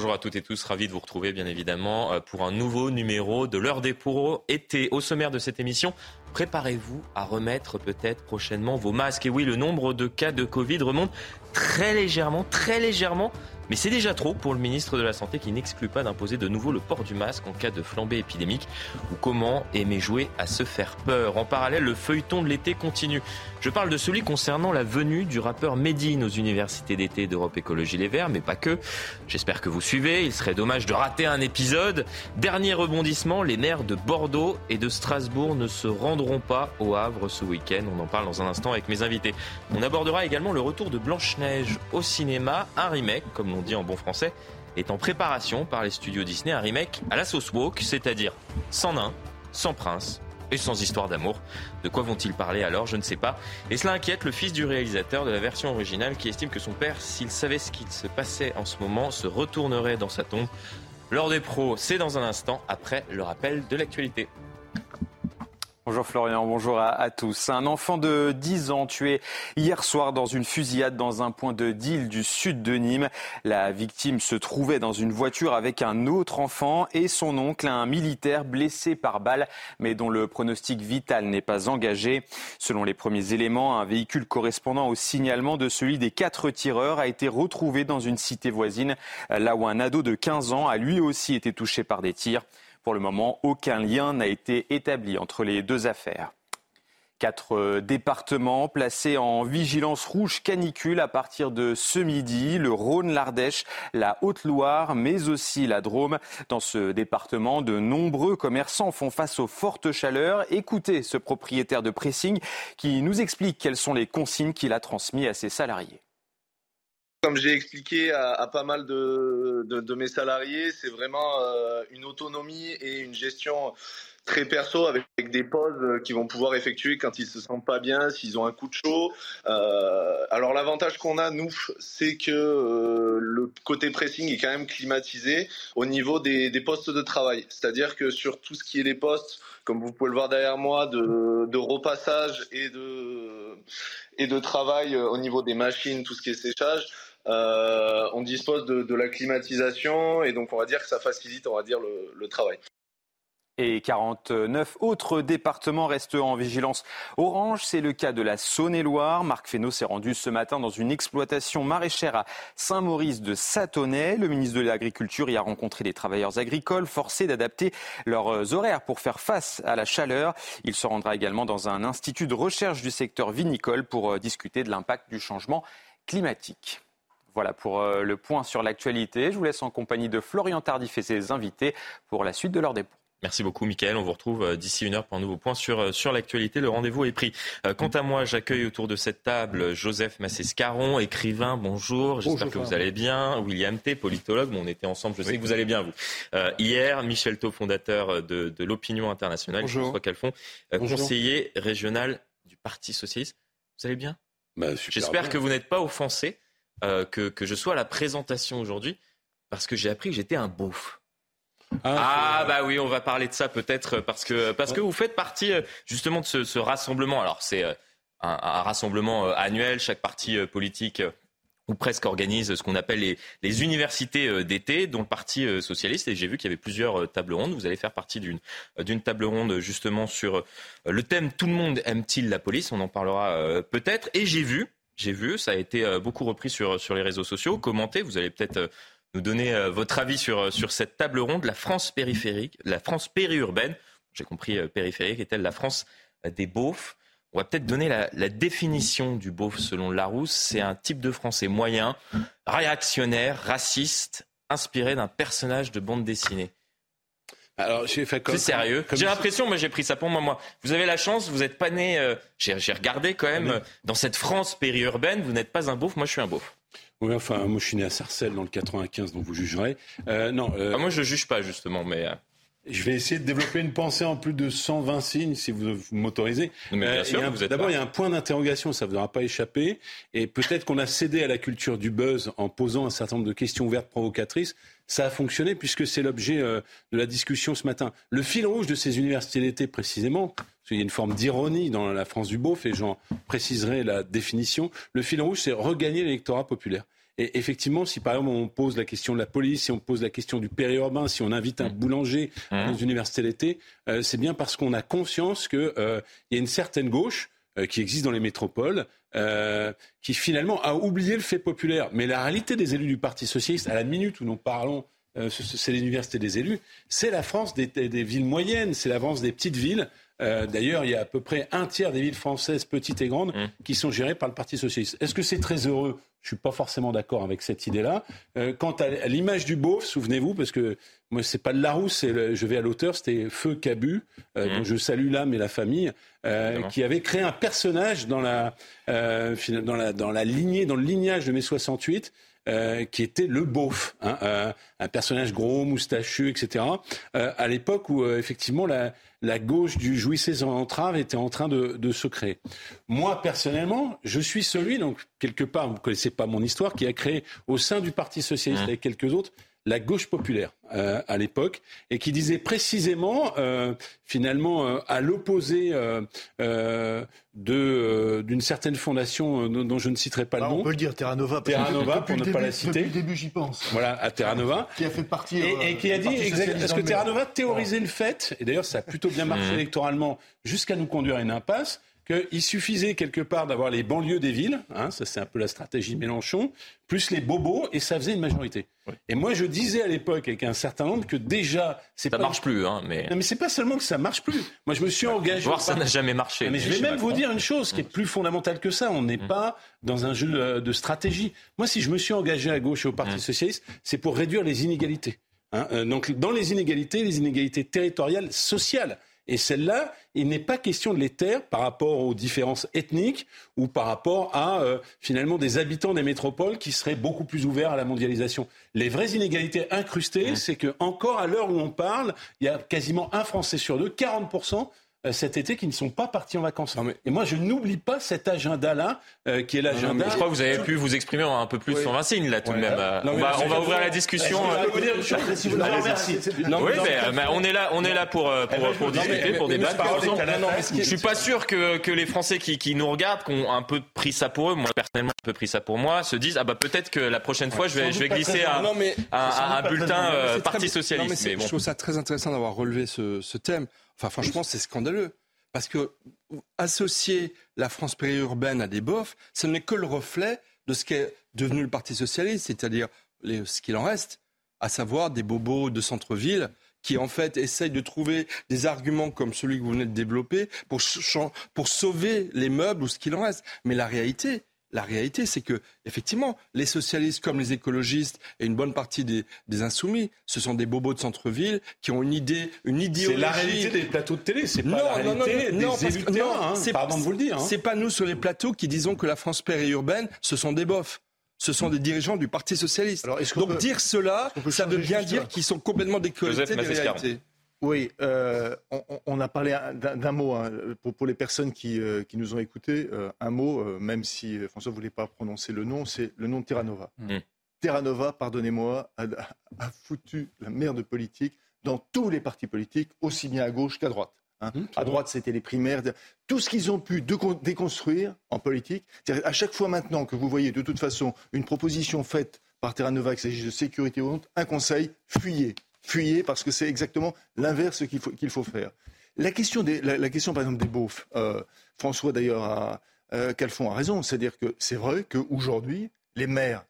Bonjour à toutes et tous, ravi de vous retrouver bien évidemment euh, pour un nouveau numéro de l'heure des poros été. Au sommaire de cette émission, préparez-vous à remettre peut-être prochainement vos masques. Et oui, le nombre de cas de Covid remonte très légèrement, très légèrement mais c'est déjà trop pour le ministre de la Santé qui n'exclut pas d'imposer de nouveau le port du masque en cas de flambée épidémique ou comment aimer jouer à se faire peur. En parallèle, le feuilleton de l'été continue. Je parle de celui concernant la venue du rappeur Medine aux universités d'été d'Europe Écologie Les Verts, mais pas que. J'espère que vous suivez. Il serait dommage de rater un épisode. Dernier rebondissement, les maires de Bordeaux et de Strasbourg ne se rendront pas au Havre ce week-end. On en parle dans un instant avec mes invités. On abordera également le retour de Blanche-Neige au cinéma, un remake, comme l'on dit en bon français, est en préparation par les studios Disney, un remake à la sauce woke, c'est-à-dire sans nain, sans prince et sans histoire d'amour. De quoi vont-ils parler alors Je ne sais pas. Et cela inquiète le fils du réalisateur de la version originale qui estime que son père, s'il savait ce qu'il se passait en ce moment, se retournerait dans sa tombe. L'heure des pros, c'est dans un instant après le rappel de l'actualité. Bonjour Florian, bonjour à, tous. Un enfant de 10 ans tué hier soir dans une fusillade dans un point de deal du sud de Nîmes. La victime se trouvait dans une voiture avec un autre enfant et son oncle, un militaire blessé par balle, mais dont le pronostic vital n'est pas engagé. Selon les premiers éléments, un véhicule correspondant au signalement de celui des quatre tireurs a été retrouvé dans une cité voisine, là où un ado de 15 ans a lui aussi été touché par des tirs. Pour le moment, aucun lien n'a été établi entre les deux affaires. Quatre euh, départements placés en vigilance rouge canicule à partir de ce midi, le Rhône, l'Ardèche, la Haute-Loire, mais aussi la Drôme. Dans ce département, de nombreux commerçants font face aux fortes chaleurs. Écoutez ce propriétaire de pressing qui nous explique quelles sont les consignes qu'il a transmises à ses salariés. Comme j'ai expliqué à, pas mal de, mes salariés, c'est vraiment euh, une autonomie et une gestion très perso avec, des pauses qu'ils vont pouvoir effectuer quand ils se sentent pas bien, s'ils ont un coup de chaud. Euh, alors l'avantage qu'on a nous, c'est que euh, le côté pressing est quand même climatisé au niveau des, des postes de travail. C'est-à-dire que sur tout ce qui est les postes, comme vous pouvez le voir derrière moi, de, de repassage et de et de travail au niveau des machines, tout ce qui est séchage. Euh, on dispose de, la climatisation et donc on va dire que ça facilite, on va dire, le, travail. Et 49 autres départements restent en vigilance orange. C'est le cas de la Saône-et-Loire. Marc Fesneau s'est rendu ce matin dans une exploitation maraîchère à Saint-Maurice de Satonnet. Le ministre de l'Agriculture y a rencontré des travailleurs agricoles forcés d'adapter leurs horaires pour faire face à la chaleur. Il se rendra également dans un institut de recherche du secteur vinicole pour discuter de l'impact du changement climatique. Voilà pour euh, le point sur l'actualité. Je vous laisse en compagnie de Florian Tardif et ses invités pour la suite de leur dépôt. Merci beaucoup, Mickaël. On vous retrouve euh, d'ici une heure pour un nouveau point sur, euh, sur l'actualité. Le rendez-vous est pris. quant à moi, j'accueille autour de cette table Joseph Massescaron, écrivain. Bonjour. J'espère que vous allez bien. William T, politologue. on était ensemble. Je sais que vous allez bien, vous. hier, Michel Thau, fondateur de, l'Opinion internationale. Bonjour. François Calfon, conseiller régional du Parti socialiste. Vous allez bien? Bah, J'espère que vous n'êtes pas offensé euh, que, je sois à la présentation aujourd'hui parce que j'ai appris que j'étais un beauf. Ah, ah bah oui, on va parler de ça peut-être parce que parce que vous faites partie euh, justement de ce, rassemblement. Alors c'est euh, un, rassemblement annuel. Chaque parti politique ou presque organise ce qu'on appelle les, les universités d'été, dont le Parti socialiste. Et j'ai vu qu'il y avait plusieurs tables rondes. Vous allez faire partie d'une d'une table ronde justement sur le thème Tout le monde aime-t-il la police? On en parlera peut-être. Et j'ai vu j'ai vu, ça a été euh, beaucoup repris sur, sur les réseaux sociaux, commenté. Vous allez peut-être euh, nous donner euh, votre avis sur, sur cette table ronde, la France périphérique, la France périurbaine. J'ai compris périphérique est-elle la France des beaufs? On va peut-être donner la, la, définition du beauf selon Larousse. C'est un type de Français moyen, réactionnaire, raciste, inspiré d'un personnage de bande dessinée. Alors, j'ai fait comme. C'est sérieux. J'ai l'impression, moi, j'ai pris ça pour moi. Moi, vous avez la chance, vous n'êtes pas né. Euh, j'ai regardé quand même euh, dans cette France périurbaine. Vous n'êtes pas un beauf. Moi, je suis un beauf. Oui, enfin, moi, je suis né à Sarcelles dans le 95, donc vous jugerez. Euh, non. Ah, moi, je juge pas justement, mais. Je vais essayer de développer une pensée en plus de 120 signes, si vous, m'autorisez. D'abord, il y a un point d'interrogation, ça ne vous aura pas échappé. Et peut-être qu'on a cédé à la culture du buzz en posant un certain nombre de questions ouvertes provocatrices ça a fonctionné puisque c'est l'objet euh, de la discussion ce matin. Le fil rouge de ces universités d'été, précisément, parce qu'il y a une forme d'ironie dans la France du beauf, et j'en préciserai la définition, le fil rouge, c'est regagner l'électorat populaire. Et effectivement, si par exemple on pose la question de la police, si on pose la question du périurbain, si on invite un mmh. boulanger mmh. dans une université l'été, euh, c'est bien parce qu'on a conscience qu'il euh, y a une certaine gauche euh, qui existe dans les métropoles, qui finalement a oublié le fait populaire. Mais la réalité des élus du Parti socialiste, à la minute où nous parlons c'est l'université des élus, c'est la France des, des villes moyennes, c'est la France des petites villes euh, d'ailleurs, il y a à peu près un tiers des villes françaises, petites et grandes, mmh. qui sont gérées par le Parti socialiste. Est-ce que c'est très heureux? Je ne suis pas forcément d'accord avec cette idée-là. Euh, quant à l'image du beauf, souvenez-vous, parce que moi, c'est pas de Larousse, je vais à l'auteur, c'était Feu Cabu, euh, mmh. dont je salue l'âme et la famille, qui avait créé un personnage dans la, dans la, dans la lignée, dans le lignage de mai 68, euh, qui était le beauf, hein, euh, un personnage gros, moustachu, etc. Euh, à l'époque où effectivement la, la, gauche du jouissez en entrave était en train de, de, se créer. Moi personnellement, je suis celui, donc quelque part, vous ne connaissez pas mon histoire, qui a créé au sein du Parti socialiste mmh. avec quelques autres la gauche populaire euh, à l'époque et qui disait précisément, euh, finalement, euh, à l'opposé d'une certaine fondation dont, je ne citerai pas le bah, nom. On peut le dire, Terra Nova. Terra Nova, pour ne pas la citer. Depuis le début, j'y pense. Voilà, à Terra Nova. qui a fait partie. Et, qui a dit, est-ce que Terra Nova théorisait le fait, et d'ailleurs ça a plutôt bien marché mmh. électoralement, jusqu'à nous conduire à une impasse, qu'il suffisait quelque part d'avoir les banlieues des villes, hein, ça c'est un peu la stratégie Mélenchon, plus les bobos, et ça faisait une majorité. Et moi je disais à l'époque avec un certain nombre que déjà... Ça ne marche plus, hein, mais... Non mais c'est pas seulement que ça marche plus. Moi je me suis engagé... Voir ça n'a jamais marché. Mais je vais même vous dire une chose qui est plus fondamentale que ça, on n'est mm. pas dans un jeu de stratégie. Moi si je me suis engagé à gauche et au Parti mm. Socialiste, c'est pour réduire les inégalités. Hein. Euh, donc dans les inégalités, les inégalités territoriales, sociales. Et celle-là, il n'est pas question de les taire par rapport aux différences ethniques ou par rapport à euh, finalement des habitants des métropoles qui seraient beaucoup plus ouverts à la mondialisation. Les vraies inégalités incrustées, mmh. c'est que encore à l'heure où on parle, il y a quasiment un Français sur deux, 40 euh, cet été qui ne sont pas partis en vacances. Et moi, je n'oublie pas cet agenda-là, euh, qui est l'agenda. Je crois que vous avez pu vous exprimer un peu plus sur Vincine, là, tout de même. on va, on va ouvrir la discussion. Si vous oui, mais, on est là, on est là pour, euh, pour, pour discuter, pour débattre. Je suis pas sûr que, que les Français qui, qui nous regardent, qui ont un peu pris ça pour eux, moi personnellement, un peu pris ça pour moi, se disent ah bah peut-être que la prochaine fois, je vais, je vais glisser un, bulletin Parti socialiste. Je trouve ça très intéressant d'avoir relevé ce thème. Enfin, franchement, c'est scandaleux. Parce que associer la France périurbaine à des bofs, ce n'est que le reflet de ce qu'est devenu le Parti socialiste, c'est-à-dire ce qu'il en reste, à savoir des bobos de centre-ville qui en fait essayent de trouver des arguments comme celui que vous venez de développer pour, pour sauver les meubles ou ce qu'il en reste. Mais la réalité, la réalité, c'est que, effectivement, les socialistes comme les écologistes et une bonne partie des, insoumis, ce sont des bobos de centre-ville qui ont une idée, une idéologie. C'est la réalité des plateaux de télé, c'est pas la réalité non, des élus de hein. Pardon de vous le dire. Hein. C'est pas nous sur les plateaux qui disons que la France périurbaine, ce sont des bofs ce sont des dirigeants du Parti socialiste. Donc dire cela, ça veut bien dire qu'ils sont complètement déconnectés des réalités. Oui, euh, on, a parlé d'un mot hein, pour, les personnes qui, euh, nous ont écoutés. Euh, un mot, même si François ne voulait pas prononcer le nom, c'est le nom de Terra Nova. Mm. Terra Nova, pardonnez-moi, a, foutu la merde politique dans tous les partis politiques, aussi bien à gauche qu'à droite. Hein. Mm, à droite, c'était les primaires. Tout ce qu'ils ont pu déconstruire en politique, à chaque fois maintenant que vous voyez de toute façon une proposition faite par Terra Nova, qu'il s'agisse de sécurité ou autre, un conseil, fuyez fuyez parce que c'est exactement l'inverse qu'il faut, faut faire. La question, des, la, question, par exemple, des beaufs, euh, François d'ailleurs euh, Calfon a raison, c'est-à-dire que c'est vrai qu'aujourd'hui, les maires,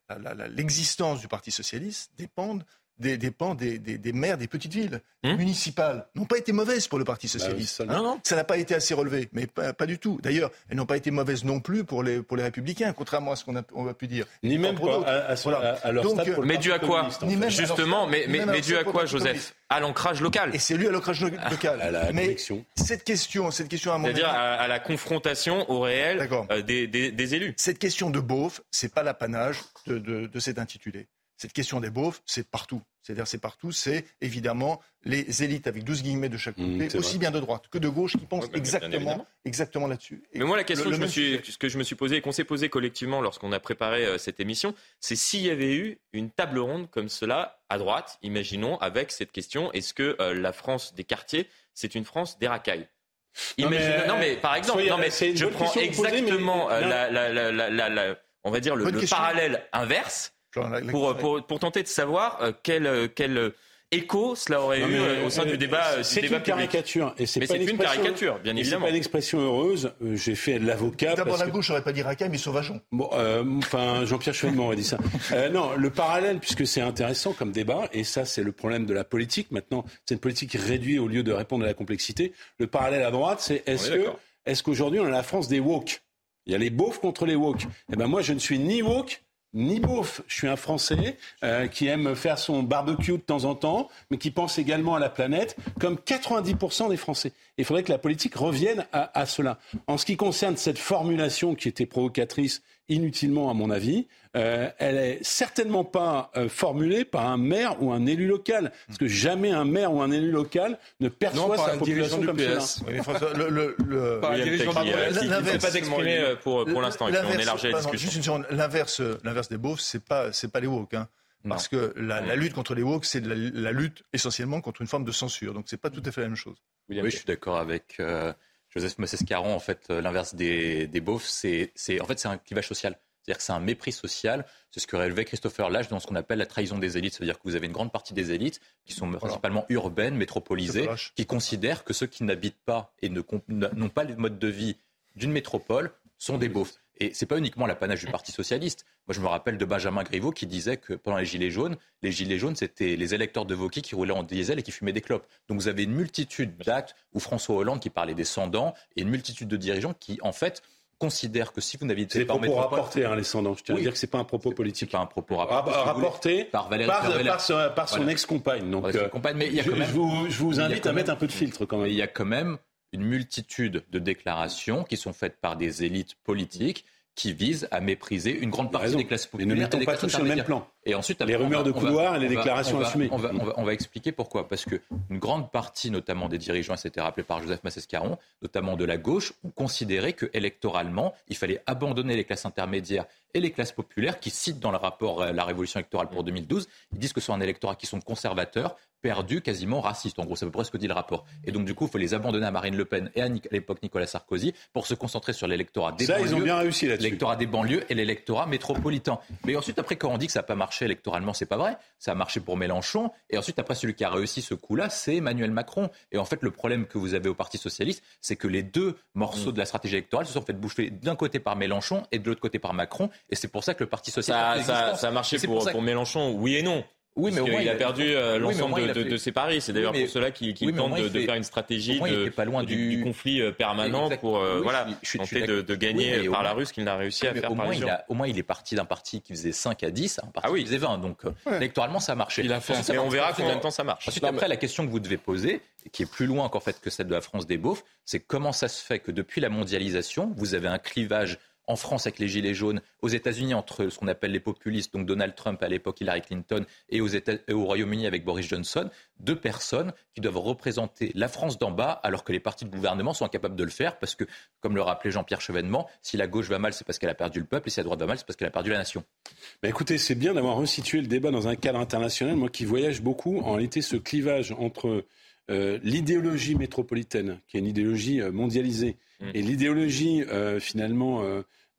l'existence du Parti socialiste dépendent des, dépend des, des, maires des petites villes hmm municipales n'ont pas été mauvaises pour le Parti bah socialiste. Hein. Ça n'a pas été assez relevé, mais pas, du tout. D'ailleurs, elles n'ont pas été mauvaises non plus pour les, pour les républicains, contrairement à ce qu'on a, on a pu dire. Ni même pour à, à, leur stade Mais dû à quoi Justement, mais, mais, mais dû à quoi, Joseph À l'ancrage local. Et c'est lui à l'ancrage local. à la mais cette question, cette question à mon C'est-à-dire à, la confrontation au réel euh, des, des, élus. Cette question de beauf, c'est pas l'apanage de, de, de cet intitulé. Cette question des beaufs, c'est partout. C'est-à-dire, c'est partout, c'est évidemment les élites avec 12 guillemets de chaque mmh, côté, aussi bien de droite que de gauche, qui pensent exactement, exactement là-dessus. Mais moi, la question que, je me suis, ce que je me suis posée et qu'on s'est posé collectivement lorsqu'on a préparé euh, cette émission, c'est s'il y avait eu une table ronde comme cela à droite, imaginons, avec cette question est-ce que euh, la France des quartiers, c'est une France des racailles? Non mais, non mais, par exemple, non mais je prends exactement euh, la, la, la, on va dire, le, parallèle inverse pour, pour, pour, tenter de savoir quel, quel écho cela aurait eu euh, au sein du débat. Euh, C'est une caricature. Et c'est une caricature, bien évidemment. C'est pas une expression heureuse. Euh, j'ai fait l'avocat. D'abord la gauche, j'aurais pas dit Raca, mais Sauvageon. Bon, enfin, Jean-Pierre Chevènement aurait dit ça. non, le parallèle, puisque c'est intéressant comme débat, et ça, c'est le problème de la politique. Maintenant, c'est une politique réduite au lieu de répondre à la complexité. Le parallèle à droite, c'est est-ce que, est-ce qu'aujourd'hui, on a la France des woke? Il y a les beaufs contre les woke. Eh ben, moi, je ne suis ni woke ni beauf. Je suis un Français euh, qui aime faire son barbecue de temps en temps, mais qui pense également à la planète, comme 90% des Français. il faudrait que la politique revienne à, à, cela. En ce qui concerne cette formulation qui était provocatrice inutilement, à mon avis, euh, elle est certainement pas euh, formulée par un maire ou un élu local, parce que jamais un maire ou un élu local ne perçoit sa population comme PS. Oui, François, le, le, le pas euh, pour, pour l'instant, on élargit la discussion. Juste une l'inverse, l'inverse des beaufs, c'est pas, c'est pas les woke, hein. Parce que la, la, lutte contre les woke, c'est la, la, lutte essentiellement contre une forme de censure. Donc c'est pas tout à fait la même chose. Oui, je suis d'accord avec euh, Joseph Massescaron. En fait, l'inverse des, des beaufs, c'est, en fait, c'est un clivage social. C'est-à-dire que c'est un mépris social. C'est ce que relevait Christopher Lage dans ce qu'on appelle la trahison des élites. C'est-à-dire que vous avez une grande partie des élites qui sont principalement urbaines, métropolisées, qui considèrent que ceux qui n'habitent pas et n'ont pas le mode de vie d'une métropole sont des beaufs. Et ce n'est pas uniquement l'apanage du Parti socialiste. Moi, je me rappelle de Benjamin Griveaux qui disait que pendant les Gilets jaunes, les Gilets jaunes, c'était les électeurs de Vauquier qui roulaient en diesel et qui fumaient des clopes. Donc vous avez une multitude d'actes où François Hollande qui parlait des sans et une multitude de dirigeants qui, en fait, considère que si vous n'habitez pas. C'est propos rapportés, hein, les sondants. Je tiens à dire que c'est pas un propos politique. pas un propos rapporté. rapporté par, Valérie, par, son, ex-compagne. Donc, euh, mais il y a quand même, je, vous, je vous invite à mettre un peu de filtre quand même. Il y a quand même une multitude de déclarations qui sont faites par des élites politiques qui vise à mépriser une grande partie des classes populaires. Mais ne mettons pas tous sur le même plan. Et ensuite, les rumeurs de couloir et les déclarations assumées. On va, on, va, expliquer pourquoi. Parce qu'une grande partie, notamment des dirigeants, c'était rappelé par Joseph Massescaron, notamment de la gauche, ont considéré que électoralement, il fallait abandonner les classes intermédiaires et les classes populaires, qui citent dans le rapport euh, la révolution électorale pour 2012, ils disent que ce sont un électorat qui sont conservateurs, perdus, quasiment racistes. En gros, c'est à peu près ce que dit le rapport. Et donc, du coup, il faut les abandonner à Marine Le Pen et à l'époque Nicolas Sarkozy pour se concentrer sur l'électorat des ça, banlieues. ils ont bien réussi là-dessus. L'électorat des banlieues et l'électorat métropolitain. Mais ensuite, après, quand on dit que ça n'a pas marché électoralement, c'est pas vrai. Ça a marché pour Mélenchon. Et ensuite, après, celui qui a réussi ce coup-là, c'est Emmanuel Macron. Et en fait, le problème que vous avez au Parti Socialiste, c'est que les deux morceaux mm. de la stratégie électorale se sont fait bouffer d'un côté par Mélenchon et de l'autre côté par Macron. Et c'est pour ça que le Parti Socialiste. Ça, ça, a marché pour, pour Mélenchon, oui et non. Oui, mais au moins, il a perdu euh, l'ensemble de, ses paris. C'est d'ailleurs pour cela qu'il tente de, faire une stratégie de, du... conflit euh, permanent pour euh, voilà, tenter de, gagner par la Russie qu'il n'a réussi à faire au par moins, il Au moins, il est parti d'un parti qui faisait 5 à 10 un parti ah oui. qui faisait 20. Donc, électoralement, ça a marché. Il a fait et on verra combien de temps ça marche. Ensuite, après, la question que vous devez poser, qui est plus loin qu'en fait que celle de la France des beaufs, c'est comment ça se fait que depuis la mondialisation, vous avez un clivage en France avec les Gilets jaunes, aux États-Unis entre ce qu'on appelle les populistes, donc Donald Trump à l'époque, Hillary Clinton, et au Royaume-Uni avec Boris Johnson, deux personnes qui doivent représenter la France d'en bas, alors que les partis de gouvernement sont incapables de le faire, parce que, comme le rappelait Jean-Pierre Chevènement, si la gauche va mal, c'est parce qu'elle a perdu le peuple, et si la droite va mal, c'est parce qu'elle a perdu la nation. Mais écoutez, c'est bien d'avoir resitué le débat dans un cadre international. Moi qui voyage beaucoup, en réalité, ce clivage entre euh, l'idéologie métropolitaine, qui est une idéologie euh, mondialisée, mmh. et l'idéologie euh, finalement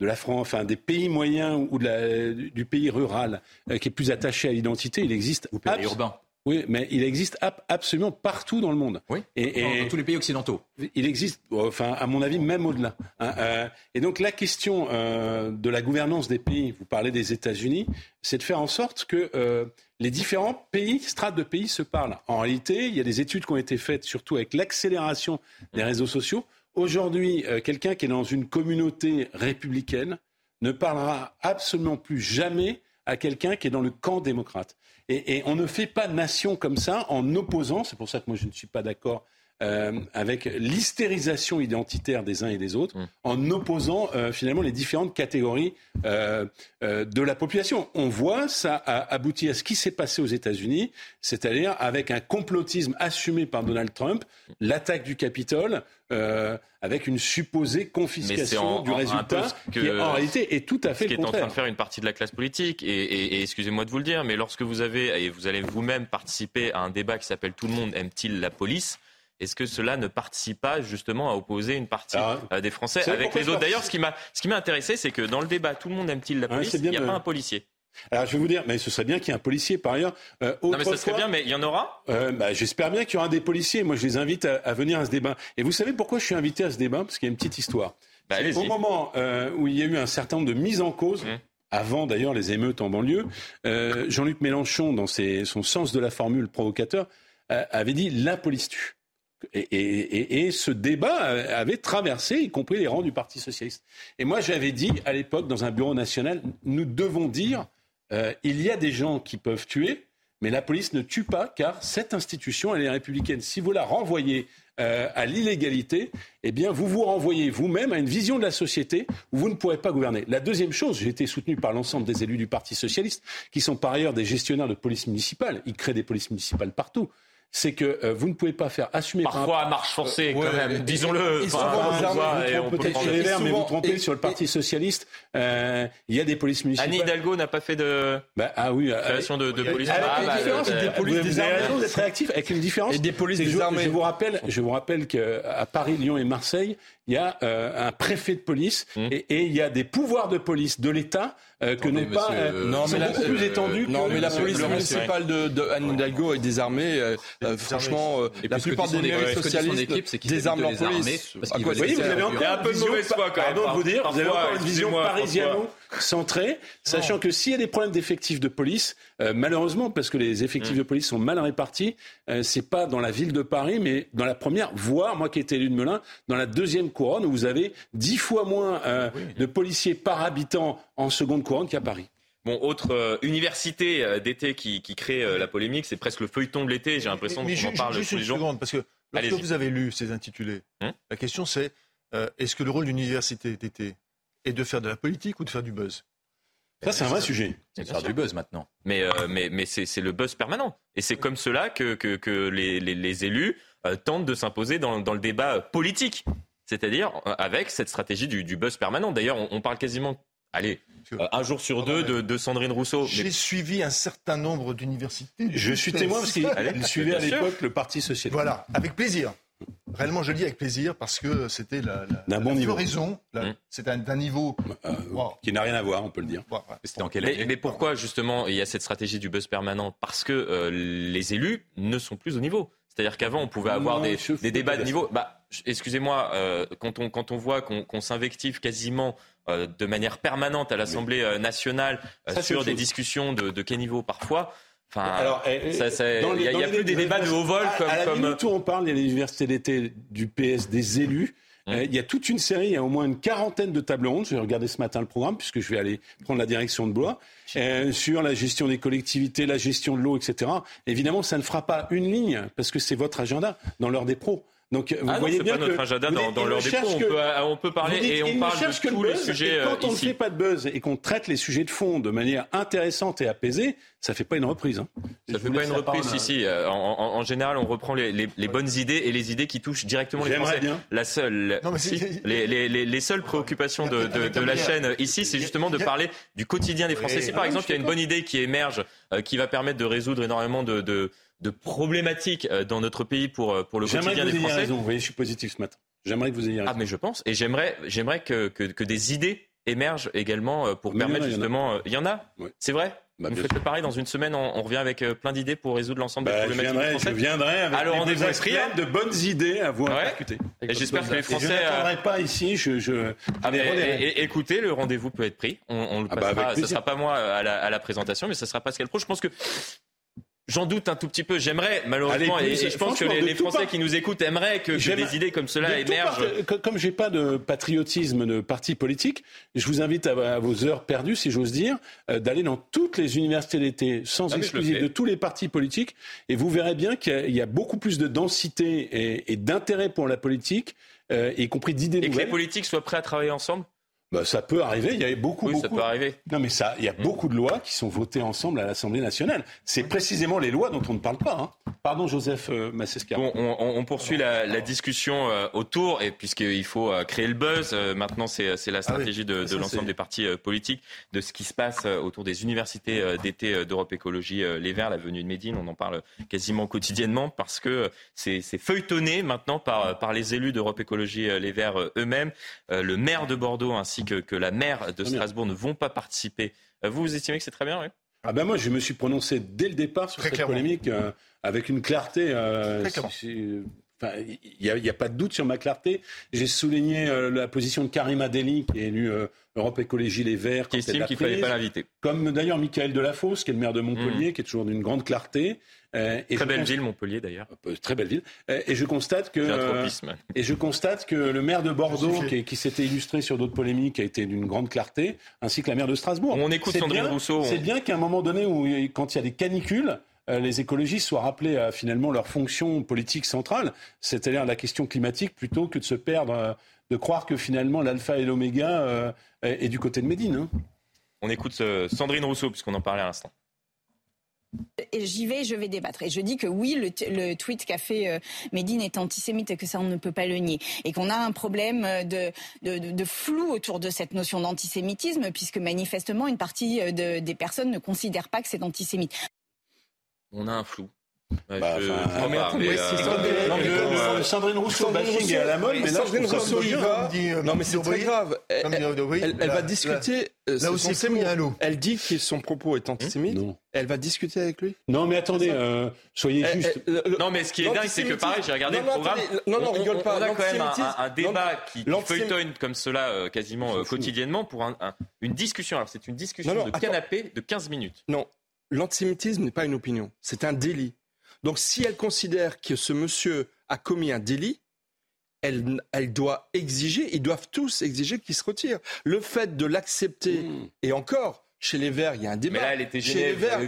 de la France, enfin des pays moyens ou du pays rural euh, qui est plus attaché à l'identité, il existe. Ou pays urbain. Oui, mais il existe absolument partout dans le monde. Oui. Et, dans, tous les pays occidentaux. Il existe, enfin, à mon avis, même au-delà. Hein, euh, et donc la question euh, de la gouvernance des pays, vous parlez des États-Unis, c'est de faire en sorte que les différents pays, strates de pays, se parlent. En réalité, il y a des études qui ont été faites, surtout avec l'accélération des réseaux sociaux, Aujourd'hui, euh, quelqu'un qui est dans une communauté républicaine ne parlera absolument plus jamais à quelqu'un qui est dans le camp démocrate. Et, on ne fait pas nation comme ça en opposant, c'est pour ça que moi je ne suis pas d'accord euh, avec l'hystérisation identitaire des uns et des autres, mmh. en opposant euh, finalement les différentes catégories de la population. On voit ça a abouti à ce qui s'est passé aux États-Unis, c'est-à-dire avec un complotisme assumé par Donald Trump, l'attaque du Capitole, euh, avec une supposée confiscation du résultat, qui en réalité est tout à fait ce qui est en train de faire une partie de la classe politique. Et, excusez-moi de vous le dire, mais lorsque vous avez et vous allez vous-même participer à un débat qui s'appelle Tout le monde aime-t-il la police est-ce que cela ne participe pas justement à opposer une partie ah. des Français avec les autres D'ailleurs, ce qui m'a ce qui m'a intéressé, c'est que dans le débat, tout le monde aime-t-il la police? Il n'y a pas un policier. Alors je vais vous dire, mais ce serait bien qu'il y ait un policier par ailleurs. Euh, non mais ce serait bien, mais il y en aura? Euh, bah, J'espère bien qu'il y aura des policiers. Moi je les invite à, venir à ce débat. Et vous savez pourquoi je suis invité à ce débat? Parce qu'il y a une petite histoire. Bah, au moment euh, où il y a eu un certain nombre de mises en cause, mmh. avant d'ailleurs les émeutes en banlieue, euh, Jean-Luc Mélenchon, dans ses, son sens de la formule provocateur, avait dit la police tue. Et, ce débat avait traversé, y compris les rangs du Parti socialiste. Et moi, j'avais dit à l'époque, dans un bureau national, nous devons dire euh, il y a des gens qui peuvent tuer, mais la police ne tue pas car cette institution, elle est républicaine. Si vous la renvoyez euh, à l'illégalité, eh bien, vous vous renvoyez vous-même à une vision de la société où vous ne pourrez pas gouverner. La deuxième chose, j'ai été soutenu par l'ensemble des élus du Parti socialiste, qui sont par ailleurs des gestionnaires de police municipale. Ils créent des polices municipales partout c'est que euh, vous ne pouvez pas faire assumer parfois à marche forcée quand même disons-le peut-être sur les Verts mais vous trompez sur le Parti socialiste. Euh, il y a des polices municipales. Anne Hidalgo n'a pas fait de bah, ah oui euh, création de, de police avec ah, bah, différence, des polices vous avez raison d'être réactif avec une différence. Et des polices désarmées je, vous rappelle je vous rappelle qu'à Paris Lyon et Marseille il y a euh, un préfet de police mmh. et, et, il y a des pouvoirs de police de l'État euh, que n'ont pas euh, non, mais beaucoup plus étendus. Non, mais la police municipale de, de Anne Hidalgo est désarmée. Euh, franchement, la plupart des mairies socialistes désarment leur police. Oui, vous avez encore un peu de mauvaise foi quand même. Pardon de vous dire, vous avez encore une vision parisiano centrée, sachant que s'il y a des problèmes d'effectifs de police, malheureusement, parce que les effectifs mmh. de police sont mal répartis, c'est pas dans la ville de Paris, mais dans la première, voire moi qui étais élu de Melun, dans la deuxième couronne où vous avez dix fois moins de policiers par habitant en seconde couronne qu'à Paris. Bon, autre euh, université euh, d'été qui, crée euh, la polémique, c'est presque le feuilleton de l'été. J'ai l'impression qu'on en parle tous les jours. Seconde, parce que lorsque vous avez lu ces intitulés, hum la question c'est est-ce que le rôle d'une université d'été est de faire de la politique ou de faire du buzz ça, c'est un vrai sujet. C'est de faire du buzz maintenant. Mais, mais, mais c'est le buzz permanent. Et c'est comme cela que, que, les, les, élus tentent de s'imposer dans, dans, le débat politique. C'est-à-dire avec cette stratégie du, du buzz permanent. D'ailleurs, on, on, parle quasiment allez, euh, un jour sur deux de, Sandrine Rousseau. J'ai suivi un certain nombre d'universités. Je suis témoin parce qu'il suivait à l'époque le Parti socialiste. Voilà, avec plaisir. Réellement, je le dis avec plaisir parce que c'était la, la, bon floraison. Mmh. C'était d'un niveau euh, qui n'a rien à voir, on peut le dire. mais, pourquoi justement il y a cette stratégie du buzz permanent Parce que euh, les élus ne sont plus au niveau. C'est-à-dire qu'avant, on pouvait avoir des, débats de niveau. Bah, excusez-moi, quand, on, quand on voit qu'on s'invective quasiment euh, de manière permanente à l'Assemblée euh, nationale euh, sur des discussions de, de quel niveau parfois. Enfin, il n'y a, plus des débats de haut vol comme. À la comme... on parle, il y a l'université d'été du PS des élus. Mmh. il y a toute une série, il y a au moins une quarantaine de tables rondes. Je vais regarder ce matin le programme puisque je vais aller prendre la direction de Blois sur la gestion des collectivités, la gestion de l'eau, etc. Évidemment, ça ne fera pas une ligne parce que c'est votre agenda dans l'heure des pros. Donc vous ah voyez bien pas notre agenda dans, dans leur dépôt. On peut, on peut parler et on parle de tous les sujets. Et quand on ne fait pas de buzz et qu'on traite les sujets de fond de manière intéressante et apaisée, ça fait pas une reprise. Hein. Ça fait pas une reprise, si, si. Euh, en, en, en, général, on reprend les, les, les, bonnes idées et les idées qui touchent directement les Français. Bien. La seule, non, mais si, les, les, les, seules préoccupations de, de, de la chaîne ici, c'est justement de parler du quotidien des Français. Si par exemple il y a une bonne idée qui émerge, euh, qui va permettre de résoudre énormément de, de de problématiques euh, dans notre pays pour, euh, pour le quotidien des Français. Raison. Vous voyez, je suis positif ce matin. J'aimerais que vous ayez raison. Ah, mais je pense. Et j'aimerais, j'aimerais que, que, que, des idées émergent également euh, pour permettre justement. Il y en a, C'est vrai bah, vous faites le pareil, dans une semaine, on, revient avec plein d'idées pour résoudre l'ensemble des bah, problématiques. Je viendrai, je viendrai avec Alors, rendez-vous de bonnes idées à vous ouais. Et j'espère que les Français. je n'attendrai pas ici. Je, je... Ah, et, écoutez, le rendez-vous peut être pris. On, on le ah bah, passera. ce ne sera pas moi à la, à la présentation, mais ce sera Pascal Pro. Je pense que J'en doute un tout petit peu. J'aimerais, malheureusement, et, je pense que les, Français qui nous écoutent aimeraient que, des idées comme cela émergent. comme j'ai pas de patriotisme de parti politique, je vous invite à, vos heures perdues, si j'ose dire, euh, d'aller dans toutes les universités d'été, sans ah, exclusive, de tous les partis politiques, et vous verrez bien qu'il y, a beaucoup plus de densité et, d'intérêt pour la politique, euh, y compris d'idées nouvelles. Et que les politiques soient prêts à travailler ensemble? Bah, ça peut arriver. Il y a beaucoup, oui, beaucoup. ça peut arriver. Non, mais ça, il y a mm. beaucoup de lois qui sont votées ensemble à l'Assemblée nationale. C'est précisément les lois dont on ne parle pas. Hein. Pardon, Joseph euh, Bon, on, poursuit la, discussion euh, autour, et puisqu'il faut euh, créer le buzz, maintenant c'est la ah stratégie de, l'ensemble des partis politiques, de ce qui se passe autour des universités d'été d'Europe Écologie Les Verts, la venue de Médine. On en parle quasiment quotidiennement parce que c'est feuilletonné maintenant par, par les élus d'Europe Écologie Les Verts eux-mêmes. le maire de Bordeaux ainsi que, que la maire de Strasbourg ne vont pas participer. Vous, vous estimez que c'est très bien, oui? Ah ben moi, je me suis prononcé dès le départ sur cette polémique euh, avec une clarté. Euh, il n'y a, a, pas de doute sur ma clarté. J'ai souligné euh, la position de Karim Adeli, qui est élu Europe Écologie Les Verts. Qui estime qu'il ne fallait pas l'inviter. Comme d'ailleurs Michael Delafosse, qui est le maire de Montpellier, mmh. qui est toujours d'une grande clarté. Euh, très belle ville, Montpellier d'ailleurs. Euh, très belle ville. Euh, et je constate que et je constate que le maire de Bordeaux, qui, s'était illustré sur d'autres polémiques, a été d'une grande clarté, ainsi que la maire de Strasbourg. On écoute Sandrine Rousseau. C'est bien qu'à un moment donné où quand il y a des canicules, les écologistes soient rappelés à finalement leur fonction politique centrale, c'est-à-dire la question climatique, plutôt que de se perdre, de croire que finalement l'alpha et l'oméga est, du côté de Médine. Hein. On écoute Sandrine Rousseau, puisqu'on en parlait à l'instant j'y vais, je vais débattre. Et je dis que oui, le, tweet qu'a fait euh, Médine est antisémite et que ça, on ne peut pas le nier. Et qu'on a un problème de, de, flou autour de cette notion d'antisémitisme, puisque manifestement, une partie euh, des personnes ne considère pas que c'est antisémite. On a un flou. Bah, Sandrine Rousseau bashing est à la mode, mais là, Sandrine Rousseau y va. Non, mais c'est très grave. Elle, va discuter. Là aussi, c'est mis à l'eau. Elle dit que son propos est antisémite. Elle va discuter avec lui. Non, mais attendez, soyez juste. Non, mais ce qui est dingue, c'est que pareil, j'ai regardé le programme. Non, non, rigole pas. On a quand même un débat qui feuilletonne comme cela quasiment quotidiennement pour une discussion. Alors, c'est une discussion de canapé de 15 minutes. Non, l'antisémitisme n'est pas une opinion. C'est un délit. Donc si elle considère que ce monsieur a commis un délit, elle, elle doit exiger, ils doivent tous exiger qu'il se retire. Le fait de l'accepter, mmh. et encore, chez les Verts, il y a un débat. Mais là, elle était gênée. Chez les Verts,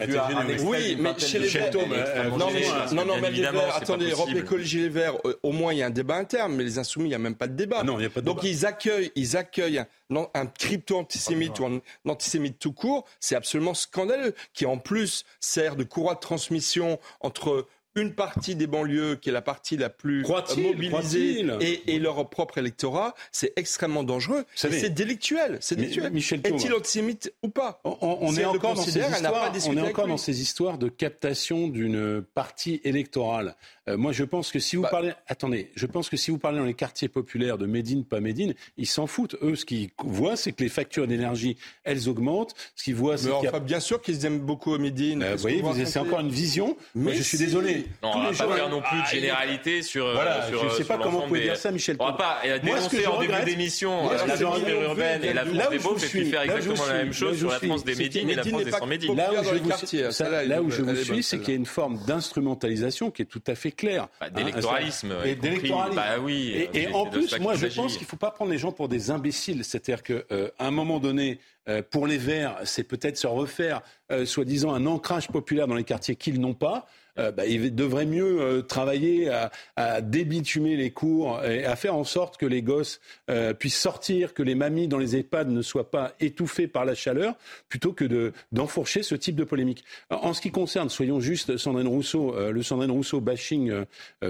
oui, mais chez les Verts, non, non, non, mais les Verts, attendez, Europe Écologie Les Verts, euh, au moins il y a un débat interne, mais les Insoumis, il n'y a même pas de débat. Ah non, il y a pas de Donc ils accueillent, ils accueillent un, un crypto-antisémite ou un antisémite tout court, c'est absolument scandaleux, qui en plus sert de courroie de transmission entre une partie des banlieues qui est la partie la plus mobilisée et, et, leur propre électorat, c'est extrêmement dangereux. C'est délictuel. C'est délictuel. Est-il antisémite ou pas? On, est encore, dans ces, histoires, on est encore dans ces histoires de captation d'une partie électorale. Euh, moi, je pense que si vous bah parlez, attendez, je pense que si vous parlez dans les quartiers populaires de Médine, pas Médine, ils s'en foutent. Eux, ce qu'ils voient, c'est que les factures d'énergie, elles augmentent. Ce qu'ils voient, c'est enfin, bien sûr qu'ils aiment beaucoup Médine. Euh, vous voyez, c'est encore une vision. Mais je suis désolé. Non, on va pas faire non plus de ah, généralité sur. Euh, voilà, sur, je ne sais pas comment vous pouvez dire ça, Michel. On va pas dénoncer en début d'émission la France urbaine et la France des Beaufs et puis faire exactement la même chose sur la France des Médines et la France des sans Médines. Là où je vous suis, c'est qu'il y a une forme d'instrumentalisation qui est tout à fait claire. Bah, d'électoralisme. Et d'électoralisme. Bah oui. Et en plus, moi, je pense qu'il ne faut pas prendre les gens pour des imbéciles. C'est-à-dire qu'à euh, un moment donné, euh, pour les Verts, c'est peut-être se refaire, euh, soi-disant, un ancrage populaire dans les quartiers qu'ils n'ont pas. Euh, bah, il devrait mieux euh, travailler à, à, débitumer les cours et à faire en sorte que les gosses euh, puissent sortir, que les mamies dans les EHPAD ne soient pas étouffées par la chaleur, plutôt que de, d'enfourcher ce type de polémique. En ce qui concerne, soyons justes, Sandrine Rousseau, le Sandrine Rousseau bashing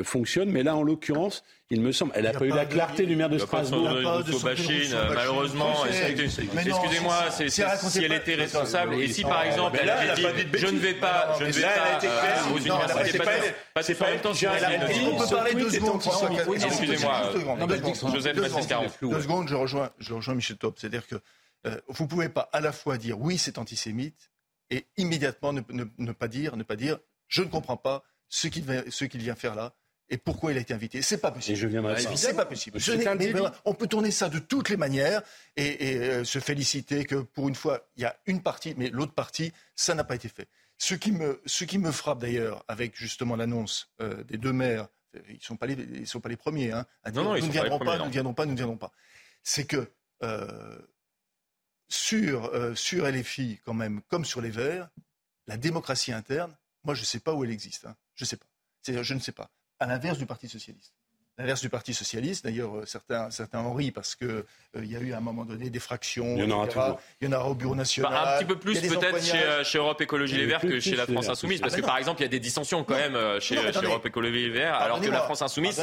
fonctionne, mais là, en l'occurrence, il me semble. Elle n'a pas eu la clarté du maire de Strasbourg. malheureusement. Excusez-moi, si elle était responsable et si par exemple elle avait dit je ne vais pas, je ne vais pas aux universités, c'est pas temps. On peut parler deux secondes. Excusez-moi, Joseph Deux secondes, je rejoins, je rejoins Michel Top. C'est-à-dire que euh, vous ne pouvez pas à la fois dire oui, c'est antisémite et immédiatement ne, pas dire, ne pas dire je ne comprends pas ce qu'il vient faire là et pourquoi il a été invité? C'est pas possible. Et je viens C'est pas possible. on peut tourner ça de toutes les manières et, euh, se féliciter que pour une fois, il y a une partie, mais l'autre partie, ça n'a pas été fait. Ce qui me, ce qui me frappe d'ailleurs, avec justement l'annonce euh, des deux maires, ils ne sont, pas les, sont pas les premiers hein, à dire non, nous, ne viendrons pas, nous ne viendrons pas, nous ne viendrons pas. C'est que euh, sur, sur LFI, quand même, comme sur les Verts, la démocratie interne, moi je ne sais pas où elle existe. Hein. Je ne sais pas. Je ne sais pas à l'inverse du Parti socialiste. L'inverse du Parti socialiste. D'ailleurs, euh, certains, certains en rient parce qu'il euh, il y a eu à un moment donné des fractions. Il y en aura toujours. Il y en aura au Bureau national. Bah, un petit peu plus peut-être chez, euh, chez, Europe Écologie Les Verts que chez la France Insoumise. Parce que par exemple, il y a des dissensions quand même chez, chez, Europe Écologie Les Verts, alors que la France Insoumise,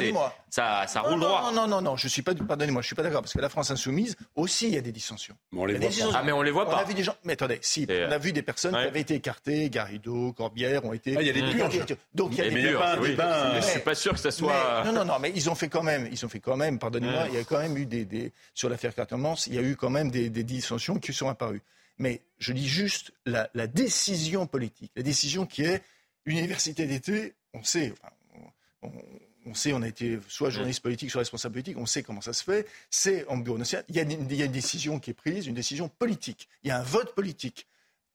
ça, ça roule droit. Non, non, non, non, je suis pas, pardonnez-moi, je suis pas d'accord. Parce que la France Insoumise, aussi, il y a des dissensions. Mais on les voit pas. Ah, mais on les voit pas. On a vu des gens, mais attendez, si, on a vu des personnes qui avaient été écartées, Garrido, Corbière ont été. Ah, il y a des purges. Donc il y a des. Je suis pas sûr que ça soit. Non, non, non, mais ils ont fait quand même, ils ont fait quand même, pardonnez-moi, il y a quand même eu des, sur l'affaire Cartemans, il y a eu quand même des, dissensions qui sont apparues. Mais je dis juste la, décision politique, la décision qui est université d'été, on sait, on, sait, on a été soit journaliste politique, soit responsable politique, on sait comment ça se fait, c'est en bureau national, il y, a une, il y a une décision qui est prise, une décision politique, il y a un vote politique.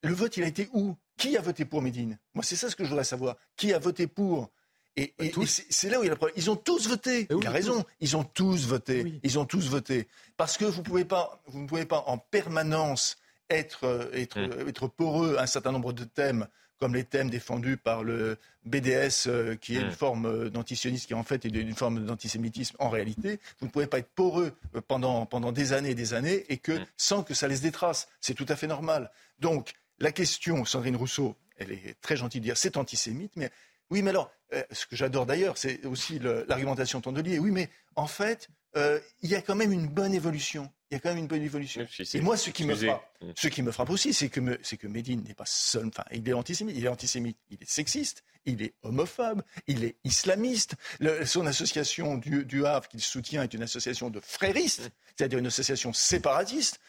Le vote, il a été où? Qui a voté pour Médine? Moi, c'est ça ce que je voudrais savoir. Qui a voté pour et, c'est là où il y a le problème. Ils ont tous voté. il a raison. Ils ont tous voté. Ils ont tous voté. Parce que vous, pouvez pas, vous ne pouvez pas en permanence être, euh, être, mm. euh, être poreux à un certain nombre de thèmes, comme les thèmes défendus par le BDS, euh, qui est une mm. forme d'antisionisme, qui en fait est une forme d'antisémitisme en réalité. Vous ne pouvez pas être poreux pendant, pendant des années et des années, et que mm. sans que ça laisse des traces. C'est tout à fait normal. Donc, la question, Sandrine Rousseau, elle est très gentille de dire c'est antisémite, mais oui, mais alors, euh, ce que j'adore d'ailleurs, c'est aussi l'argumentation Tondelier. Oui, mais en fait, euh, il y a quand même une bonne évolution. Il y a quand même une bonne évolution. Et moi, ce qui me frappe, mm. ce qui me frappe aussi, c'est que, que Médine n'est pas seul. Enfin, il est antisémite. Il est antisémite. Il est sexiste. Il est homophobe. Il est islamiste. son association du, du Havre qu'il soutient est une association de fréristes, c'est-à-dire une association séparatiste.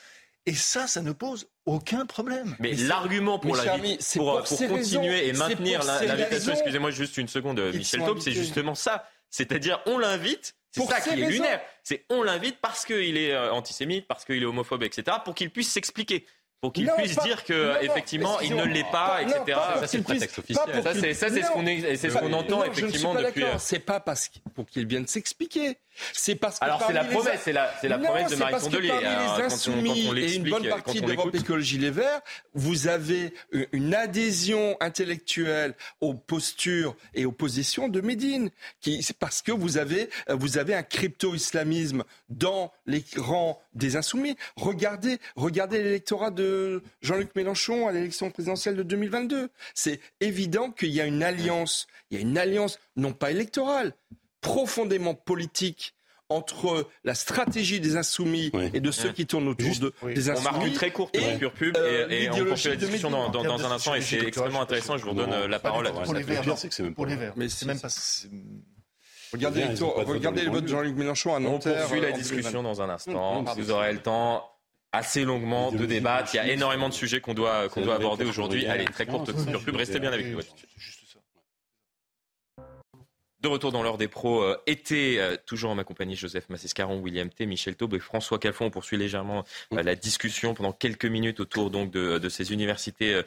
Et ça, ça ne pose aucun problème. Mais, l'argument pour, la, pour, pour, continuer et maintenir l'invitation, excusez-moi juste une seconde, Michel Taube, c'est justement ça. C'est-à-dire, on l'invite, c'est ça qui est lunaire. C'est on l'invite parce qu'il est euh, antisémite, parce qu'il est homophobe, etc., pour qu'il puisse s'expliquer pour qu'il puisse dire que effectivement il ne l'est pas, etc. ça c'est le prétexte officiel. Ça c'est ce qu'on c'est ce qu'on entend effectivement depuis. Euh, c'est pas parce pour qu'il vienne s'expliquer. C'est parce que alors c'est la promesse, c'est la c'est la promesse de Marie Tondelier. Parmi les insoumis et une bonne partie d'Europe Écologie Les Verts, vous avez une adhésion intellectuelle aux postures et aux positions de Médine, qui parce que vous avez vous avez un crypto-islamisme dans les rangs des insoumis. Regardez regardez l'électorat de Jean-Luc Mélenchon à l'élection présidentielle de 2022. C'est évident qu'il y a une alliance, il y a une alliance non pas électorale profondément politique entre la stratégie des insoumis et de ceux qui tournent autour de, des insoumis. On marque une très courte et, pure pub euh, et, on continue la discussion dans, dans, un instant et c'est extrêmement intéressant. Je vous redonne la parole. Pour les verts, c'est pour les verts. Mais c'est même pas. Regardez, les, regardez les votes de Jean-Luc Mélenchon à Nanterre. On poursuit la discussion dans un instant. Vous aurez le temps assez longuement de débattre. Il y a énormément de sujets qu'on doit, qu'on doit aborder aujourd'hui. Allez, très courte pub. Restez bien avec nous. De retour dans l'heure des pros euh, été, euh, toujours en ma compagnie Joseph Massescaron, William T, Michel Taube et François Calfon. On poursuit légèrement euh, la discussion pendant quelques minutes autour donc de, de ces universités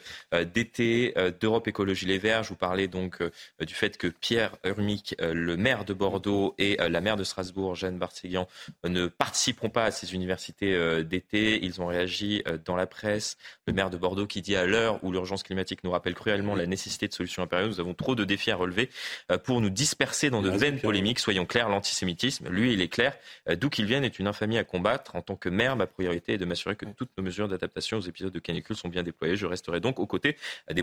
d'été d'Europe Écologie Les Verts. Je vous parlais donc du fait que Pierre Urmic, le maire de Bordeaux et la maire de Strasbourg, Jeanne Barthéguian, ne participeront pas à ces universités d'été. Ils ont réagi dans la presse. Le maire de Bordeaux qui dit à l'heure où l'urgence climatique nous rappelle cruellement la nécessité de solutions impérieuses, nous avons trop de défis à relever pour nous disperser dans de vaines polémiques. Soyons clairs, l'antisémitisme, lui, il est clair. Euh, d'où qu'il vienne, est une infamie à combattre. En tant que maire, ma priorité est de m'assurer que toutes nos mesures d'adaptation aux épisodes de canicule sont bien déployées. Je resterai donc aux côtés des,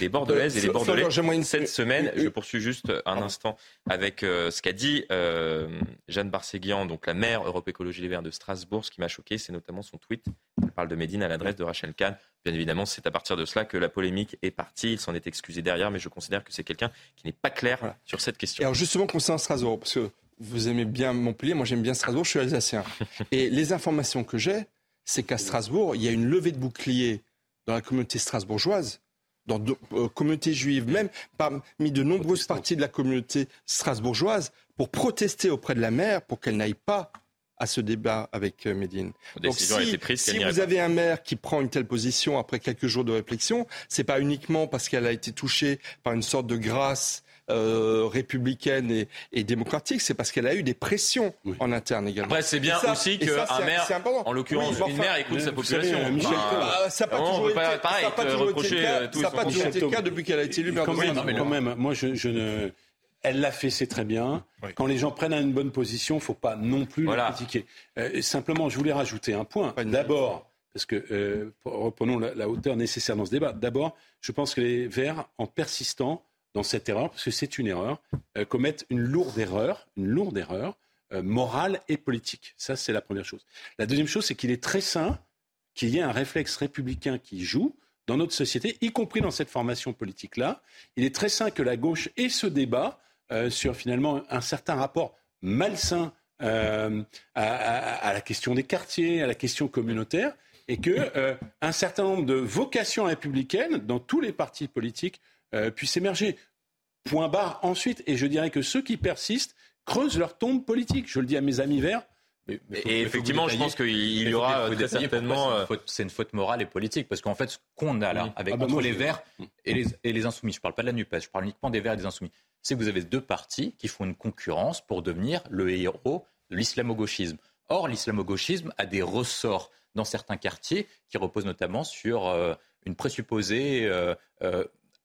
des Bordelaises et des Bordelais cette semaine. Je poursuis juste un instant avec euh, ce qu'a dit euh, Jeanne Barséguian, donc la maire Europe Écologie Les Verts de Strasbourg. Ce qui m'a choqué, c'est notamment son tweet. Elle parle de Médine à l'adresse de Rachel Kahn. Bien évidemment, c'est à partir de cela que la polémique est partie. Il s'en est excusé derrière, mais je considère que c'est quelqu'un qui n'est pas clair sur cette question. Et alors justement, concernant Strasbourg, parce que vous aimez bien Montpellier, moi j'aime bien Strasbourg, je suis alsacien. Et les informations que j'ai, c'est qu'à Strasbourg, il y a une levée de boucliers dans la communauté strasbourgeoise, dans la euh, communauté juive, même parmi de nombreuses parties de la communauté strasbourgeoise, pour protester auprès de la maire pour qu'elle n'aille pas à ce débat avec euh, Médine. Donc si, si vous avez un maire qui prend une telle position après quelques jours de réflexion, c'est pas uniquement parce qu'elle a été touchée par une sorte de grâce euh, républicaine et, et démocratique, c'est parce qu'elle a eu des pressions en interne également. Après, c'est bien aussi qu'un maire, en l'occurrence une maire, écoute sa population. Michel, bah, ça n'a pas toujours été, ça pas toujours été le cas, ça pas toujours été le cas depuis qu'elle a été élue maire de Quand même, moi je, je ne Elle l'a fait, c'est très bien. Quand les gens prennent une bonne position, faut pas non plus la critiquer. Euh, simplement, je voulais rajouter un point. D'abord, parce que euh, reprenons la, hauteur nécessaire dans ce débat. D'abord, je pense que les Verts, en persistant dans cette erreur, parce que c'est une erreur, euh, commettent une lourde erreur, une lourde erreur morale et politique. Ça, c'est la première chose. La deuxième chose, c'est qu'il est très sain qu'il y ait un réflexe républicain qui joue dans notre société, y compris dans cette formation politique-là. Il est très sain que la gauche ait ce débat euh, sur finalement un certain rapport malsain euh, à, la question des quartiers, à la question communautaire, et que euh, un certain nombre de vocations républicaines dans tous les partis politiques puissent émerger. Point barre ensuite, et je dirais que ceux qui persistent creusent leur tombe politique. Je le dis à mes amis verts, et effectivement, je pense qu'il y aura très certainement. Euh, c'est une, faute morale et politique, parce qu'en fait, ce qu'on a là, avec ah bah entre les Verts et les, et les, Insoumis, je ne parle pas de la NUPES, je parle uniquement des Verts et des Insoumis, c'est que vous avez deux partis qui font une concurrence pour devenir le héros de l'islamo-gauchisme. Or, l'islamo-gauchisme a des ressorts dans certains quartiers qui reposent notamment sur euh, une présupposée euh,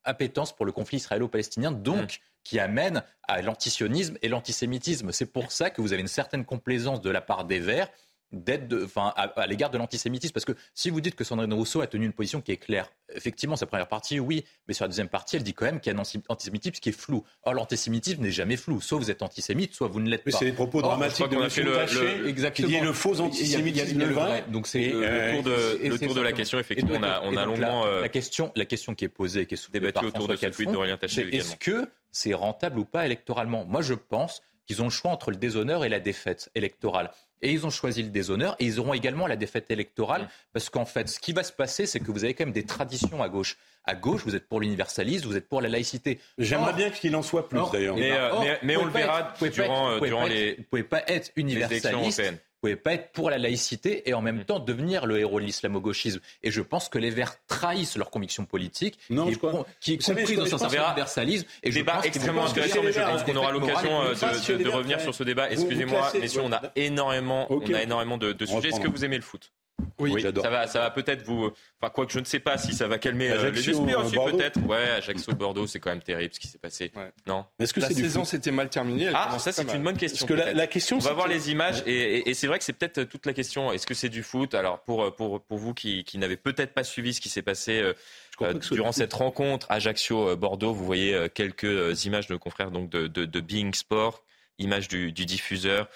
appétence pour le conflit israélo-palestinien, donc mmh qui amène à l'antisionisme et l'antisémitisme. C'est pour ça que vous avez une certaine complaisance de la part des Verts d'être enfin, à, l'égard de l'antisémitisme. Parce que si vous dites que Sandrine Rousseau a tenu une position qui est claire, effectivement, sa première partie, oui, mais sur la deuxième partie, elle dit quand même qu'il y a un antisémitisme qui est flou. Or, l'antisémitisme n'est jamais flou. Soit vous êtes antisémite, soit vous ne l'êtes pas. c'est des propos dramatiques de fait le, exactement. qui dit le faux antisémitisme. Donc c'est le, tour de, le tour de la question, effectivement, on a, on a longuement... La, question, la question qui est posée, qui est soulevée autour de cette de Est-ce que c'est rentable ou pas électoralement? Moi, je pense qu'ils ont le choix entre le déshonneur et la défaite électorale. Et ils ont choisi le déshonneur et ils auront également la défaite électorale parce qu'en fait, ce qui va se passer, c'est que vous avez quand même des traditions à gauche. À gauche, vous êtes pour l'universalisme, vous êtes pour la laïcité. J'aimerais bien qu'il en soit plus d'ailleurs. Mais, euh, on le verra durant, durant les. Vous pouvez pas être universaliste pouvez pas être pour la laïcité et en même mm. temps devenir le héros de l'islamo-gauchisme. Et je pense que les Verts trahissent leurs convictions politiques, non, qui, qui est compris dans un universalisme. Et je débat extrêmement intéressant, mais je pense qu'on aura l'occasion euh, de, revenir sur ce débat. Excusez-moi, messieurs, on a énormément, on a énormément de, de sujets. Est-ce que vous aimez le foot? Oui, j'adore. Ça va, ça va peut-être vous. Enfin, quoi que je ne sais pas si ça va calmer euh, les esprits aussi, peut-être. Ouais, Ajaccio Bordeaux, c'est quand même terrible ce qui s'est passé. Non. Est-ce que la saison s'était mal terminée Ah, ça c'est une bonne question. Parce que la, question, on va voir les images et, c'est vrai que c'est peut-être toute la question. Est-ce que c'est du foot? Alors pour pour pour vous qui, qui n'avez peut-être pas suivi ce qui s'est passé. Euh, euh, durant cette rencontre Ajaccio-Bordeaux, vous voyez quelques images de nos confrères donc de, de, de Being Sport, images du, du diffuseur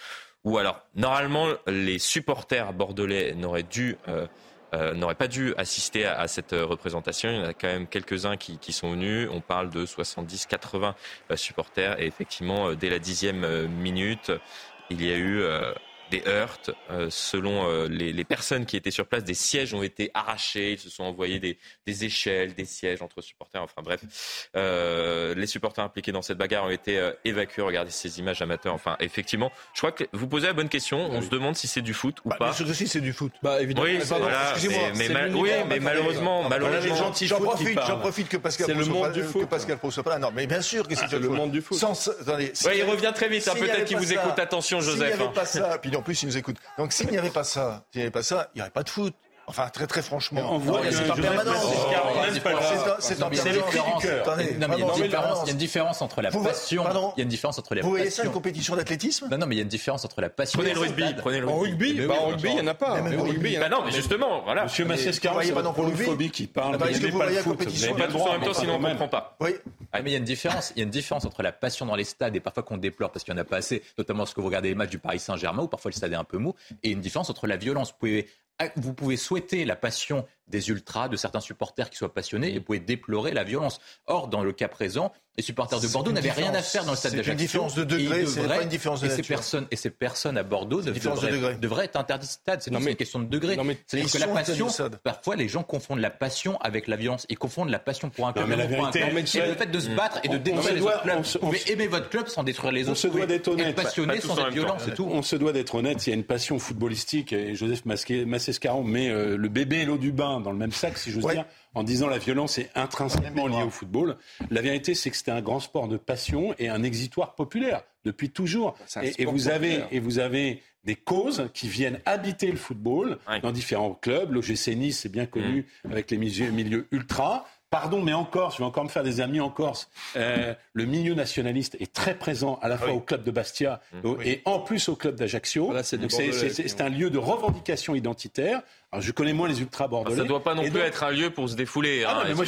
ou alors normalement les supporters bordelais n'auraient dû euh, euh, pas dû assister à, cette représentation. Il y en a quand même quelques-uns qui, sont venus. On parle de 70-80 euh, supporters. Et effectivement, dès la dixième minute, il y a eu des heurts. Euh, selon euh, les, les, personnes qui étaient sur place, des sièges ont été arrachés. Ils se sont envoyés des, des échelles, des sièges entre supporters. Enfin bref, euh, les supporters impliqués dans cette bagarre ont été euh, évacués. Regardez ces images amateurs. Enfin, effectivement, je crois que vous posez la bonne question. On se demande si c'est du foot ou bah, pas. Bien sûr que si c'est du foot. Bah évidemment. Oui, voilà, mais, mais, oui, mais malheureusement, malheureusement, j'en profite, j'en profite que Pascal. C'est le monde du foot. Que Pascal pas là. Non, mais bien sûr que c'est le monde du foot. il revient très vite. Peut-être qu'il vous écoute. Attention, Joseph. En plus il nous écoute. Donc s'il n'y avait pas ça, s'il n'y avait pas ça, il n'y aurait pas de foot. Enfin, très très franchement. On voit c'est pas permanent. C'est du cœur. il y a une différence entre la passion. Il y a une différence entre la passion. Vous voyez ça, une compétition d'athlétisme? Non, non, mais il y a une différence entre la passion. Prenez le rugby. Prenez le rugby. En rugby, il n'y en a pas. En rugby, non, mais justement, voilà. Monsieur Massescaron, c'est pas pour le phobie qui parle. Est-ce que vous voyez la compétition Pas tous en même temps, sinon on ne comprend pas. Oui. Ah, mais il y a une différence. Il y a une différence entre la passion dans les stades et parfois qu'on déplore parce qu'il n'y en a pas assez, notamment lorsque vous regardez les matchs du Paris Saint-Germain où parfois le stade est un peu mou, et une différence entre la violence. Vous pouvez vous pouvez souhaiter la passion des ultras, de certains supporters qui soient passionnés, et pouvez déplorer la violence. Or, dans le cas présent, les supporters de Bordeaux n'avaient rien à faire dans le stade d'Ajaccio. C'est une différence de degré, c'est pas une différence de et Ces personnes, et ces personnes à Bordeaux devraient, devraient, être interdites de stade. C'est une question de degré. C'est-à-dire que la passion, parfois les gens confondent la passion avec la violence. Ils confondent la passion pour un club et pour un club. le fait de se battre et de détruire les autres clubs. Vous pouvez aimer votre club sans détruire les autres. On se doit d'être honnête. passionné sans être violent, c'est tout. On se doit d'être honnête. Il y a une passion footballistique et Joseph Massescaron met euh, le bébé et l'eau du bain dans le même sac, si dire, en disant la violence est intrinsèquement liée au football. La vérité, c'est que c'était un grand sport de passion et un exitoire populaire depuis toujours. Et, vous avez, et vous avez des causes qui viennent habiter le football dans différents clubs. L'OGC Nice, c'est bien connu mm. avec les milieux, milieux ultra. Pardon, mais en Corse, je vais encore me faire des amis en Corse. Euh, le milieu nationaliste est très présent à la fois au club de Bastia mmh. et en plus au club d'Ajaccio. c'est un lieu de revendication identitaire. Alors, je connais moins les ultra bordelais. ça ne doit pas non plus être un lieu pour se défouler. Ah hein, moi,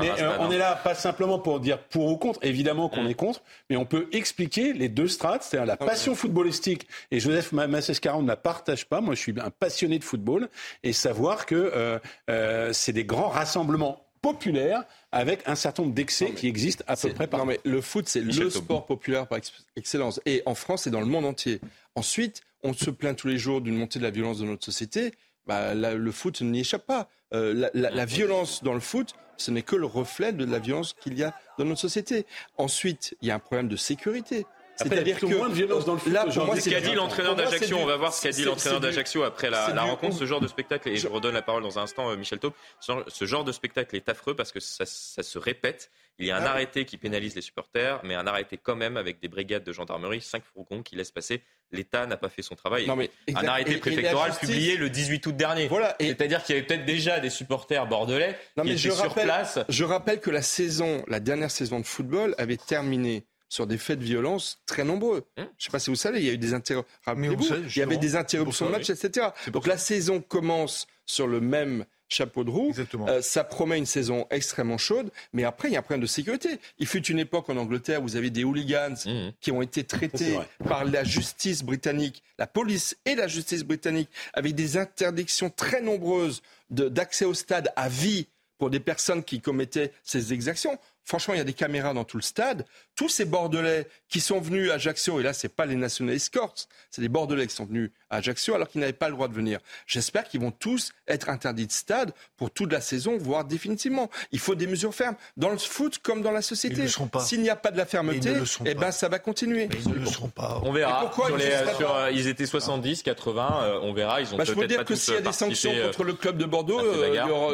mais euh, on est là pas simplement pour dire pour ou contre. Évidemment qu'on mmh. est contre, mais on peut expliquer les deux strates, c'est-à-dire la passion footballistique. Et Joseph Massescaron ne la partage pas. Moi, je suis un passionné de football et savoir que euh, euh, c'est des grands rassemblements populaires avec un certain nombre d'excès qui existent à peu près partout. Non, mais le foot, c'est le sport populaire par excellence. Et en France et dans le monde entier. Ensuite, on se plaint tous les jours d'une montée de la violence de notre société. Bah, le foot n'y échappe pas. Euh, la, violence dans le foot, ce n'est que le reflet de la violence qu'il y a dans notre société. Ensuite, il y a un problème de sécurité. C'est-à-dire que moins de violence dans le foot. Là, pour moi, ce qu'a dit l'entraîneur d'Ajaccio, on va voir ce qu'a dit l'entraîneur d'Ajaccio après la, rencontre. Ce genre de spectacle, et je redonne la parole dans un instant, euh, Michel Taupe. Ce genre de spectacle est affreux parce que ça, se répète. Il y a un ah arrêté qui pénalise les supporters, mais un arrêté quand même avec des brigades de gendarmerie, cinq fourgons qui laissent passer. L'État n'a pas fait son travail. un arrêté préfectoral publié le 18 août dernier. Voilà, C'est-à-dire qu'il y avait peut-être déjà des supporters bordelais qui étaient sur place. Je rappelle que la saison, la dernière saison de football avait terminé sur des faits de violence très nombreux. Hein je ne sais pas si vous savez, il y a eu des il y avait des interruptions de match, etc. Donc la saison commence sur le même chapeau de roue. Euh, ça promet une saison extrêmement chaude, mais après, il y a un problème de sécurité. Il fut une époque en Angleterre où vous avez des hooligans mmh. qui ont été traités par la justice britannique, la police et la justice britannique, avec des interdictions très nombreuses d'accès au stade à vie pour des personnes qui commettaient ces exactions. Franchement, il y a des caméras dans tout le stade. Tous ces Bordelais qui sont venus à Ajaccio, et là, ce n'est pas les nationalistes corses, c'est des Bordelais qui sont venus à Ajaccio alors qu'ils n'avaient pas le droit de venir. J'espère qu'ils vont tous être interdits de stade pour toute la saison, voire définitivement. Il faut des mesures fermes dans le foot comme dans la société. S'il n'y a pas de la fermeté, eh ben, ça va continuer. ils ne le seront pas. On verra. Euh, ils, étaient 70, 80, euh, on verra. Ils ont bah, je peux dire que s'il y a des sanctions euh, contre le club de Bordeaux,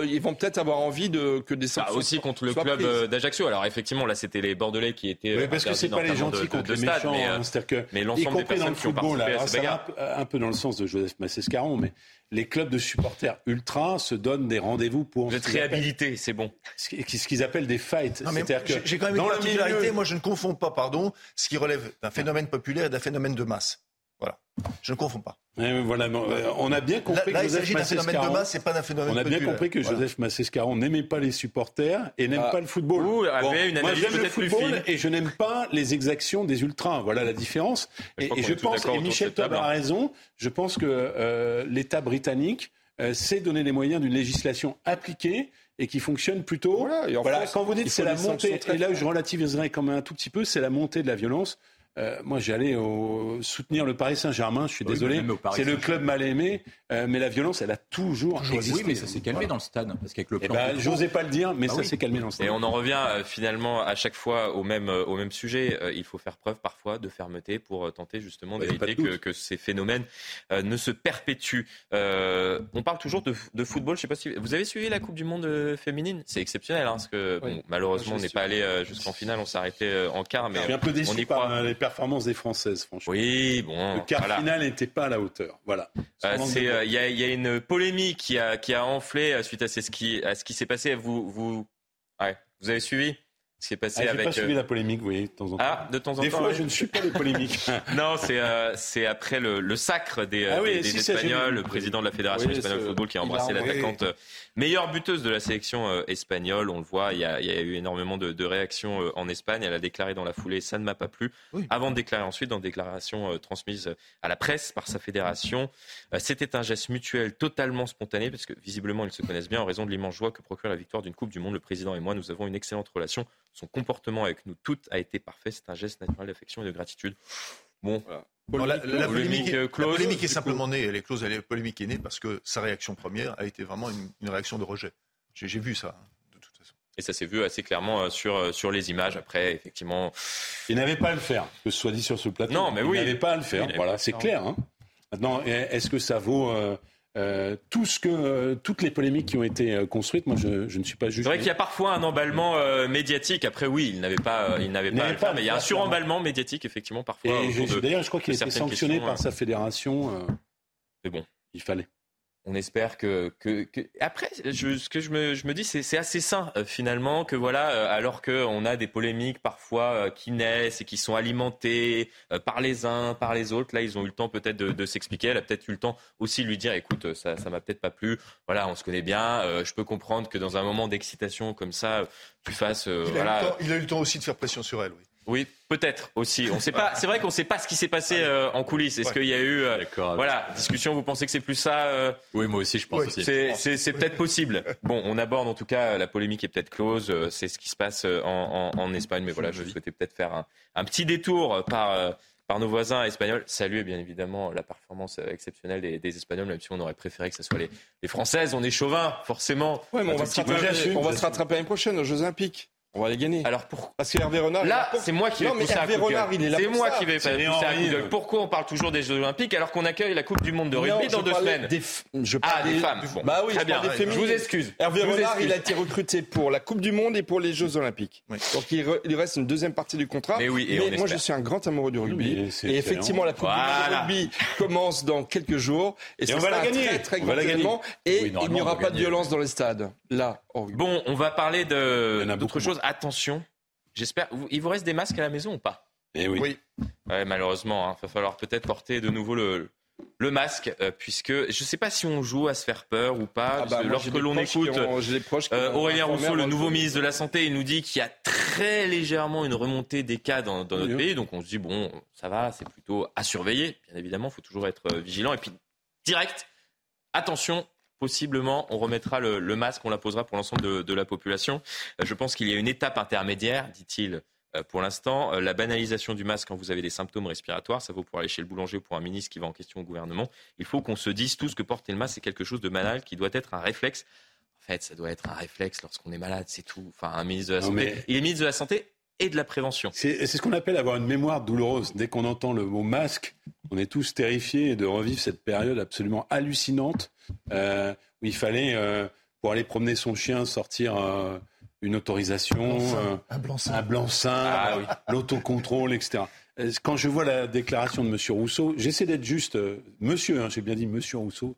ils vont peut-être avoir envie de, que des bah, sanctions. aussi contre le club d'Ajaccio. Alors effectivement, là, c'était les Bordelais qui étaient. Oui, parce que c'est pas les gentils contre les méchants. Mais, hein, c'est-à-dire que, mais l'ensemble des personnes dans le football, ça va un peu dans le sens de Joseph Massescaron, mais les clubs de supporters ultra se donnent des rendez-vous pour. Vous êtes réhabilité, c'est bon. Ce qu'ils appellent des fights. J'ai quand même une particularité. Moi, je ne confonds pas, pardon, ce qui relève d'un phénomène populaire et d'un phénomène de masse. Voilà. Je ne confonds pas. Voilà, euh, on a bien compris que Joseph Massescaron, pas phénomène On a bien compris que Joseph Massescaron n'aimait pas les supporters et n'aime ah. pas le football. une moi j'aime le football et je n'aime pas les exactions des ultras. Voilà la différence. et, je pense, et Michel Todd a raison, je pense que euh, l'État britannique euh, sait donner les moyens d'une législation appliquée et qui fonctionne plutôt. Voilà, quand vous dites c'est la montée, et là où je relativiserai quand même un tout petit peu, c'est la montée de la violence. Euh, moi, j'allais soutenir le Paris Saint-Germain. Je suis désolé. C'est le club mal aimé, euh, mais la violence, elle a toujours, existé. Oui, mais ça s'est calmé dans le stade. Parce qu'avec le eh plan. Ben, j'osais pas le dire, mais bah ça s'est calmé dans le stade. Et on en revient euh, finalement à chaque fois au même, au même sujet. il faut faire preuve parfois de fermeté pour tenter justement d'éviter que, que, ces phénomènes ne se perpétuent. on parle toujours de, de, football. Je sais pas si vous avez suivi la Coupe du Monde féminine? C'est exceptionnel, hein, parce que malheureusement, on n'est pas allé jusqu'en finale. On s'est arrêté en quart, mais je suis un peu déçu on y croit. les performances des Françaises, franchement. Oui, bon. Le quart final n'était pas à la hauteur. Voilà. Euh, euh, il y, a, une polémique qui a, qui a enflé euh, suite à ce qui, à ce qui s'est passé. Vous, vous, ouais, vous avez suivi ce qui est passé ah, avec. pas suivi la polémique, oui, de temps en temps. Ah, de temps en temps. Des fois, je ne suis pas les polémiques. non, c'est c'est après le, le, sacre des, ah des, Espagnols, le président de la Fédération espagnole de football qui a embrassé l'attaquante Meilleure buteuse de la sélection euh, espagnole, on le voit, il y a, eu énormément de, réactions euh, en Espagne. Elle a déclaré dans la foulée ça ne m'a pas plu. Avant de déclarer ensuite, dans déclaration euh, transmise à la presse par sa fédération, c'était un geste mutuel totalement spontané parce que visiblement ils se connaissent bien en raison de l'immense joie que procure la victoire d'une Coupe du Monde. Le président et moi, nous avons une excellente relation. Son comportement avec nous toutes a été parfait. C'est un geste naturel d'affection et de gratitude. Bon, la, polémique, est, simplement née. Les clauses, la polémique est née parce que sa réaction première a été vraiment une, réaction de rejet. J'ai vu ça, hein, de toute façon. Et ça s'est vu assez clairement euh, sur, euh, sur les images. Après, effectivement. Il n'avait pas à le faire, que ce soit dit sur ce plateau. Non, mais oui. Il n'avait pas à le faire. Voilà, c'est clair. Hein. Maintenant, est-ce que ça vaut. Euh, euh, tout ce que, euh, toutes les polémiques qui ont été euh, construites, moi je, je ne suis pas juge. C'est vrai qu'il y a parfois un emballement médiatique. Après, oui, il n'avait pas, il n'avait pas, pas mais il y a un suremballement médiatique effectivement parfois. D'ailleurs, je crois qu'il a été sanctionné par sa fédération. mais bon, il fallait. On espère que, que, après ce que je me, je me dis c'est assez sain euh, finalement que voilà euh, alors qu'on a des polémiques parfois euh, qui naissent et qui sont alimentées par les uns par les autres. Là ils ont eu le temps peut-être de, s'expliquer. Elle a peut-être eu le temps aussi de lui dire écoute ça ça m'a peut-être pas plu. Voilà on se connaît bien je peux comprendre que dans un moment d'excitation comme ça tu fasses il, voilà. il a eu le temps aussi de faire pression sur elle oui oui, peut-être aussi. On sait pas. C'est vrai qu'on ne sait pas ce qui s'est passé euh, en coulisses. Est-ce qu'il y a eu, euh, voilà, discussion. Vous pensez que c'est plus ça euh Oui, moi aussi, je pense aussi. C'est peut-être possible. Bon, on aborde en tout cas la polémique est peut-être close. C'est ce qui se passe en, Espagne, mais voilà, je souhaitais peut-être faire un, petit détour par par nos voisins espagnols. Saluer bien évidemment la performance exceptionnelle des, Espagnols, même si on aurait préféré que ce soit les, Françaises. On est chauvin, forcément. Ouais, mais on va, se rattraper, on va se rattraper l'année prochaine aux Jeux Olympiques. On va les gagner. Alors pour... Parce que Hervé Renard. Là, c'est moi qui vais pousser Hervé Renard, il est là. C'est moi qui vais pousser un coup Pourquoi on parle toujours des Jeux Olympiques alors qu'on accueille la Coupe du Monde de rugby dans deux semaines Je parle ah, des, femmes. Bah oui, Très bien. Des je vous excuse. Hervé Renard, il a été recruté pour la Coupe du Monde et pour les Jeux Olympiques. Donc il, lui reste une deuxième partie du contrat. Mais oui, et moi, je suis un grand amoureux du rugby. et effectivement, la Coupe du Monde de rugby commence dans quelques jours. Et, on va la gagner. Très, très grand Et il n'y aura pas de violence dans les stades. Là. Bon, on va parler d'autre chose. Attention. J'espère. Il vous reste des masques à la maison ou pas? Eh oui. malheureusement, il hein. va falloir peut-être porter de nouveau le, le masque, euh, puisque je ne sais pas si on joue à se faire peur ou pas. Ah bah, lorsque l'on écoute euh, Aurélien Rousseau, le nouveau ministre de la Santé, il nous dit qu'il y a très légèrement une remontée des cas dans, notre pays. Donc on se dit, bon, ça va, c'est plutôt à surveiller. Bien évidemment, il faut toujours être euh, vigilant. Et puis, direct, attention, possiblement, on remettra le, masque, on la posera pour l'ensemble de, la population. Euh, je pense qu'il y a une étape intermédiaire, dit-il. Euh, pour l'instant, euh, la banalisation du masque quand vous avez des symptômes respiratoires, ça vaut pour aller chez le boulanger ou pour un ministre qui va en question au gouvernement. Il faut qu'on se dise tous que porter le masque, c'est quelque chose de banal, qui doit être un réflexe. En fait, ça doit être un réflexe lorsqu'on est malade, c'est tout. Enfin, un ministre de la Santé. Il est ministre de la Santé et de la prévention. C'est ce qu'on appelle avoir une mémoire douloureuse. Dès qu'on entend le mot masque, on est tous terrifiés de revivre cette période absolument hallucinante euh, où il fallait, euh, pour aller promener son chien, sortir euh, une autorisation, un blanc-seing, un blanc ah l'autocontrôle, etc. Quand je vois la déclaration de M. Rousseau, j'essaie d'être juste, monsieur, hein, j'ai bien dit monsieur Rousseau,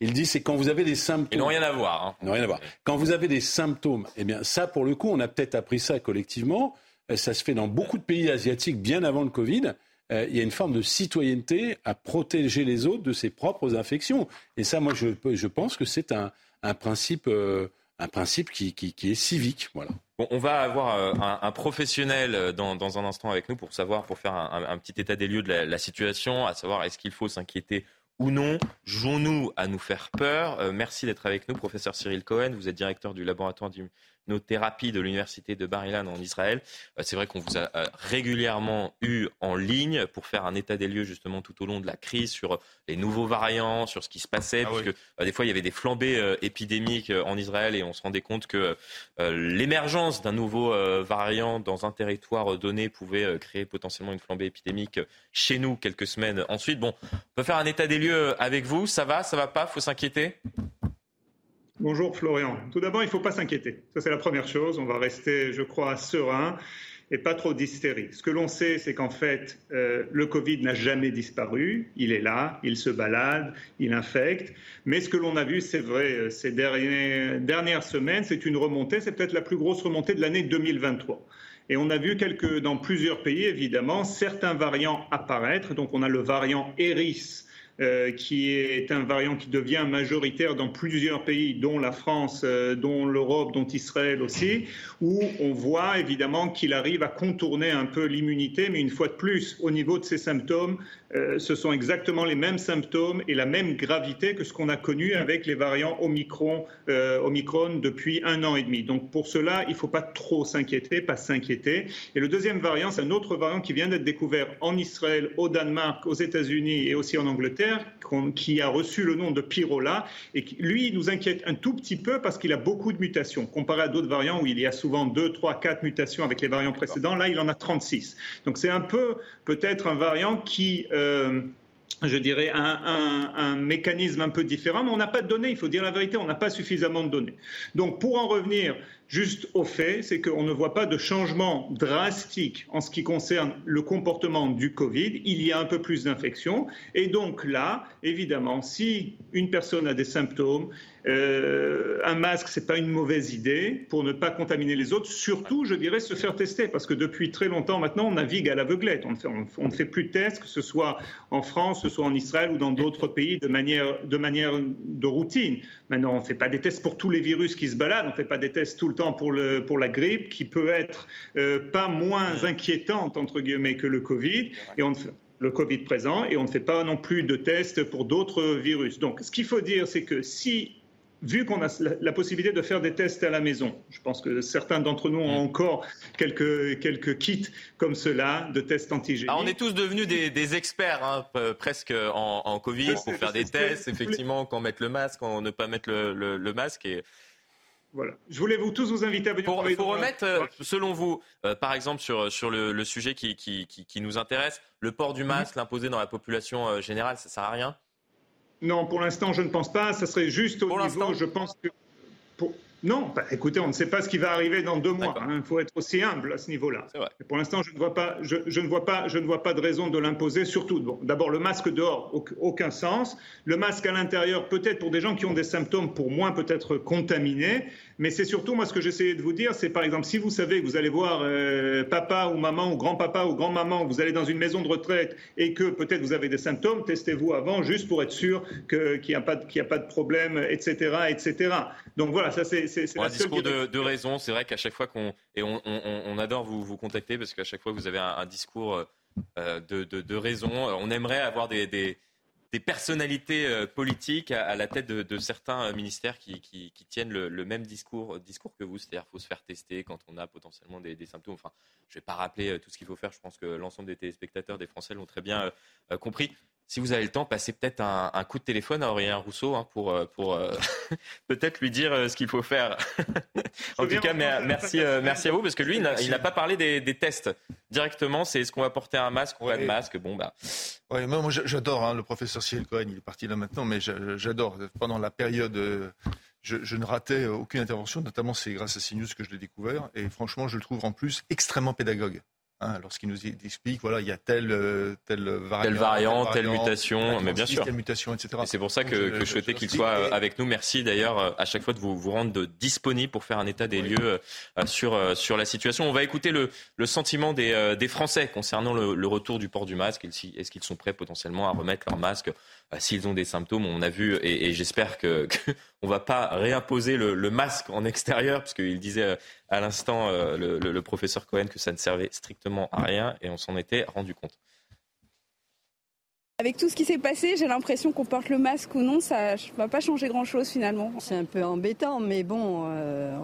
il dit c'est quand vous avez des symptômes. Ils n'ont rien à voir. Hein. Ils n'ont rien à voir. Quand vous avez des symptômes, eh bien ça pour le coup, on a peut-être appris ça collectivement. Ça se fait dans beaucoup de pays asiatiques bien avant le Covid. Euh, il y a une forme de citoyenneté à protéger les autres de ses propres infections. Et ça, moi, je, je pense que c'est un, un, principe, euh, un principe qui, est civique. On va avoir euh, un, professionnel dans, dans, un instant avec nous pour savoir, pour faire un, petit état des lieux de la, la situation, à savoir est-ce qu'il faut s'inquiéter ou non Jouons-nous à nous faire peur Merci d'être avec nous, professeur Cyril Cohen. Vous êtes directeur du laboratoire du nos thérapies de l'université de Bar-Ilan en Israël. Euh, c'est vrai qu'on vous a euh, régulièrement eu en ligne pour faire un état des lieux justement tout au long de la crise sur les nouveaux variants, sur ce qui se passait, ah puisque euh, des fois il y avait des flambées épidémiques en Israël et on se rendait compte que l'émergence d'un nouveau variant dans un territoire donné pouvait créer potentiellement une flambée épidémique chez nous quelques semaines ensuite. Bon, on peut faire un état des lieux avec vous, ça va, ça va pas, faut s'inquiéter? Bonjour Florian. Tout d'abord, il ne faut pas s'inquiéter. Ça, c'est la première chose. On va rester, je crois, serein et pas trop d'hystérie. Ce que l'on sait, c'est qu'en fait, euh, le Covid n'a jamais disparu. Il est là, il se balade, il infecte. Mais ce que l'on a vu, c'est vrai, euh, ces dernières, semaines, c'est une remontée. C'est peut-être la plus grosse remontée de l'année 2023. Et on a vu dans plusieurs pays, évidemment, certains variants apparaître. Donc, on a le variant Eris euh, qui est un variant qui devient majoritaire dans plusieurs pays, dont la France, euh, dont l'Europe, dont Israël aussi, où on voit évidemment qu'il arrive à contourner un peu l'immunité, mais une fois de plus, au niveau de ses symptômes, euh, ce sont exactement les mêmes symptômes et la même gravité que ce qu'on a connu avec les variants Omicron, Omicron depuis un an et demi. Donc pour cela, il ne faut pas trop s'inquiéter, pas s'inquiéter. Et le deuxième variant, c'est un autre variant qui vient d'être découvert en Israël, au Danemark, aux États-Unis et aussi en Angleterre, qui a reçu le nom de Pyrola et qui, lui, nous inquiète un tout petit peu parce qu'il a beaucoup de mutations. Comparé à d'autres variants où il y a souvent 2, 3, 4 mutations avec les variants précédents, là, il en a 36. Donc c'est un peu peut-être un variant qui... Euh, je dirais, un, mécanisme un peu différent, mais on n'a pas de données, il faut dire la vérité, on n'a pas suffisamment de données. Donc pour en revenir, juste au fait, c'est qu'on ne voit pas de changement drastique en ce qui concerne le comportement du Covid. Il y a un peu plus d'infections. Et donc là, évidemment, si une personne a des symptômes, euh, un masque, ce n'est pas une mauvaise idée pour ne pas contaminer les autres. Surtout, je dirais, se faire tester, parce que depuis très longtemps maintenant, on navigue à l'aveuglette. On, ne fait plus de tests, que ce soit en France, que ce soit en Israël ou dans d'autres pays, de manière, de routine. Maintenant, on ne fait pas des tests pour tous les virus qui se baladent, on ne fait pas des tests tout le temps pour la grippe, qui peut être euh, pas moins inquiétante, entre guillemets, que le Covid. Et on le Covid présent, et on ne fait pas non plus de tests pour d'autres virus. Donc, ce qu'il faut dire, c'est que si vu qu'on a la, possibilité de faire des tests à la maison, je pense que certains d'entre nous ont mm. encore quelques, quelques kits comme cela de tests antigéniques. Ah, on est tous devenus des, experts hein, presque en, Covid pour faire des tests, effectivement, quand mettre le masque, quand ne pas mettre le, masque. Et... Voilà. Je voulais vous tous vous inviter à venir. Pour, pour remettre, euh, selon vous, euh, par exemple sur, sur le, sujet qui, qui, qui, nous intéresse, le port du masque, mm-hmm. l'imposer dans la population euh, générale, ça sert à rien? Non, pour l'instant, je ne pense pas. Ça serait juste au niveau, je pense que. Non, bah, écoutez, on ne sait pas ce qui va arriver dans deux mois. Il hein. faut être aussi humble à ce niveau-là. Pour l'instant, je ne vois pas, je, ne vois pas, je ne vois pas de raison de l'imposer. Surtout, bon, d'abord le masque dehors, aucun sens. Le masque à l'intérieur, peut-être pour des gens qui ont des symptômes, pour moins peut-être contaminés. Mais c'est surtout, moi, ce que j'essayais de vous dire, c'est par exemple, si vous savez que vous allez voir euh, papa ou maman ou grand-papa ou grand-maman, vous allez dans une maison de retraite et que peut-être vous avez des symptômes, testez-vous avant, juste pour être sûr qu'il n'y a, pas de, a pas de problème, etc., etc. Donc voilà, ça c'est... c'est un discours de, raison, c'est vrai qu'à chaque fois qu'on... Et on, on, adore vous, vous contacter parce qu'à chaque fois vous avez un, discours euh, de, de, raison. On aimerait avoir des, des des personnalités euh, politiques à, la tête de, certains euh, ministères qui, tiennent le, même discours, discours que vous, c'est-à-dire qu'il faut se faire tester quand on a potentiellement des, symptômes. Enfin, je ne vais pas rappeler euh, tout ce qu'il faut faire, je pense que l'ensemble des téléspectateurs, des Français l'ont très bien compris si vous avez le temps, passez peut-être un, coup de téléphone à Aurélien Rousseau hein, pour, euh, pour euh, peut-être lui dire euh, ce qu'il faut faire. en tout cas, merci, merci à vous parce que lui, il n'a pas parlé des, tests directement. C'est est-ce qu'on va porter un masque ou pas de masque Bon, bah. Oui, moi, j'adore hein, le professeur Ciel Cohen. Il est parti là maintenant, mais j'adore. Pendant la période. Je, je, ne ratais aucune intervention, notamment c'est grâce à CNews que je l'ai découvert. Et franchement, je le trouve en plus extrêmement pédagogue. Hein, lorsqu'il nous explique, voilà, il y a telle, euh, telle variante, telle, variante, telle mutation, mais bien sûr. Telle mutation, etc. Et c'est pour ça que, je souhaitais qu'il soit avec nous. Merci d'ailleurs euh, à chaque fois de vous, vous rendre disponible pour faire un état des lieux euh, sur, sur la situation. On va écouter le, le sentiment des, des Français concernant le, retour du port du masque. Est-ce qu'ils sont prêts potentiellement à remettre leur masque s'ils ont des symptômes, on a vu, et, j'espère qu'on ne va pas réimposer le, masque en extérieur, puisqu'il disait euh, à l'instant, euh, le, professeur Cohen, que ça ne servait strictement à rien, et on s'en était rendu compte. Avec tout ce qui s'est passé, j'ai l'impression qu'on porte le masque ou non, ça ne va pas changer grand-chose finalement. C'est un peu embêtant, mais bon, euh,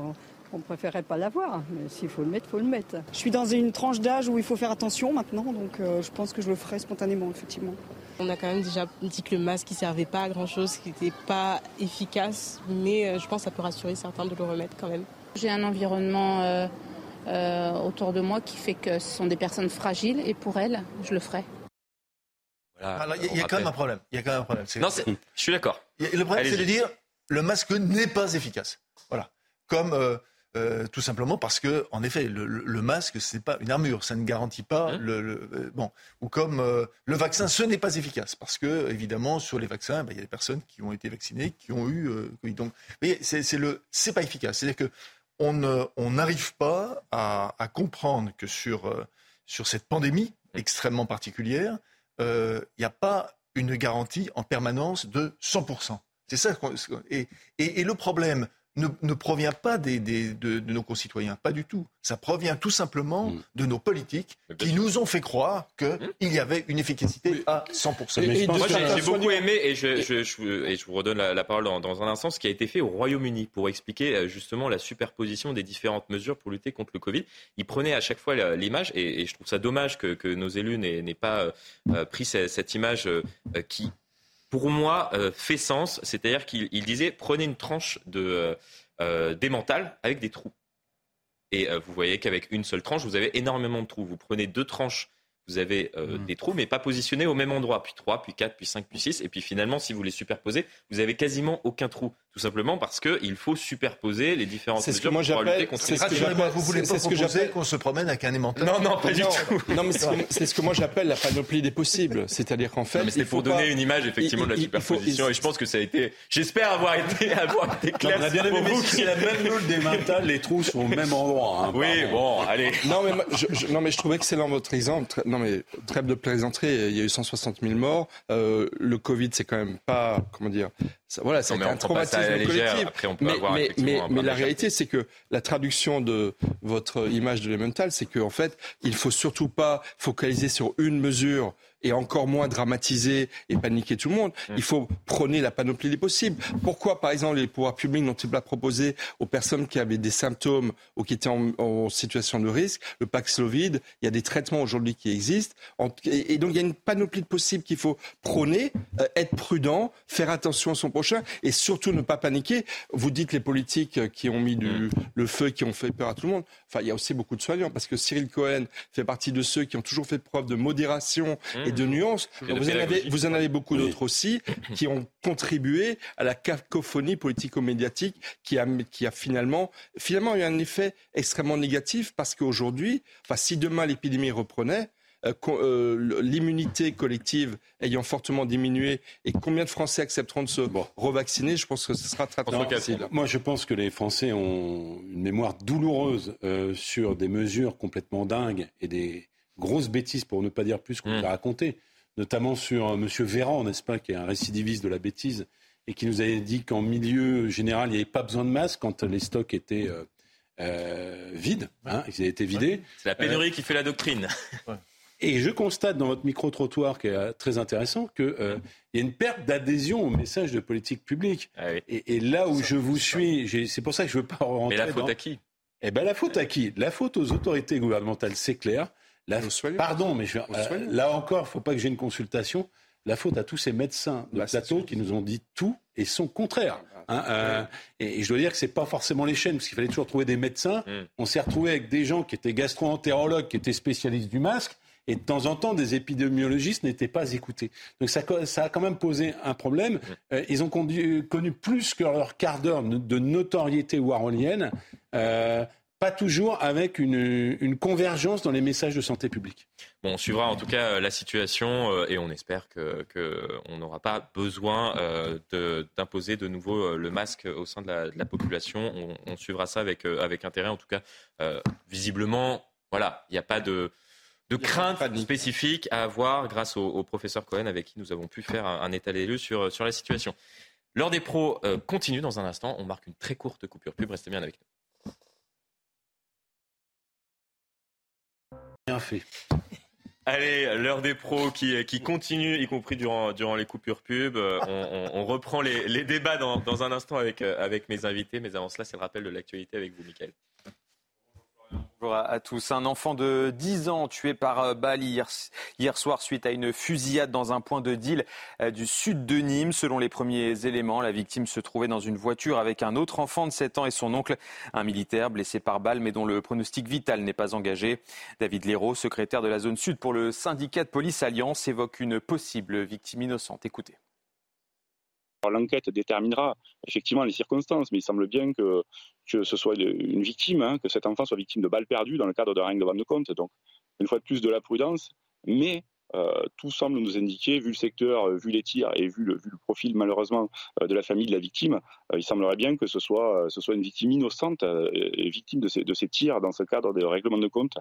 on préférerait pas l'avoir. Mais s'il faut le mettre, il faut le mettre. Je suis dans une tranche d'âge où il faut faire attention maintenant, donc je pense que je le ferai spontanément, effectivement. On a quand même déjà dit que le masque ne servait pas à grand chose, qu'il n'était pas efficace, mais euh, je pense que ça peut rassurer certains de le remettre quand même. J'ai un environnement euh, euh, autour de moi qui fait que ce sont des personnes fragiles et pour elles, je le ferai. il y, a quand même un problème. Il y a quand même un problème. Non, je suis d'accord. Le problème, c'est de dire le masque n'est pas efficace. Voilà. Comme euh, tout simplement parce que, en effet, le, le masque, c'est pas une armure, ça ne garantit pas hein le, euh, bon. Ou comme euh, le vaccin, ce n'est pas efficace parce que, évidemment, sur les vaccins, bah, il y a des personnes qui ont été vaccinées, qui ont eu, oui, donc, c'est le, c'est pas efficace. C'est-à-dire que on n'arrive pas à, à, comprendre que sur sur cette pandémie mmh. extrêmement particulière, il n'y a pas une garantie en permanence de 100%. C'est ça. Et, et, et le problème ne, provient pas des, de, nos concitoyens, pas du tout. Ça provient tout simplement mm. de nos politiques qui nous ont fait croire qu'il mm. y avait une efficacité à 100%. Moi, j'ai beaucoup aimé, et je, et je vous redonne la, parole dans, un instant, ce qui a été fait au Royaume-Uni pour expliquer euh, justement la superposition des différentes mesures pour lutter contre le Covid. Ils prenaient à chaque fois l'image, et, je trouve ça dommage que, nos élus n'aient pas euh, euh, pris cette, image qui pour moi, euh, fait sens. C'est-à-dire qu'il disait prenez une tranche de euh, d'émental avec des trous. Et euh, vous voyez qu'avec une seule tranche, vous avez énormément de trous. Vous prenez deux tranches vous avez euh, mmh. des trous, mais pas positionnés au même endroit. Puis 3, puis 4, puis 5, puis 6. Et puis finalement, si vous les superposez, vous avez quasiment aucun trou. Tout simplement parce qu'il faut superposer les différentes C'est ce que moi j'appelle. C'est ce que j'appelle. Vous voulez pas proposer qu'on se promène avec un Non, non, pas du tout. Non, mais c'est ce que moi j'appelle la panoplie des possibles. C'est-à-dire qu'en fait, c'est pour donner une image effectivement de la superposition. Et je pense que ça a été. J'espère avoir été avoir été clair. On a bien aimé c'est la même loule des mentales, les trous sont au même endroit. Hein, oui, bon, allez. Non, mais je, non, mais je trouvais excellent votre exemple. Non, mais trêve de plaisanterie. Il y a eu 160 000 morts. Euh, le Covid, c'est quand même pas, comment dire, voilà, c'est un traumatisme collectif. mais, la réalité, c'est que la traduction de votre image de l'Elemental, c'est qu'en fait, il faut surtout pas focaliser sur une mesure et encore moins dramatiser et paniquer tout le monde. Mm. Il faut prôner la panoplie des possibles. Pourquoi, par exemple, les pouvoirs publics n'ont-ils pas proposé aux personnes qui avaient des symptômes ou qui étaient en, situation de risque le Paxlovid? Il y a des traitements aujourd'hui qui existent. Et, donc, il y a une panoplie de possibles qu'il faut prôner, euh, être prudent, faire attention à son prochain et surtout ne pas paniquer. Vous dites les politiques qui ont mis du, mm. le feu, qui ont fait peur à tout le monde. Enfin, il y a aussi beaucoup de soignants parce que Cyril Cohen fait partie de ceux qui ont toujours fait preuve de modération de nuances. Vous en, avez, vous en avez beaucoup d'autres aussi qui ont contribué à la cacophonie politico-médiatique qui a, qui a finalement, finalement eu un effet extrêmement négatif parce qu'aujourd'hui, enfin, si demain l'épidémie reprenait, euh, euh, l'immunité collective ayant fortement diminué et combien de Français accepteront de se revacciner, je pense que ce sera très, très difficile. Moi, je pense que les Français ont une mémoire douloureuse euh, sur des mesures complètement dingues et des, grosse bêtise, pour ne pas dire plus, qu'on mmh. a raconté, notamment sur euh, M. Véran, n'est-ce pas, qui est un récidiviste de la bêtise, et qui nous avait dit qu'en milieu général, il n'y avait pas besoin de masques quand les stocks étaient euh, euh, vides, hein, ils avaient été vidés. C'est la pénurie qui fait la doctrine. Et je constate dans votre micro-trottoir, qui est très intéressant, qu'il y a une perte d'adhésion au message de politique publique. Ah et, là où je vous suis, c'est pour ça que je ne veux pas rentrer. Mais la faute à qui? Eh bien, la faute à qui? La faute aux autorités gouvernementales, c'est clair. La, pardon, mais euh, là encore, il ne faut pas que j'ai une consultation. La faute à tous ces médecins de plateau qui nous ont dit tout et sont contraires. Hein, euh, et, je dois dire que ce n'est pas forcément les chaînes, parce qu'il fallait toujours trouver des médecins. Mm. On s'est retrouvé avec des gens qui étaient gastro-entérologues, qui étaient spécialistes du masque, et de temps en temps, des épidémiologistes n'étaient pas écoutés. Donc ça, a quand même posé un problème. Mm. Euh, ils ont connu, plus que leur quart d'heure de notoriété warholienne pas toujours avec une, convergence dans les messages de santé publique. Bon, on suivra en tout cas euh, la situation euh, et on espère qu'on n'aura pas besoin euh, d'imposer de, nouveau le masque au sein de la, population. On, suivra ça avec, avec intérêt. En tout cas, visiblement, voilà, il n'y a pas de, de crainte spécifique à avoir grâce au, professeur Cohen avec qui nous avons pu faire un, état des lieux sur, sur la situation. L'heure des pros continue dans un instant. On marque une très courte coupure pub. Restez bien avec nous. Allez, l'heure des pros qui, continue, y compris durant, les coupures pub. Euh, on, reprend les, débats dans, un instant avec, euh, avec mes invités, mais avant cela, c'est le rappel de l'actualité avec vous, Mickaël. Bonjour à tous. Un enfant de 10 ans tué par euh, balle hier, soir suite à une fusillade dans un point de deal euh, du sud de Nîmes. Selon les premiers éléments, la victime se trouvait dans une voiture avec un autre enfant de 7 ans et son oncle, un militaire blessé par balle mais dont le pronostic vital n'est pas engagé. David Léraud, secrétaire de la zone sud pour le syndicat de police Alliance, évoque une possible victime innocente. Écoutez. L'enquête déterminera effectivement les circonstances, mais il semble bien que, ce soit une victime, hein, que cet enfant soit victime de balles perdues dans le cadre d'un règlement de compte. Donc, une fois de plus, de la prudence, mais euh, tout semble nous indiquer, vu le secteur, vu les tirs et vu le, profil malheureusement euh, de la famille de la victime, euh, il semblerait bien que ce soit, une victime innocente et victime de ces, de ces tirs dans ce cadre des règlements de compte,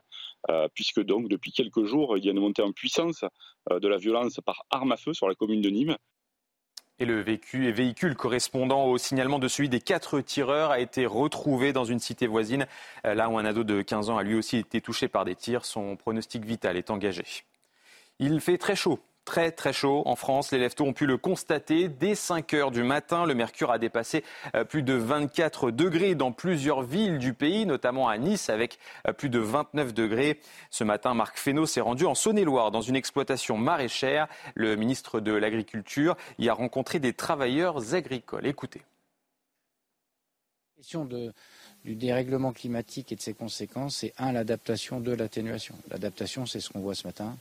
puisque donc depuis quelques jours, il y a une montée en puissance de la violence par arme à feu sur la commune de Nîmes. Et le véhicule correspondant au signalement de celui des quatre tireurs a été retrouvé dans une cité voisine, euh, là où un ado de 15 ans a lui aussi été touché par des tirs. Son pronostic vital est engagé. Il fait très chaud très très chaud en France. Les leftos ont pu le constater. Dès 5 heures du matin, le mercure a dépassé euh, plus de 24 degrés dans plusieurs villes du pays, notamment à Nice avec euh, plus de 29 degrés. Ce matin, Marc Fesneau s'est rendu en Saône-et-Loire dans une exploitation maraîchère. Le ministre de l'Agriculture y a rencontré des travailleurs agricoles. Écoutez. La question du dérèglement climatique et de ses conséquences, c'est un, l'adaptation, deux, l'atténuation. L'adaptation, c'est ce qu'on voit ce matin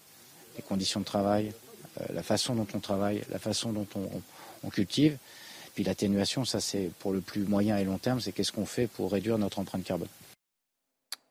les conditions de travail, la façon dont on travaille, la façon dont on, cultive. Puis l'atténuation, ça c'est pour le plus moyen et long terme, c'est qu'est-ce qu'on fait pour réduire notre empreinte carbone.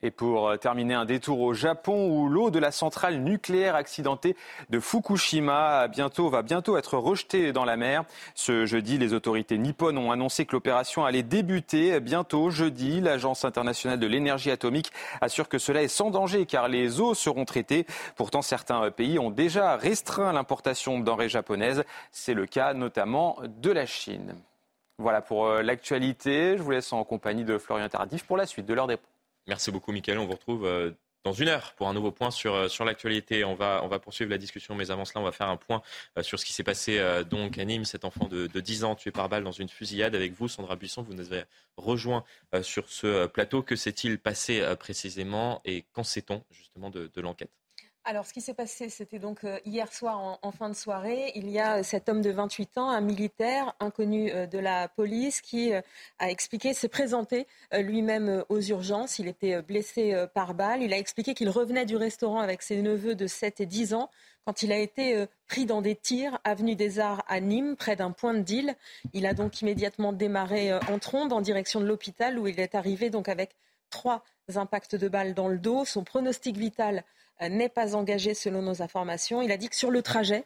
Et pour euh, terminer, un détour au Japon où l'eau de la centrale nucléaire accidentée de Fukushima bientôt, va bientôt être rejetée dans la mer. Ce jeudi, les autorités nippones ont annoncé que l'opération allait débuter bientôt jeudi. L'Agence internationale de l'énergie atomique assure que cela est sans danger car les eaux seront traitées. Pourtant, certains pays ont déjà restreint l'importation de denrées japonaises. C'est le cas notamment de la Chine. Voilà pour euh, l'actualité. Je vous laisse en compagnie de Florian Tardif pour la suite de l'heure des Merci beaucoup, Mickaël. On vous retrouve euh, dans une heure pour un nouveau point sur, euh, l'actualité. On va, poursuivre la discussion, mais avant cela, on va faire un point euh, sur ce qui s'est passé donc à Nîmes, cet enfant de, de, 10 ans tué par balle dans une fusillade. Avec vous, Sandra Buisson, vous nous avez rejoint sur ce plateau. Que s'est-il passé précisément et qu'en sait-on justement de l'enquête? Alors, ce qui s'est passé, c'était donc euh, hier soir en, fin de soirée. Il y a euh, cet homme de 28 ans, un militaire inconnu euh, de la police, qui a expliqué, s'est présenté lui-même aux urgences. Il était blessé par balle. Il a expliqué qu'il revenait du restaurant avec ses neveux de 7 et 10 ans quand il a été pris dans des tirs avenue des Arts à Nîmes, près d'un point de deal. Il a donc immédiatement démarré en trombe en direction de l'hôpital où il est arrivé donc avec trois impacts de balles dans le dos. Son pronostic vital euh, n'est pas engagé selon nos informations. Il a dit que sur le trajet,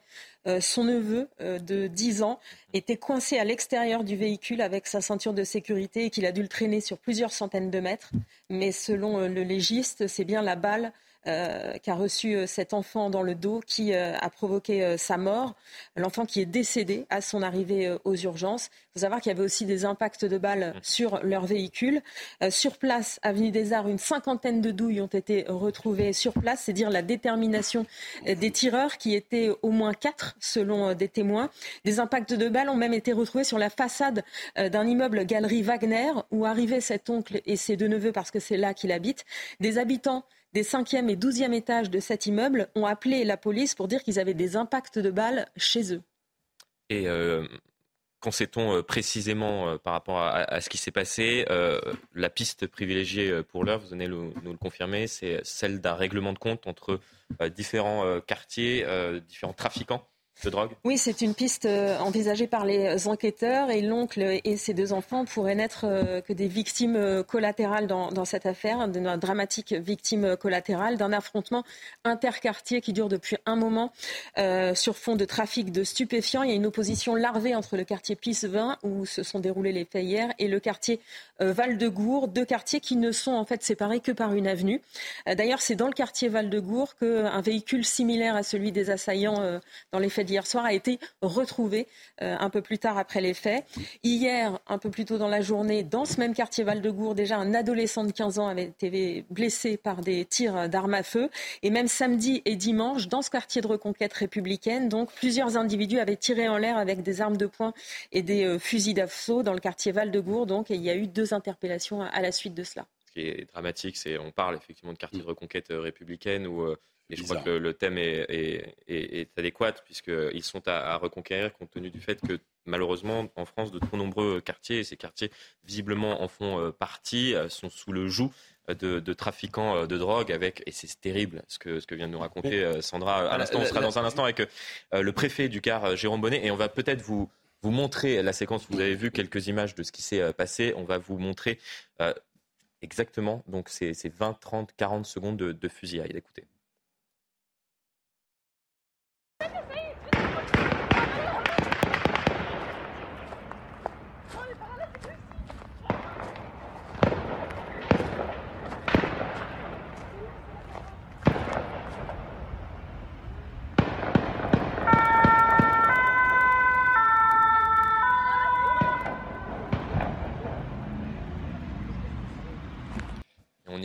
euh, son neveu euh, de 10 ans était coincé à l'extérieur du véhicule avec sa ceinture de sécurité et qu'il a dû le traîner sur plusieurs centaines de mètres. Mais selon le légiste, c'est bien la balle euh, qu'a reçu euh, cet enfant dans le dos qui euh, a provoqué sa mort. L'enfant qui est décédé à son arrivée aux urgences. Il faut savoir qu'il y avait aussi des impacts de balles sur leur véhicule. sur place, avenue des Arts, une cinquantaine de douilles ont été retrouvées sur place. C'est dire la détermination des tireurs qui étaient au moins quatre selon des témoins. Des impacts de balles ont même été retrouvés sur la façade d'un immeuble Galerie Wagner où arrivait cet oncle et ses deux neveux parce que c'est là qu'il habite. Des habitants des 5e et 12e étages de cet immeuble ont appelé la police pour dire qu'ils avaient des impacts de balles chez eux. Et euh, qu'en sait-on euh, précisément euh, par rapport à, ce qui s'est passé La piste privilégiée pour l'heure, vous venez nous le confirmer, c'est celle d'un règlement de compte entre différents quartiers, différents trafiquants oui, c'est une piste euh, envisagée par les enquêteurs et l'oncle et ses deux enfants pourraient n'être euh, que des victimes euh, collatérales dans, cette affaire, d'une dramatique victime collatérale d'un affrontement interquartier qui dure depuis un moment sur fond de trafic de stupéfiants. Il y a une opposition larvée entre le quartier Pisse-20 où se sont déroulés les faits hier et le quartier Val-de-Gour, deux quartiers qui ne sont en fait séparés que par une avenue. D'ailleurs, c'est dans le quartier Val-de-Gour qu'un véhicule similaire à celui des assaillants dans les faits d'hier soir a été retrouvé euh, un peu plus tard après les faits. Hier, un peu plus tôt dans la journée, dans ce même quartier Val-de-Gour, déjà un adolescent de 15 ans avait été blessé par des tirs d'armes à feu. Et même samedi et dimanche, dans ce quartier de reconquête républicaine, donc plusieurs individus avaient tiré en l'air avec des armes de poing et des euh, fusils d'assaut dans le quartier Val-de-Gour. Donc, et il y a eu deux interpellations à, la suite de cela. Ce qui est dramatique, c'est on parle effectivement de quartier de reconquête euh, républicaine où et je crois que le, thème est, est, est, adéquat puisqu'ils sont à, reconquérir compte tenu du fait que malheureusement en France de trop nombreux quartiers, et ces quartiers visiblement en font euh, partie, euh, sont sous le joug de, trafiquants euh, de drogue avec et c'est terrible ce que, ce que vient de nous raconter Sandra à l'instant. On sera dans un instant avec le préfet du Car Jérôme Bonnet et on va peut-être vous vous montrer la séquence. Vous avez vu quelques images de ce qui s'est passé. On va vous montrer exactement. Donc c'est 20, 30, 40 secondes de, de fusillade. Écoutez.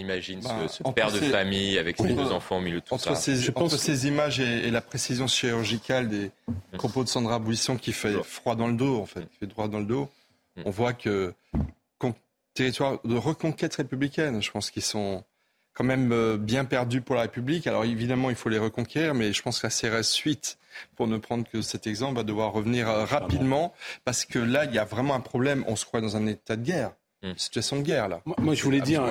Imagine ce, bah, père de famille avec ses deux enfants au milieu de tout ça. Ces, je pense ces images et, la précision chirurgicale des propos de Sandra Bouisson qui fait froid dans le dos, en fait, qui fait droit dans le dos, mm. on voit que territoire de reconquête républicaine, je pense qu'ils sont quand même euh, bien perdus pour la République. Alors évidemment, il faut les reconquérir, mais je pense que la CRS suite, pour ne prendre que cet exemple, va devoir revenir euh, rapidement, parce que là, il y a vraiment un problème. On se croit dans un état de guerre. Une situation de guerre, là. Moi, je voulais dire,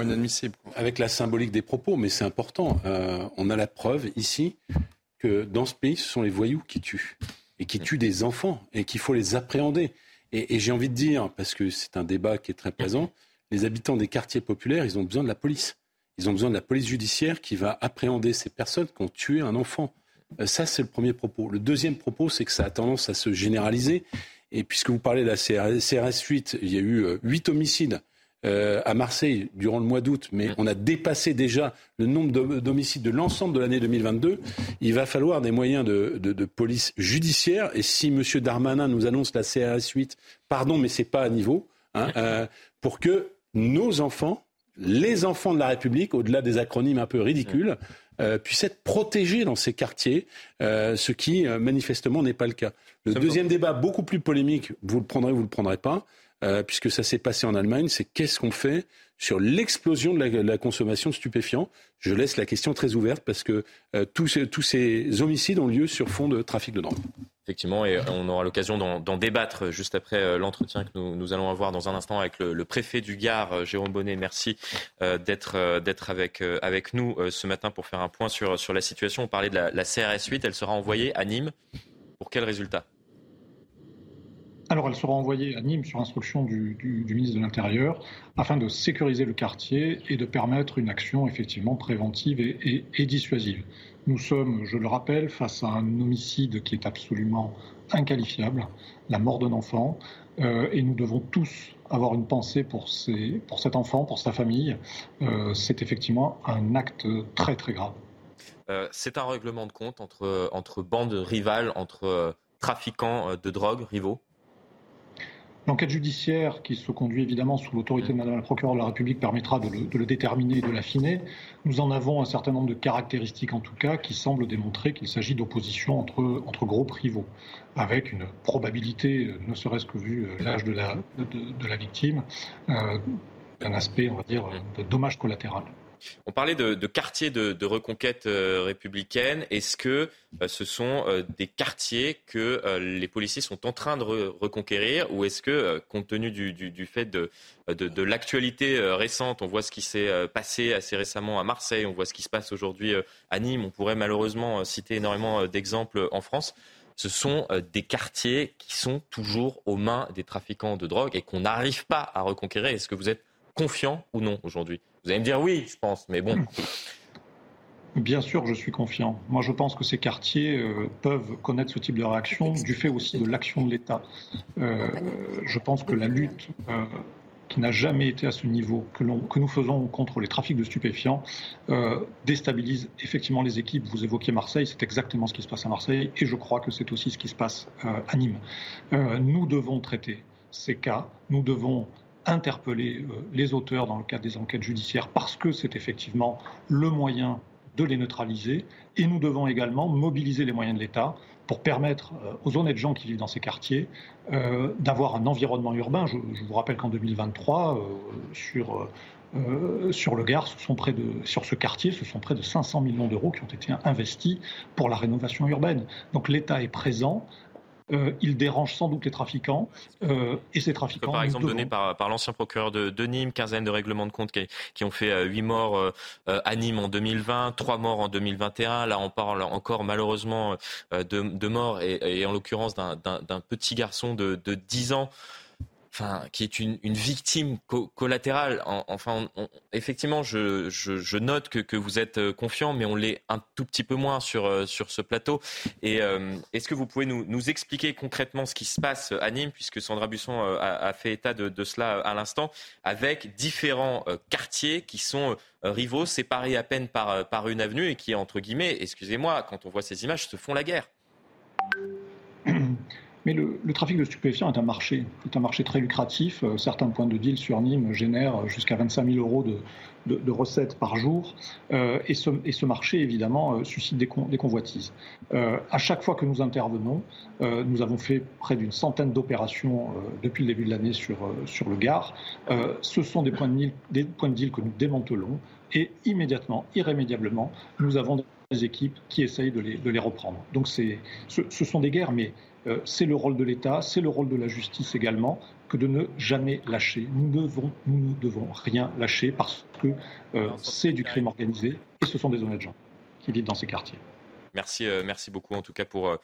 avec la symbolique des propos, mais c'est important, euh, on a la preuve ici que dans ce pays, ce sont les voyous qui tuent et qui tuent des enfants et qu'il faut les appréhender. Et, j'ai envie de dire, parce que c'est un débat qui est très présent, les habitants des quartiers populaires, ils ont besoin de la police. Ils ont besoin de la police judiciaire qui va appréhender ces personnes qui ont tué un enfant. Euh, ça, c'est le premier propos. Le deuxième propos, c'est que ça a tendance à se généraliser. Et puisque vous parlez de la CRS 8, il y a eu euh, huit homicides euh, à Marseille durant le mois d'août, mais on a dépassé déjà le nombre d'homicides de l'ensemble de l'année 2022. Il va falloir des moyens de, de, de, police judiciaire. Et si M. Darmanin nous annonce la CRS 8, pardon, mais c'est pas à niveau, hein, euh, pour que nos enfants, les enfants de la République, au-delà des acronymes un peu ridicules, euh, puissent être protégés dans ces quartiers, euh, ce qui euh, manifestement n'est pas le cas. Le deuxième débat, beaucoup plus polémique, vous le prendrez ou vous le prendrez pas, euh, puisque ça s'est passé en Allemagne, c'est qu'est-ce qu'on fait sur l'explosion de, la, consommation de. Je laisse la question très ouverte parce que euh, tous, ces homicides ont lieu sur fond de trafic de drogue. Effectivement, et on aura l'occasion d'en débattre juste après euh, l'entretien que nous, allons avoir dans un instant avec le, préfet du Gard, Jérôme Bonnet. Merci d'être avec, nous ce matin pour faire un point sur, sur la situation. On parlait de la, la CRS 8, elle sera envoyée à Nîmes. Pour quel résultat? Alors, elle sera envoyée à Nîmes sur instruction du, ministre de l'Intérieur afin de sécuriser le quartier et de permettre une action effectivement préventive et, dissuasive. Nous sommes, je le rappelle, face à un homicide qui est absolument inqualifiable, la mort d'un enfant, euh, et nous devons tous avoir une pensée pour, cet enfant, pour sa famille. Euh, c'est effectivement un acte très très grave. Euh, c'est un règlement de compte entre bandes rivales, entre trafiquants de drogue rivaux? L'enquête judiciaire qui se conduit évidemment sous l'autorité de Madame la procureure de la République permettra de le, déterminer et de l'affiner. Nous en avons un certain nombre de caractéristiques en tout cas qui semblent démontrer qu'il s'agit d'opposition entre, entre groupes rivaux, avec une probabilité, ne serait-ce que vu euh, l'âge de la, de, la victime, euh, d'un aspect, on va dire, de dommage collatéral. On parlait de, quartiers de, reconquête euh, républicaine. Est-ce que euh, ce sont euh, des quartiers que les policiers sont en train de reconquérir? Ou est-ce que, compte tenu du, fait de, l'actualité récente, on voit ce qui s'est passé assez récemment à Marseille, on voit ce qui se passe aujourd'hui à Nîmes, on pourrait malheureusement citer énormément d'exemples en France ce sont des quartiers qui sont toujours aux mains des trafiquants de drogue et qu'on n'arrive pas à reconquérir. Est-ce que vous êtes confiant ou non aujourd'hui? Vous allez me dire oui, je pense, mais bon. Bien sûr, je suis confiant. Moi, je pense que ces quartiers euh, peuvent connaître ce type de réaction du fait aussi de l'action de l'État. Euh, je pense que la lutte euh, qui n'a jamais été à ce niveau que, que, nous faisons contre les trafics de stupéfiants déstabilise effectivement les équipes. Vous évoquiez Marseille, c'est exactement ce qui se passe à Marseille et je crois que c'est aussi ce qui se passe à Nîmes. nous devons traiter ces cas, nous devons interpeller euh, les auteurs dans le cadre des enquêtes judiciaires parce que c'est effectivement le moyen de les neutraliser. Et nous devons également mobiliser les moyens de l'État pour permettre euh, aux honnêtes gens qui vivent dans ces quartiers euh, d'avoir un environnement urbain. Je, vous rappelle qu'en 2023, sur, le Gard, sur ce quartier, ce sont près de 500 millions d'euros qui ont été investis pour la rénovation urbaine. Donc l'État est présent. Euh, il dérange sans doute les trafiquants. Euh, et ces trafiquants. Par exemple, donné par, l'ancien procureur de, Nîmes, quinzaine de règlements de compte qui, ont fait 8 euh, morts à Nîmes en 2020, 3 morts en 2021. Là, on parle encore malheureusement de, morts et, en l'occurrence d'un petit garçon de, de 10 ans qui est une, victime collatérale. enfin, effectivement, je, note que, vous êtes euh, confiant, mais on l'est un tout petit peu moins sur, euh, sur ce plateau. Et euh, est-ce que vous pouvez nous, expliquer concrètement ce qui se passe à Nîmes, puisque Sandra Busson a, fait état de, cela à l'instant, avec différents quartiers qui sont rivaux, séparés à peine par, par une avenue et qui, entre guillemets, excusez-moi, quand on voit ces images, se font la guerre? Mais le, trafic de stupéfiants est un marché, est un marché très lucratif. Euh, certains points de deal sur Nîmes génèrent jusqu'à 25 000 euros de, recettes par jour. Euh, et, ce, marché, évidemment, euh, suscite des, convoitises. à chaque fois que nous intervenons, nous avons fait près d'une centaine d'opérations depuis le début de l'année sur, le Gard. ce sont des points, de deal, que nous démantelons et immédiatement, irrémédiablement, nous avons des équipes qui essayent de les, reprendre. Donc ce, ce sont des guerres, mais euh, c'est le rôle de l'État, c'est le rôle de la justice également, que de ne jamais lâcher. Nous, devons, nous ne devons rien lâcher parce que euh, c'est du crime organisé et ce sont des honnêtes gens qui vivent dans ces quartiers. Merci, merci beaucoup en tout cas pour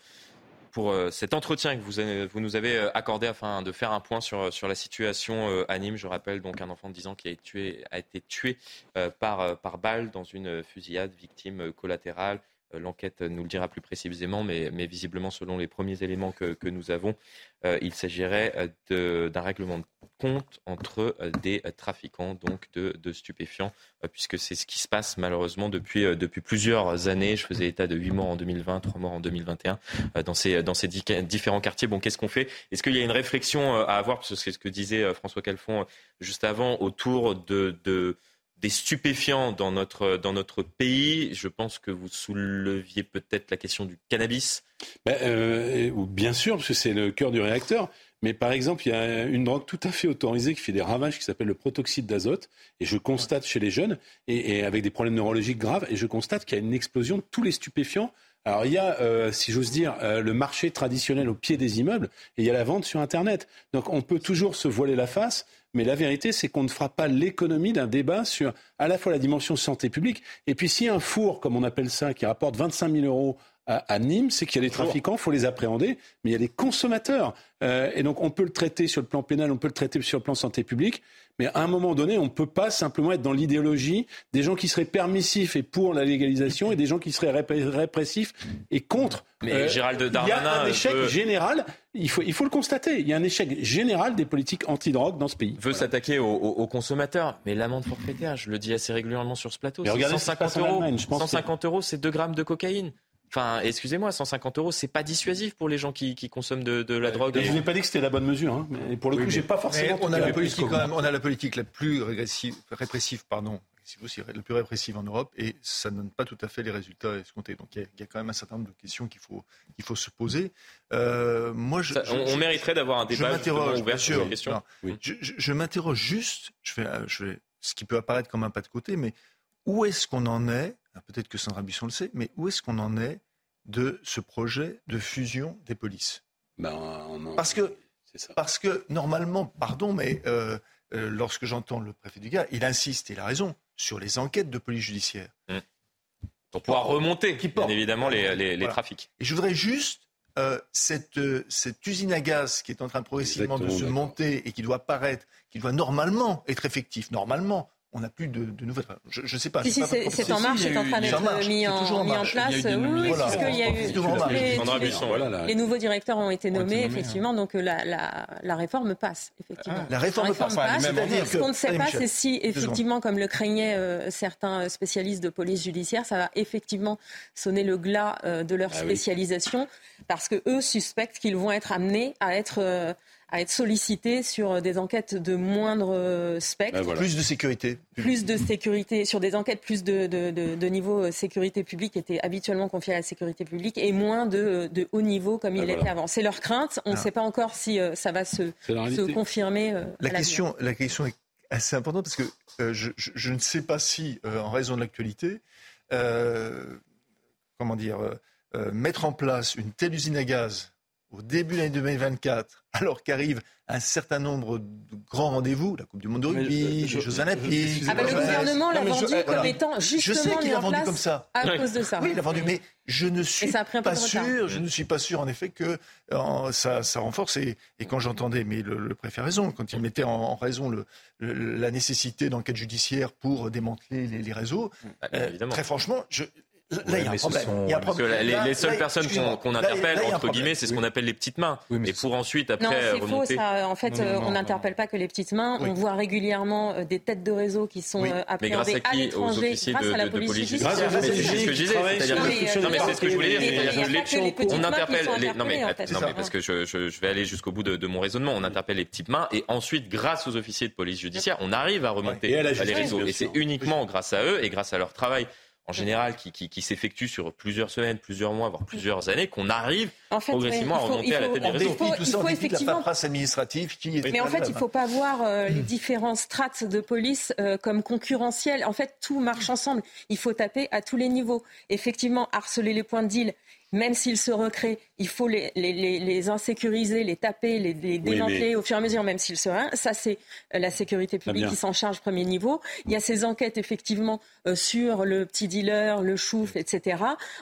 pour euh, cet entretien que vous, vous, nous avez euh, accordé afin de faire un point sur, sur la situation euh, à Nîmes. Je rappelle donc un enfant de 10 ans qui a, tué, a été tué par, par balle dans une fusillade, victime collatérale. L'enquête nous le dira plus précisément, mais, visiblement, selon les premiers éléments que, nous avons, il s'agirait d'un règlement de compte entre des trafiquants donc de, stupéfiants, puisque c'est ce qui se passe malheureusement depuis, plusieurs années. Je faisais état de 8 morts en 2020, 3 morts en 2021 dans ces, différents quartiers. Bon, qu'est-ce qu'on fait? Est-ce qu'il y a une réflexion à avoir, parce que c'est ce que disait François Calfon juste avant, autour de des stupéfiants dans notre, dans notre pays. Je pense que vous souleviez peut-être la question du cannabis. Ben, euh, bien sûr, parce que c'est le cœur du réacteur. Mais par exemple, il y a une drogue tout à fait autorisée qui fait des ravages qui s'appelle le protoxyde d'azote. Et je constate chez les jeunes, et, avec des problèmes neurologiques graves, et je constate qu'il y a une explosion de tous les stupéfiants alors il y a, euh, si j'ose dire, euh, le marché traditionnel au pied des immeubles et il y a la vente sur Internet. Donc on peut toujours se voiler la face, mais la vérité, c'est qu'on ne fera pas l'économie d'un débat sur à la fois la dimension santé publique et puis si un four, comme on appelle ça, qui rapporte 25 000 euros à, Nîmes, c'est qu'il y a des trafiquants, il faut les appréhender, mais il y a des consommateurs. Euh, et donc on peut le traiter sur le plan pénal, on peut le traiter sur le plan santé publique, mais à un moment donné, on ne peut pas simplement être dans l'idéologie des gens qui seraient permissifs et pour la légalisation et des gens qui seraient répressifs et contre. Mais euh, Gérald Darmanin il y a un échec général, il faut, il faut le constater, il y a un échec général des politiques anti-drogue dans ce pays. Veut s'attaquer aux, consommateurs, mais l'amende forfaitaire, je le dis assez régulièrement sur ce plateau, c'est 150 euros. 150 euros, c'est 2 grammes de cocaïne. Enfin, excusez-moi, 150 euros, c'est pas dissuasif pour les gens qui, consomment de, la drogue. Je n'ai pas dit que c'était la bonne mesure. Hein, mais pour le coup, j'ai pas forcément. On a la politique quand même. On a la politique la plus régressive, répressive, pardon, aussi la plus répressive en Europe, et ça ne donne pas tout à fait les résultats escomptés. Donc il y, a quand même un certain nombre de questions qu'il faut qu'il faut se poser. Euh, moi, je, on, mériterait d'avoir un débat ouvert sur ces questions. Je, m'interroge juste. Je fais, je fais ce qui peut apparaître comme un pas de côté, mais où est-ce qu'on en est Peut-être que Sandra Buisson le sait, mais où est-ce qu'on en est de ce projet de fusion des polices? Ben, parce, que, parce que normalement, pardon, mais euh, euh, lorsque j'entends le préfet du Gard, il insiste, et il a raison, sur les enquêtes de police judiciaire. Mmh. Pour pouvoir remonter, qui bien évidemment, les, trafics. Et je voudrais juste euh, cette, cette, usine à gaz qui est en train progressivement de se monter et qui doit paraître, qui doit normalement être effectif, normalement on n'a plus de, de, nouvelles. Je ne sais pas. Si, si, c'est en marche, c'est en train d'être mis, en, mis en place. Oui, puisqu'il y a eu. Les, nouveaux directeurs ont été nommés, effectivement, donc euh, la, réforme passe, effectivement. Ah, la réforme, passe. Ce qu'on ne sait pas, c'est si, effectivement, comme le craignaient euh, certains spécialistes de police judiciaire, ça va effectivement sonner le glas euh, de leur ah spécialisation, parce que eux suspectent qu'ils vont être amenés à être à être sollicité sur des enquêtes de moindre spectre. Ben Plus de sécurité. Plus de sécurité, sur des enquêtes plus de, de, de, niveau euh, sécurité publique étaient habituellement confiées à la sécurité publique et moins de, de haut niveau comme il ben l'était avant. C'est leur crainte. On ne ah. sait pas encore si euh, ça va se, se confirmer. Euh, la, question, la question est assez importante parce que je, je, ne sais pas si, en raison de l'actualité, comment dire, mettre en place une telle usine à gaz au début de l'année 2024, alors qu'arrive un certain nombre de grands rendez-vous, la Coupe du Monde de rugby, les Jeux Olympiques. Ah bah, le gouvernement l'a vendu comme étant justement je sais qu'il a vendu comme ça. à cause de ça. Oui, il a vendu, mais je ne suis pas sûr. Je ne suis pas sûr, en effet, que ça, ça, renforce. Et, quand j'entendais, mais le, préfet a raison, quand il mettait en, raison le, la nécessité d'enquête judiciaire pour démanteler les, réseaux, bah, euh, très franchement, je, Là, il y a un problème. les, seules personnes qu'on interpelle, entre guillemets, c'est ce qu'on appelle les petites mains. et pour ensuite, après, non, c'est faux, ça. En fait, on n'interpelle pas que les petites mains. On voit régulièrement euh, des têtes de réseau qui sont euh, appréhendées à l'étranger grâce à la police judiciaire. C'est ce que je disais. Non, mais c'est ce que je voulais dire. On interpelle... Non, mais parce que je vais aller jusqu'au bout de mon raisonnement. On interpelle les petites mains et ensuite, grâce aux officiers de police judiciaire, on arrive à remonter les réseaux. Et c'est uniquement grâce à eux et grâce à leur travail en général qui, qui, qui s'effectue sur plusieurs semaines, plusieurs mois, voire plusieurs années, qu'on arrive progressivement à remonter à la tête des réseaux. Il faut, effectivement... la administrative qui est Mais en fait, il ne faut pas voir euh, les différents strates de police euh, comme concurrentiels. En fait, tout marche ensemble. Il faut taper à tous les niveaux. Effectivement, harceler les points de deal, même s'ils se recréent, il faut les, les, insécuriser, les taper, les, démanteler au fur et à mesure, même s'ils se Ça, c'est euh, la sécurité publique qui s'en charge premier niveau. Il y a ces enquêtes, effectivement, euh, sur le petit dealer, le chouf, etc.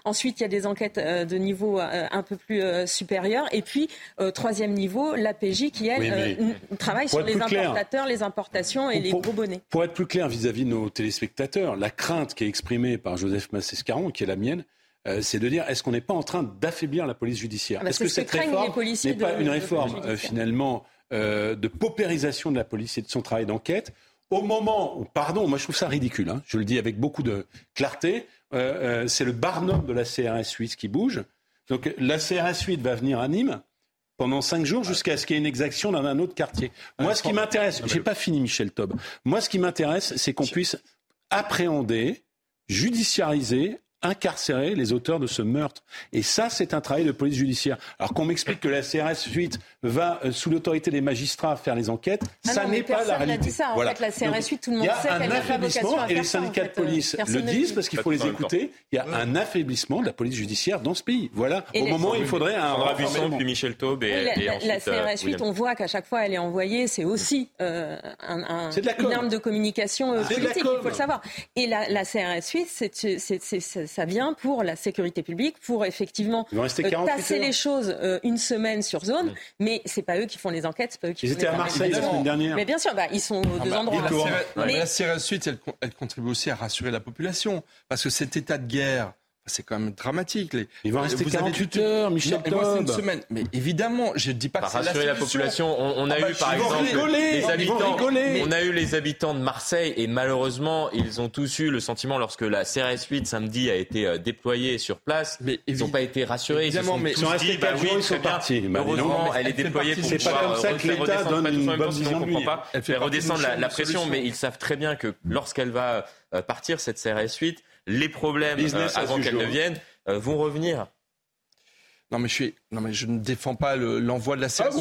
Ensuite, il y a des enquêtes euh, de niveau un peu plus supérieur. Et puis, troisième niveau, l'APJ qui, elle, travaille sur les importateurs, les importations et les gros bonnets. Pour être plus clair vis-à-vis de nos téléspectateurs, la crainte qui est exprimée par Joseph Massescaron, qui est la mienne, euh, c'est de dire est-ce qu'on n'est pas en train d'affaiblir la police judiciaire ah bah, Est-ce que, cette réforme n'est pas une réforme euh, finalement euh, de paupérisation de la police et de son travail d'enquête au moment où, pardon, moi je trouve ça ridicule, hein, je le dis avec beaucoup de clarté, c'est le barnum de la CRS 8 qui bouge. Donc la CRS 8 va venir à Nîmes pendant cinq jours jusqu'à ce qu'il y ait une exaction dans un autre quartier. Moi, ce qui m'intéresse, j'ai pas fini, Michel Taub. Moi, ce qui m'intéresse, c'est qu'on puisse appréhender, judiciariser, incarcérer les auteurs de ce meurtre. Et ça, c'est un travail de police judiciaire. Alors qu'on m'explique que la CRS 8 va, euh, sous l'autorité des magistrats, faire les enquêtes, ah ça n'est pas la réalité. Dit ça. En fait, la CRS 8, tout le monde sait qu'elle n'a pas vocation à Et les syndicats de police le disent parce qu'il faut les écouter. Il y a un affaiblissement de la police judiciaire dans ce pays. Voilà. Au moment où il faudrait un Sandra puis Michel Taube et, la, la, CRS 8, on voit qu'à chaque fois, elle est envoyée. C'est aussi euh, un, une arme de communication euh, politique, il faut le savoir. Et la, CRS 8, ça vient pour la sécurité publique, pour effectivement tasser les choses une semaine sur zone. Mais mais c'est pas eux qui font les enquêtes, c'est pas eux qui ils étaient à Marseille la semaine dernière. Mais bien sûr, bah, ils sont aux ah deux bah, endroits. Mais... La CRS elle contribue aussi à rassurer la population parce que cet état de guerre c'est quand même dramatique. Les... Il va rester 48 heures, Michel non, une semaine. Mais évidemment, je ne dis pas que c'est rassurer la, population. On, a ah eu, bah, par exemple, les habitants. On a eu les habitants de Marseille et malheureusement, ils ont tous eu le sentiment lorsque la CRS 8 samedi a été euh, déployée sur place, mais ils n'ont pas été rassurés. Évidemment, ils se sont mais tous dit, bah oui, ils sont partis. Bah heureusement, elle est déployée pour C'est pas comme ça que l'État donne une bonne vision. On comprend pas. Elle fait redescendre la pression, mais ils savent très bien que lorsqu'elle va euh, partir cette CRS 8 les problèmes euh, avant qu'elles ne viennent euh, vont revenir. Non mais je suis, non mais je ne défends pas l'envoi de la CRS.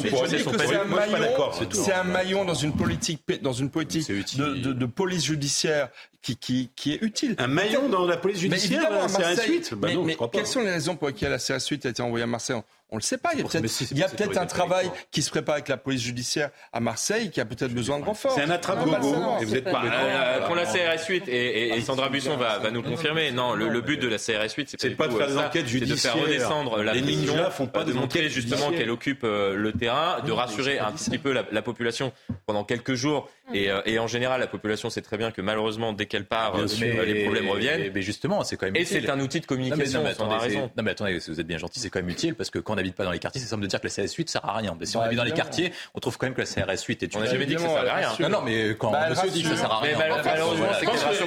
c'est un maillon, dans une politique, dans une politique de, police judiciaire qui, qui, qui, est utile. Un maillon dans la police judiciaire, la CRS 8 bah mais, quelles sont les raisons pour lesquelles la CRS 8 a été envoyée à Marseille on le sait pas. Il y a peut-être un travail qui se prépare avec la police judiciaire à Marseille qui a peut-être besoin de renfort. C'est un attrape-gogo. Vous êtes pas. Euh, pour la CRS 8 et, Sandra Busson va, va nous confirmer. Non, le, but de la CRS 8, c'est pas de faire des enquêtes judiciaires. C'est de faire redescendre la pression, font pas de montrer justement qu'elle occupe euh, le terrain, de rassurer un petit peu la population pendant quelques jours euh, et, en général, la population sait très bien que malheureusement, dès qu'elle part, euh, les problèmes reviennent. Mais justement, c'est quand même. Et c'est un outil de communication. Non, mais, attendez, raison. non, mais attendez, vous êtes bien gentil, c'est quand même utile parce que quand on n'habite pas dans les quartiers, c'est simple de dire que la CRS 8 sert à rien. Mais si on bah, habite dans les quartiers, on trouve quand même que la CRS 8 est une. On n'a jamais dit que ça sert à rien. Non, non, mais quand bah, monsieur dit que ça sert à rien. Malheureusement,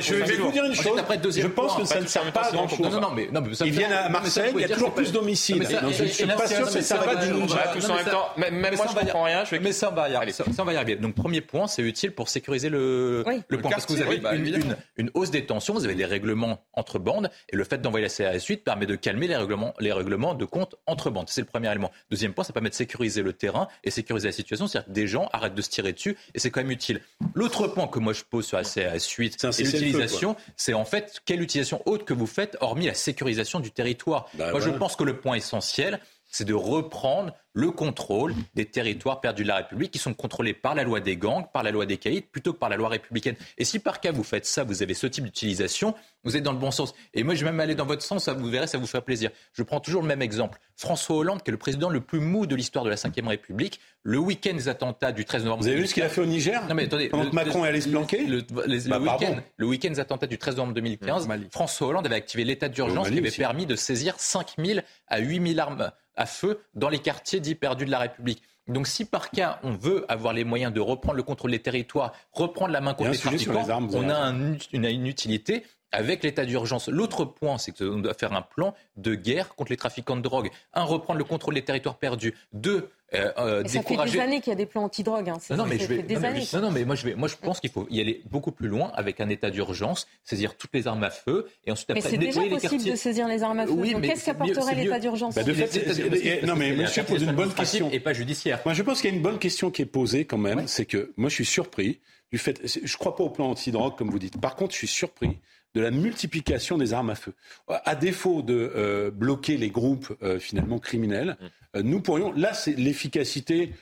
je vais vous dire une chose. Je pense que ça ne sert pas à grand chose. Non, non, mais ils viennent à Marseille, il y a toujours plus d'homicides. Je suis pas sûr que ça va du Tous en même temps, même moi je comprends rien. Mais ça va y arriver. Donc premier point, c'est utile pour sécuriser le le, point. Parce que vous avez bah, une, hausse des tensions, vous avez des règlements entre bandes, et le fait d'envoyer la CRS 8 permet de calmer les règlements, les règlements de compte entre bandes. C'est le premier élément. Deuxième point, ça permet de sécuriser le terrain et sécuriser la situation, c'est-à-dire que des gens arrêtent de se tirer dessus, et c'est quand même utile. L'autre point que moi je pose sur la CRS 8 c'est l'utilisation, c'est en fait quelle utilisation haute que vous faites, hormis la sécurisation du territoire? Bah moi je pense que le point essentiel, c'est de reprendre le contrôle des territoires perdus de la République qui sont contrôlés par la loi des gangs, par la loi des caïds, plutôt que par la loi républicaine. Et si par cas vous faites ça, vous avez ce type d'utilisation, vous êtes dans le bon sens. Et moi, je vais même aller dans votre sens, vous verrez, ça vous fait plaisir. Je prends toujours le même exemple. François Hollande, qui est le président le plus mou de l'histoire de la Ve République, le week-end des attentats du 13 novembre. Vous avez vu ce qu'il a fait au Niger Non mais attendez, Pendant que Macron est allé se planquer Le, bah, week-end, le week des attentats du 13 novembre 2015, François Hollande avait activé l'état d'urgence qui avait permis de saisir 5 000 à 8 000 armes à feu dans les quartiers dits perdus de la République. Donc si par cas on veut avoir les moyens de reprendre le contrôle des territoires, reprendre la main contre les trafiquants, on a une, utilité avec l'état d'urgence. L'autre point, c'est qu'on doit faire un plan de guerre contre les trafiquants de drogue. Un, reprendre le contrôle des territoires perdus. Deux, euh, euh, ça fait des années qu'il y a des plans anti-drogue. Hein. Non, mais je vais, des années. non, mais moi je, vais, moi je pense qu'il faut y aller beaucoup plus loin avec un état d'urgence, saisir toutes les armes à feu et ensuite après. Mais c'est déjà possible de saisir les armes à feu. Oui, qu'est-ce qu'apporterait l'état d'urgence bah, de fait, Non, mais monsieur pose une bonne question. Et pas judiciaire. Moi je pense qu'il y a une bonne question qui est posée quand même, c'est que moi je suis surpris du fait. Je ne crois pas au plan anti-drogue comme vous dites. Par contre, je suis surpris de la multiplication des armes à feu. À défaut de euh, bloquer les groupes euh, finalement criminels, mm. nous pourrions, là c'est l'efficacité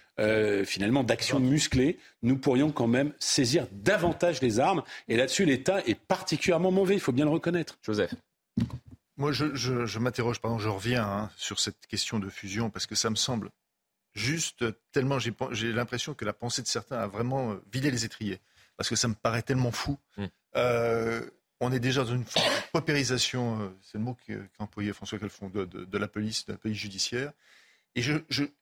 finalement d'actions musclées, nous pourrions quand même saisir davantage les armes. Et là-dessus, l'État est particulièrement mauvais, il faut bien le reconnaître. Joseph. Moi, je, m'interroge, pardon, je reviens hein, sur cette question de fusion parce que ça me semble juste tellement j'ai l'impression que la pensée de certains a vraiment vidé les étriers parce que ça me paraît tellement fou. Mm. Euh, on est déjà dans une forme de paupérisation, euh, c'est le mot qu'a employé François Calfon, de, la police, de la police judiciaire. Et, je,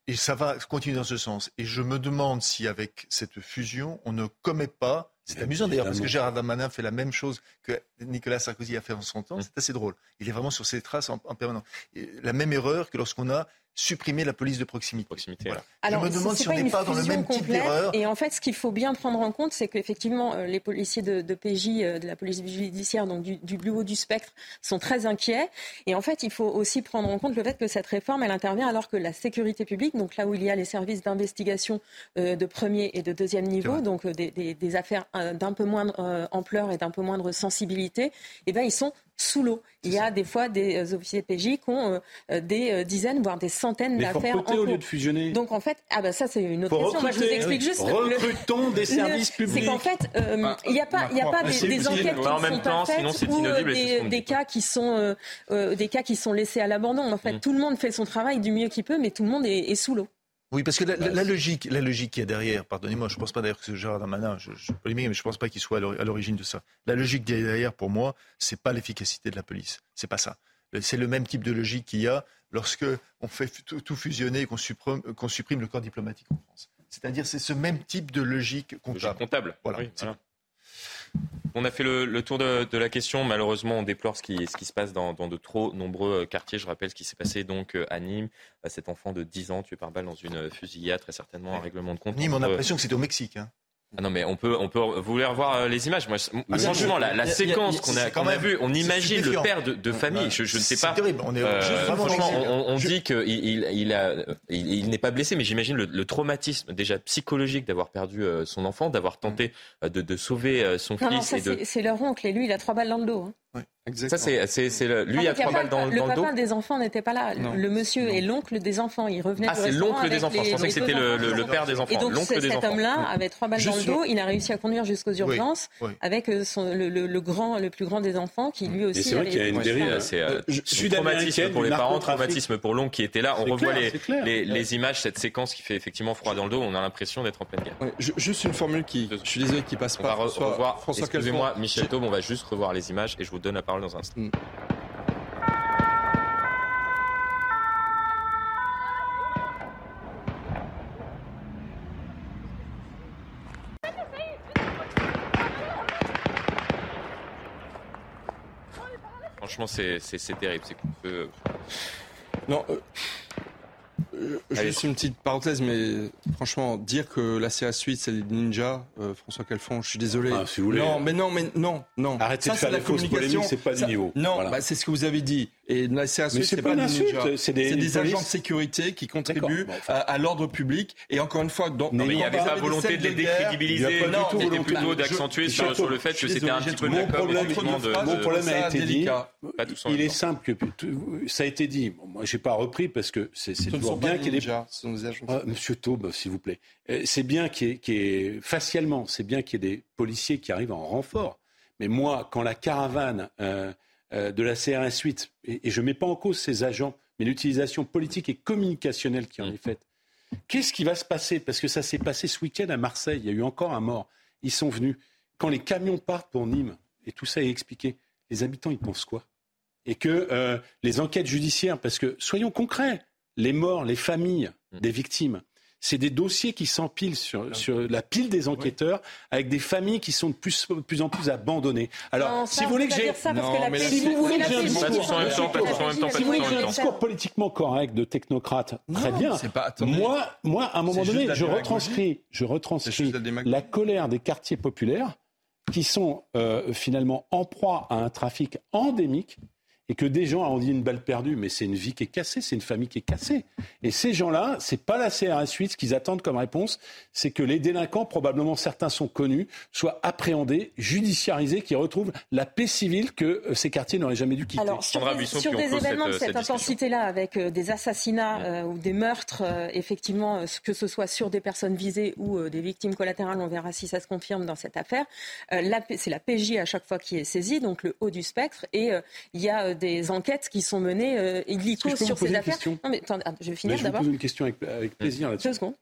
et ça va continuer dans ce sens. Et je me demande si avec cette fusion, on ne commet pas c'est amusant d'ailleurs parce que Gérard Darmanin fait la même chose que Nicolas Sarkozy a fait en son temps. Mm. C'est assez drôle. Il est vraiment sur ses traces en, en permanence. la même erreur que lorsqu'on a supprimer la police de proximité. Alors, je me demande si on n'est pas dans le même type d'erreur. Et en fait, ce qu'il faut bien prendre en compte, c'est qu'effectivement, euh, les policiers de, PJ, euh, de la police judiciaire, donc du, du, plus haut du spectre, sont très inquiets. Et en fait, il faut aussi prendre en compte le fait que cette réforme, elle intervient alors que la sécurité publique, donc là où il y a les services d'investigation euh, de premier et de deuxième niveau, donc des, des, affaires d'un peu moindre ampleur et d'un peu moindre sensibilité, eh ben, ils sont sous l'eau. Il y a des fois des euh, officiers de PJ qui ont euh, euh, des dizaines, voire des centaines d'affaires en cours. au lieu de fusionner. Donc en fait, ah ben ça c'est une autre question. Moi, je vous explique juste. Recrutons des services publics. C'est qu'en fait, il n'y a pas, il a pas des, enquêtes qui en même temps, sinon c'est inaudible. Des, des cas qui sont, des cas qui sont laissés à l'abandon. En fait, mm. tout le monde fait son travail du mieux qu'il peut, mais tout le monde est sous l'eau. Oui, parce que la, logique, la logique qui est derrière, pardonnez-moi, je ne pense pas d'ailleurs que Gérard Darmanin, je, je mais je ne pense pas qu'il soit à l'origine de ça. La logique derrière, pour moi, c'est pas l'efficacité de la police. C'est pas ça. C'est le même type de logique qu'il y a lorsque on fait tout, fusionner et qu'on supprime, supprime, le corps diplomatique en France. C'est-à-dire, c'est ce même type de logique comptable. comptable. Voilà. On a fait le, tour de, la question. Malheureusement, on déplore ce qui, se passe dans, de trop nombreux quartiers. Je rappelle ce qui s'est passé donc euh, à Nîmes. Euh, cet enfant de 10 ans tué par balle dans une fusillade, très certainement un règlement de compte. Nîmes, on a l'impression que c'était au Mexique. Hein. Ah non mais on peut on peut vous voulez revoir euh, les images? Moi ah, franchement la, séquence qu'on a qu'on a vue on imagine le père de, famille. Je, je ne sais pas. terrible on est franchement on, dit qu'il il, il, a il, n'est pas blessé mais j'imagine le, traumatisme déjà psychologique d'avoir perdu son enfant d'avoir tenté de, de sauver son fils c'est leur oncle et lui il a trois balles dans le dos hein. Ça, c'est, c'est, le, lui, il a trois balles dans, le dos. Le papa des enfants n'était pas là. Le monsieur est l'oncle des enfants. Il revenait Ah, c'est l'oncle des enfants. Je pensais que c'était le, père des enfants. Et donc, cet homme-là avait trois balles dans le dos. Il a réussi à conduire jusqu'aux urgences avec euh, le, grand, le plus grand des enfants qui lui aussi. c'est vrai qu'il y a une dérive. C'est euh, traumatisme pour les parents, traumatisme pour l'oncle qui était là. On revoit les images, cette séquence qui fait effectivement froid dans le dos. On a l'impression d'être en pleine guerre. Juste une formule qui, je suis désolé, qui passe pas. On va revoir. Excusez-moi, Michel Taube, on va juste revoir les images et je vous donne la parole dans un instant. Mm. Franchement, c'est terrible. C'est qu'on peut. Non, euh, euh, juste une petite parenthèse, mais franchement, dire que la CA Suite c'est des ninjas, euh, François Calfon, je suis désolé. Ah, si vous voulez. Non, mais non, mais non, non. Arrêtez de faire la communication. C'est pas du niveau. Non, bah, c'est ce que vous avez dit. Et la c'est pas, des ninjas. C'est des, agents de sécurité qui contribuent à, l'ordre public. Et encore une fois, dans, non, mais il n'y avait pas volonté de les décrédibiliser. Non, c'était plutôt d'accentuer sur le fait que c'était un petit peu Mon problème a été dit. Il est simple que ça a été dit. Moi, j'ai pas repris parce que c'est toujours bien qu'il y ait des ah, Monsieur Taube, s'il vous plaît. Euh, c'est bien qu'il y, ait, facialement, c'est bien qu'il y ait des policiers qui arrivent en renfort. Mais moi, quand la caravane euh, de la CRS 8, et, je ne mets pas en cause ces agents, mais l'utilisation politique et communicationnelle qui en est faite, qu'est-ce qui va se passer? Parce que ça s'est passé ce week-end à Marseille, il y a eu encore un mort. Ils sont venus. Quand les camions partent pour Nîmes, et tout ça est expliqué, les habitants, ils pensent quoi? Et que les enquêtes judiciaires, parce que soyons concrets, les morts, les familles mm. des victimes. C'est des dossiers qui s'empilent sur, la pile des enquêteurs, avec des familles qui sont de plus, en plus abandonnées. Alors, si vous voulez que j'ai, si vous voulez que j'ai un discours, politiquement correct de technocrate, très bien. moi, moi, à un moment donné, je retranscris, je retranscris la colère des quartiers populaires qui sont euh, finalement en proie à un trafic endémique et que des gens, ont dit une balle perdue, mais c'est une vie qui est cassée, c'est une famille qui est cassée. Et ces gens-là, c'est pas la CRS 8, ce qu'ils attendent comme réponse, c'est que les délinquants, probablement certains sont connus, soient appréhendés, judiciarisés, qui retrouvent la paix civile que euh, ces quartiers n'auraient jamais dû quitter. Alors, sur des, sur des événements de cette, intensité-là, avec euh, des assassinats euh, ou des meurtres, effectivement, que ce soit sur des personnes visées ou des victimes collatérales, on verra si ça se confirme dans cette affaire. c'est la PJ à chaque fois qui est saisie, donc le haut du spectre, et il y a des enquêtes qui sont menées euh, illico sur ces affaires. Non, mais attendez, je vais finir d'abord. Je vous pose une question avec, avec plaisir. Deux secondes.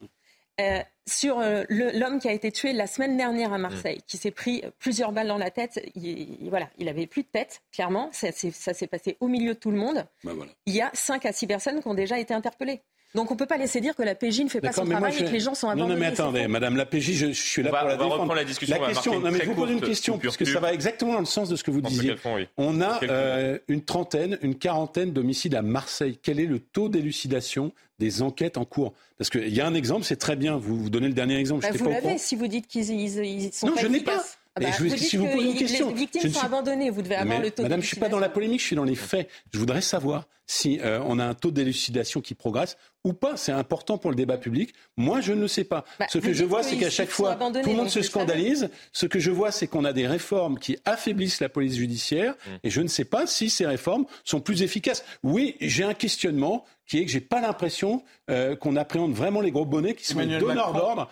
Euh, sur euh, l'homme qui a été tué la semaine dernière à Marseille, qui s'est pris plusieurs balles dans la tête. Il, voilà, il avait plus de tête, clairement. Ça, s'est passé au milieu de tout le monde. Bah voilà. Il y a cinq à six personnes qui ont déjà été interpellées. Donc on ne peut pas laisser dire que la PJ ne fait pas son travail et que les gens sont abandonnés. Non, mais attendez, Madame la PJ, je, suis là pour la défendre. la discussion. La question, non, mais je vous pose une question, parce que ça va exactement dans le sens de ce que vous disiez. On a euh, une trentaine, une quarantaine d'homicides à Marseille. Quel est le taux d'élucidation des enquêtes en cours? Parce qu'il y a un exemple, c'est très bien, vous, vous donnez le dernier exemple. Bah, vous l'avez si vous dites qu'ils sont non, pas je n'ai pas. Ah bah, je, si vous posez une question, les victimes sont abandonnées, vous devez avoir le taux Madame, je ne suis pas dans la polémique, je suis dans les faits. Je voudrais savoir si euh, on a un taux d'élucidation qui progresse ou pas. C'est important pour le débat public. Moi, je ne le sais pas. Bah, ce que je vois, c'est qu'à chaque fois, tout le monde se scandalise. Ce que je vois, c'est qu'on a des réformes qui affaiblissent la police judiciaire. Mm. Et je ne sais pas si ces réformes sont plus efficaces. Oui, j'ai un questionnement qui est que j'ai pas l'impression euh, qu'on appréhende vraiment les gros bonnets qui sont les donneurs d'ordre.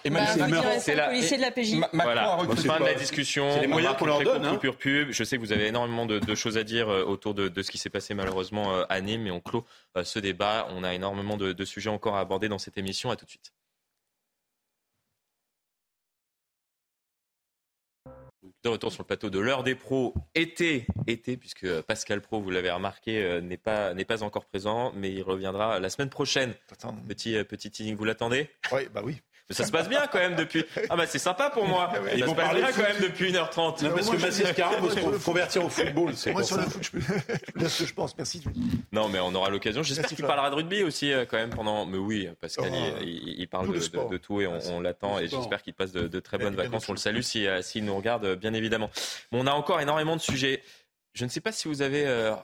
C'est la policier de la PJ. voilà. Fin de la discussion. C'est les moyens qu'on leur donne. Hein. Pub. Je sais que vous avez énormément de, choses à dire euh, autour de, de ce qui s'est passé malheureusement à Nîmes, mais on clôt ce débat. On a énormément de, de sujets encore à aborder dans cette émission. À tout de suite. De retour sur le plateau de l'heure des pros, été, été, puisque Pascal Pro, vous l'avez remarqué, euh, n'est pas, n'est pas encore présent, mais il reviendra la semaine prochaine. Petit, euh, petit teasing, vous l'attendez? Oui, bah oui. Mais ça se passe bien quand même depuis. Ah bah c'est sympa pour moi. Ils ça se passe bien quand même depuis 1h30. Non, parce que Massé Scarra veut se convertir au football. Moi sur le foot, je peux ce que je pense. Merci. Non, mais on aura l'occasion. J'espère qu'il parlera de rugby aussi euh, quand même pendant. Mais oui, Pascal, oh, il, parle de, tout et on, l'attend. Et j'espère qu'il passe de, très bonnes vacances. On le salue euh, s'il nous regarde, bien évidemment. on a encore énormément de sujets. Je ne sais pas si vous avez euh,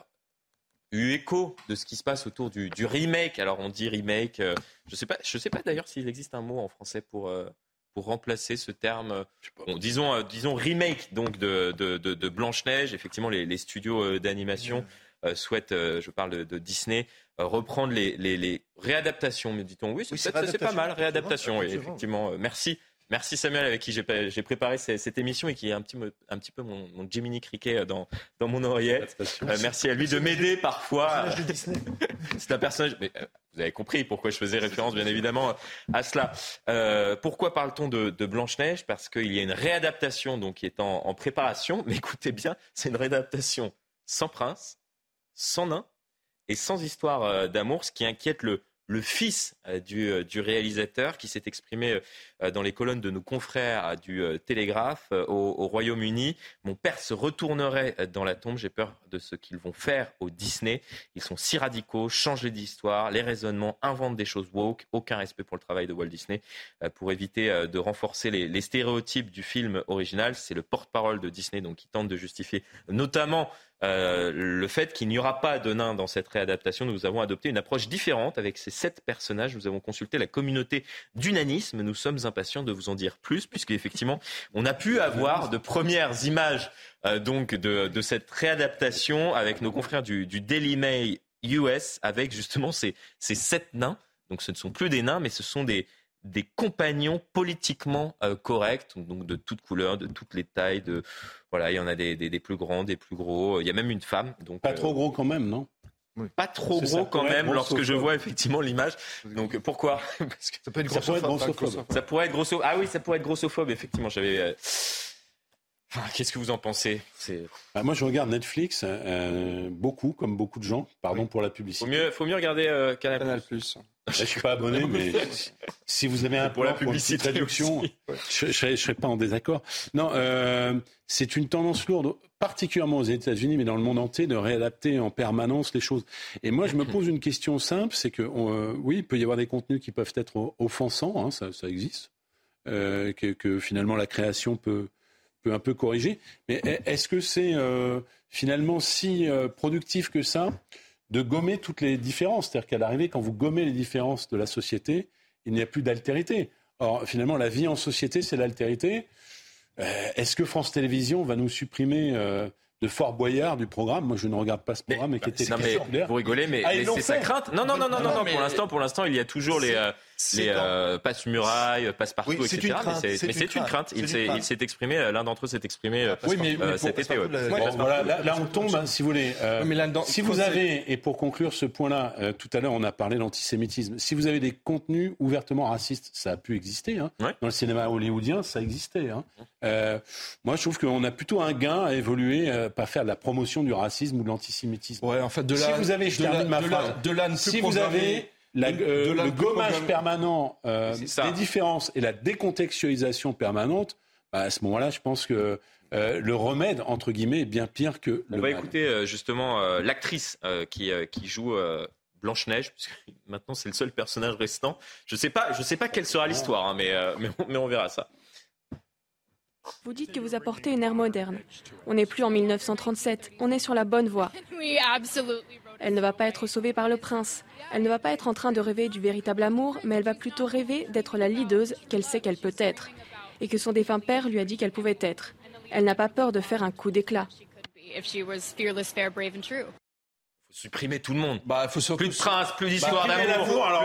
eu écho de ce qui se passe autour du, remake. Alors on dit remake, euh, je sais pas, je sais pas d'ailleurs s'il existe un mot en français pour euh, pour remplacer ce terme. disons euh, disons remake donc de de, de, Blanche Neige. Effectivement, les, les studios d'animation souhaitent, je parle de, Disney, reprendre les, les, les, réadaptations. Mais dit-on oui, c'est pas mal réadaptation. effectivement, merci Merci Samuel avec qui j'ai préparé cette émission et qui est un petit, un petit peu mon, mon Jiminy Cricket dans, dans mon oreillette. Euh, merci à lui de m'aider parfois. C'est un personnage. Mais, euh, vous avez compris pourquoi je faisais référence, bien évidemment, à cela. Euh, pourquoi parle-t-on de, de Blanche-Neige? Parce qu'il y a une réadaptation donc, qui est en, en préparation. Mais écoutez bien, c'est une réadaptation sans prince, sans nain et sans histoire d'amour, ce qui inquiète le, le fils euh, euh, du, réalisateur qui s'est exprimé euh, dans les colonnes de nos confrères du Télégraphe au, Royaume-Uni. Mon père se retournerait dans la tombe. J'ai peur de ce qu'ils vont faire au Disney. Ils sont si radicaux, changent d'histoire, les raisonnements, inventent des choses woke, aucun respect pour le travail de Walt Disney. Pour éviter de renforcer les, stéréotypes du film original, c'est le porte-parole de Disney donc, qui tente de justifier notamment euh, le fait qu'il n'y aura pas de nains dans cette réadaptation. Nous avons adopté une approche différente avec ces sept personnages. Nous avons consulté la communauté d'unanisme. Nous sommes impatients de vous en dire plus, puisque effectivement, on a pu avoir de premières images euh, donc de, cette réadaptation avec nos confrères du, Daily Mail US, avec justement ces, ces sept nains. Donc ce ne sont plus des nains, mais ce sont des, des compagnons politiquement euh, corrects, donc de toutes couleurs, de toutes les tailles. De voilà, il y en a des, des, plus grands, des plus gros. Il y a même une femme. Donc pas trop gros quand même, non? Pas trop gros quand même lorsque je vois effectivement l'image. Donc pourquoi? Parce que ça peut être grossophobe. Ça pourrait être grossophobe. Ah oui, ça pourrait être grossophobe. Effectivement, j'avais. Euh, qu'est-ce que vous en pensez? Bah, Moi, je regarde Netflix euh, beaucoup, comme beaucoup de gens. Pardon pour la publicité. Faut mieux, faut mieux regarder Canal+. Canal+. Je je suis pas abonné, mais si vous avez un pour la publicité traduction, je, ne serais, pas en désaccord. Non, euh, c'est une tendance lourde, particulièrement aux États-Unis, mais dans le monde entier, de réadapter en permanence les choses. Et moi, je me pose une question simple, c'est que euh, oui, il peut y avoir des contenus qui peuvent être offensants, hein, ça, existe, euh, que, finalement la création peut peut un peu corriger. Mais est-ce que c'est finalement si productif que ça de gommer toutes les différences C'est-à-dire qu'à l'arrivée, quand vous gommez les différences de la société, il n'y a plus d'altérité. Or, finalement, la vie en société, c'est l'altérité. Est-ce que France Télévisions va nous supprimer de Fort Boyard du programme? Moi, je ne regarde pas ce programme, mais, qui était non, Vous rigolez, mais, ah, c'est sa crainte. Non, non, non, non, non, non, pour l'instant, pour l'instant, il y a toujours les, euh, les euh, passe murailles, passe partout, etc. mais c'est une crainte. Il s'est exprimé, euh, l'un d'entre eux s'est exprimé euh, oui, mais, cet été. là, on tombe, hein, si vous voulez. si vous avez, et pour conclure ce point-là, tout à l'heure, on a parlé d'antisémitisme. Si vous avez des contenus ouvertement racistes, ça a pu exister. Hein. Dans le cinéma hollywoodien, ça existait. Hein. moi, je trouve qu'on a plutôt un gain à évoluer pas faire de la promotion du racisme ou de l'antisémitisme. Ouais, en fait, de la, si vous avez, je termine ma phrase, si vous avez euh, le gommage permanent euh, des différences et la décontextualisation permanente, bah, à ce moment-là, je pense que euh, le remède, entre guillemets, est bien pire que le On va écouter justement l'actrice qui, qui joue Blanche-Neige, puisque maintenant c'est le seul personnage restant. Je ne sais, pas, je sais pas quelle sera l'histoire, hein, mais, mais, mais on verra ça. Vous dites que vous apportez une ère moderne. On n'est plus en 1937, on est sur la bonne voie. Elle ne va pas être sauvée par le prince. Elle ne va pas être en train de rêver du véritable amour, mais elle va plutôt rêver d'être la leaduse qu'elle sait qu'elle peut être, et que son défunt père lui a dit qu'elle pouvait être. Elle n'a pas peur de faire un coup d'éclat supprimer tout le monde. Bah, faut plus de prince, plus d'histoire bah, d'amour. alors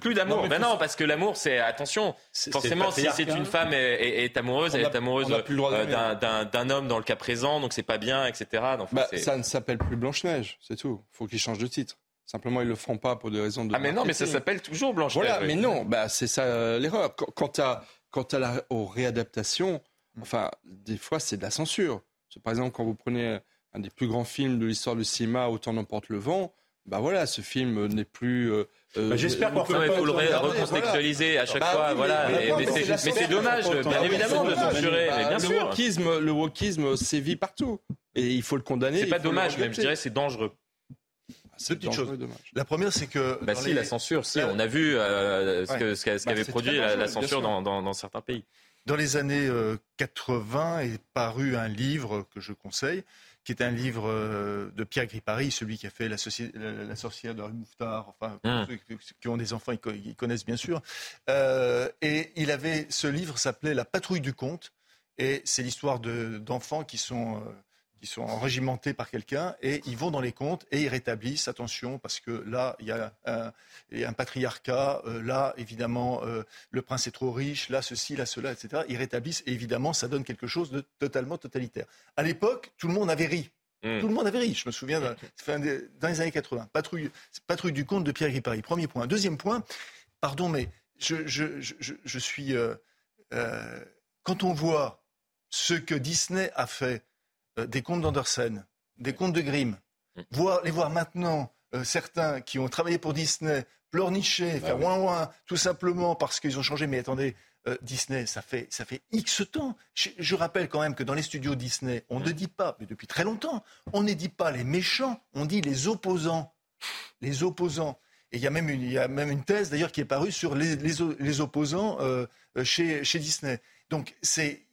plus d'amour. Ben non, parce que l'amour, c'est attention. Forcément, si c'est une femme est, amoureuse, elle est amoureuse euh, d'un homme dans le cas présent, donc c'est pas bien, etc. bah, ça ne s'appelle plus Blanche Neige, c'est tout. Faut qu'il change de titre. Simplement, ils le feront pas pour des raisons de. Ah mais non, mais ça s'appelle toujours Blanche Neige. Voilà, mais non, bah c'est ça euh, l'erreur. Quant à quant à la aux réadaptations, enfin, des fois, c'est de la censure. Par exemple, quand vous prenez un des plus grands films de l'histoire du cinéma, Autant n'emporte le vent. Bah voilà, ce film n'est plus. Euh, euh bah J'espère qu'on peut le recontextualiser à chaque bah fois. voilà. mais c'est dommage, bien évidemment, de censurer. bien le sûr. Wokisme, le wokisme sévit partout. Et il faut le condamner. C'est pas dommage, même je dirais c'est dangereux. Deux petites choses. La première, c'est que. Bah si, la censure, si. On a vu euh, ce qu'avait bah, produit la, censure dans, dans, dans, certains pays. Dans les années 80 euh, est paru un livre que je conseille qui est un livre euh, de Pierre Gripari, celui qui a fait La, sorcière de Mouffetard, enfin, mmh. ceux qui ont des enfants, ils, connaissent bien sûr. Euh, et il avait, ce livre s'appelait La patrouille du conte, et c'est l'histoire d'enfants qui sont... Qui sont enrégimentés par quelqu'un et ils vont dans les comptes et ils rétablissent, attention, parce que là, il y a un, patriarcat, euh, là, évidemment, euh, le prince est trop riche, là, ceci, là, cela, etc. Ils rétablissent et évidemment, ça donne quelque chose de totalement totalitaire. À l'époque, tout le monde avait ri. Mmh. Tout le monde avait ri, je me souviens, dans, les années 80. Patrouille, patrouille du compte de Pierre Gripari, premier point. Deuxième point, pardon, mais je, je, je, je suis... Euh, quand on voit ce que Disney a fait des contes d'Andersen, des contes de Grimm, mm. voir, les voir maintenant, euh, certains qui ont travaillé pour Disney, pleurnicher, faire ouin ouin, tout simplement parce qu'ils ont changé. Mais attendez, euh, Disney, ça fait, ça fait X temps. Je, rappelle quand même que dans les studios Disney, on ne dit pas, mais depuis très longtemps, on ne dit pas les méchants, on dit les opposants. Les opposants. Et il y a même une, il y a même une thèse d'ailleurs qui est parue sur les, les, opposants chez, chez Disney. Donc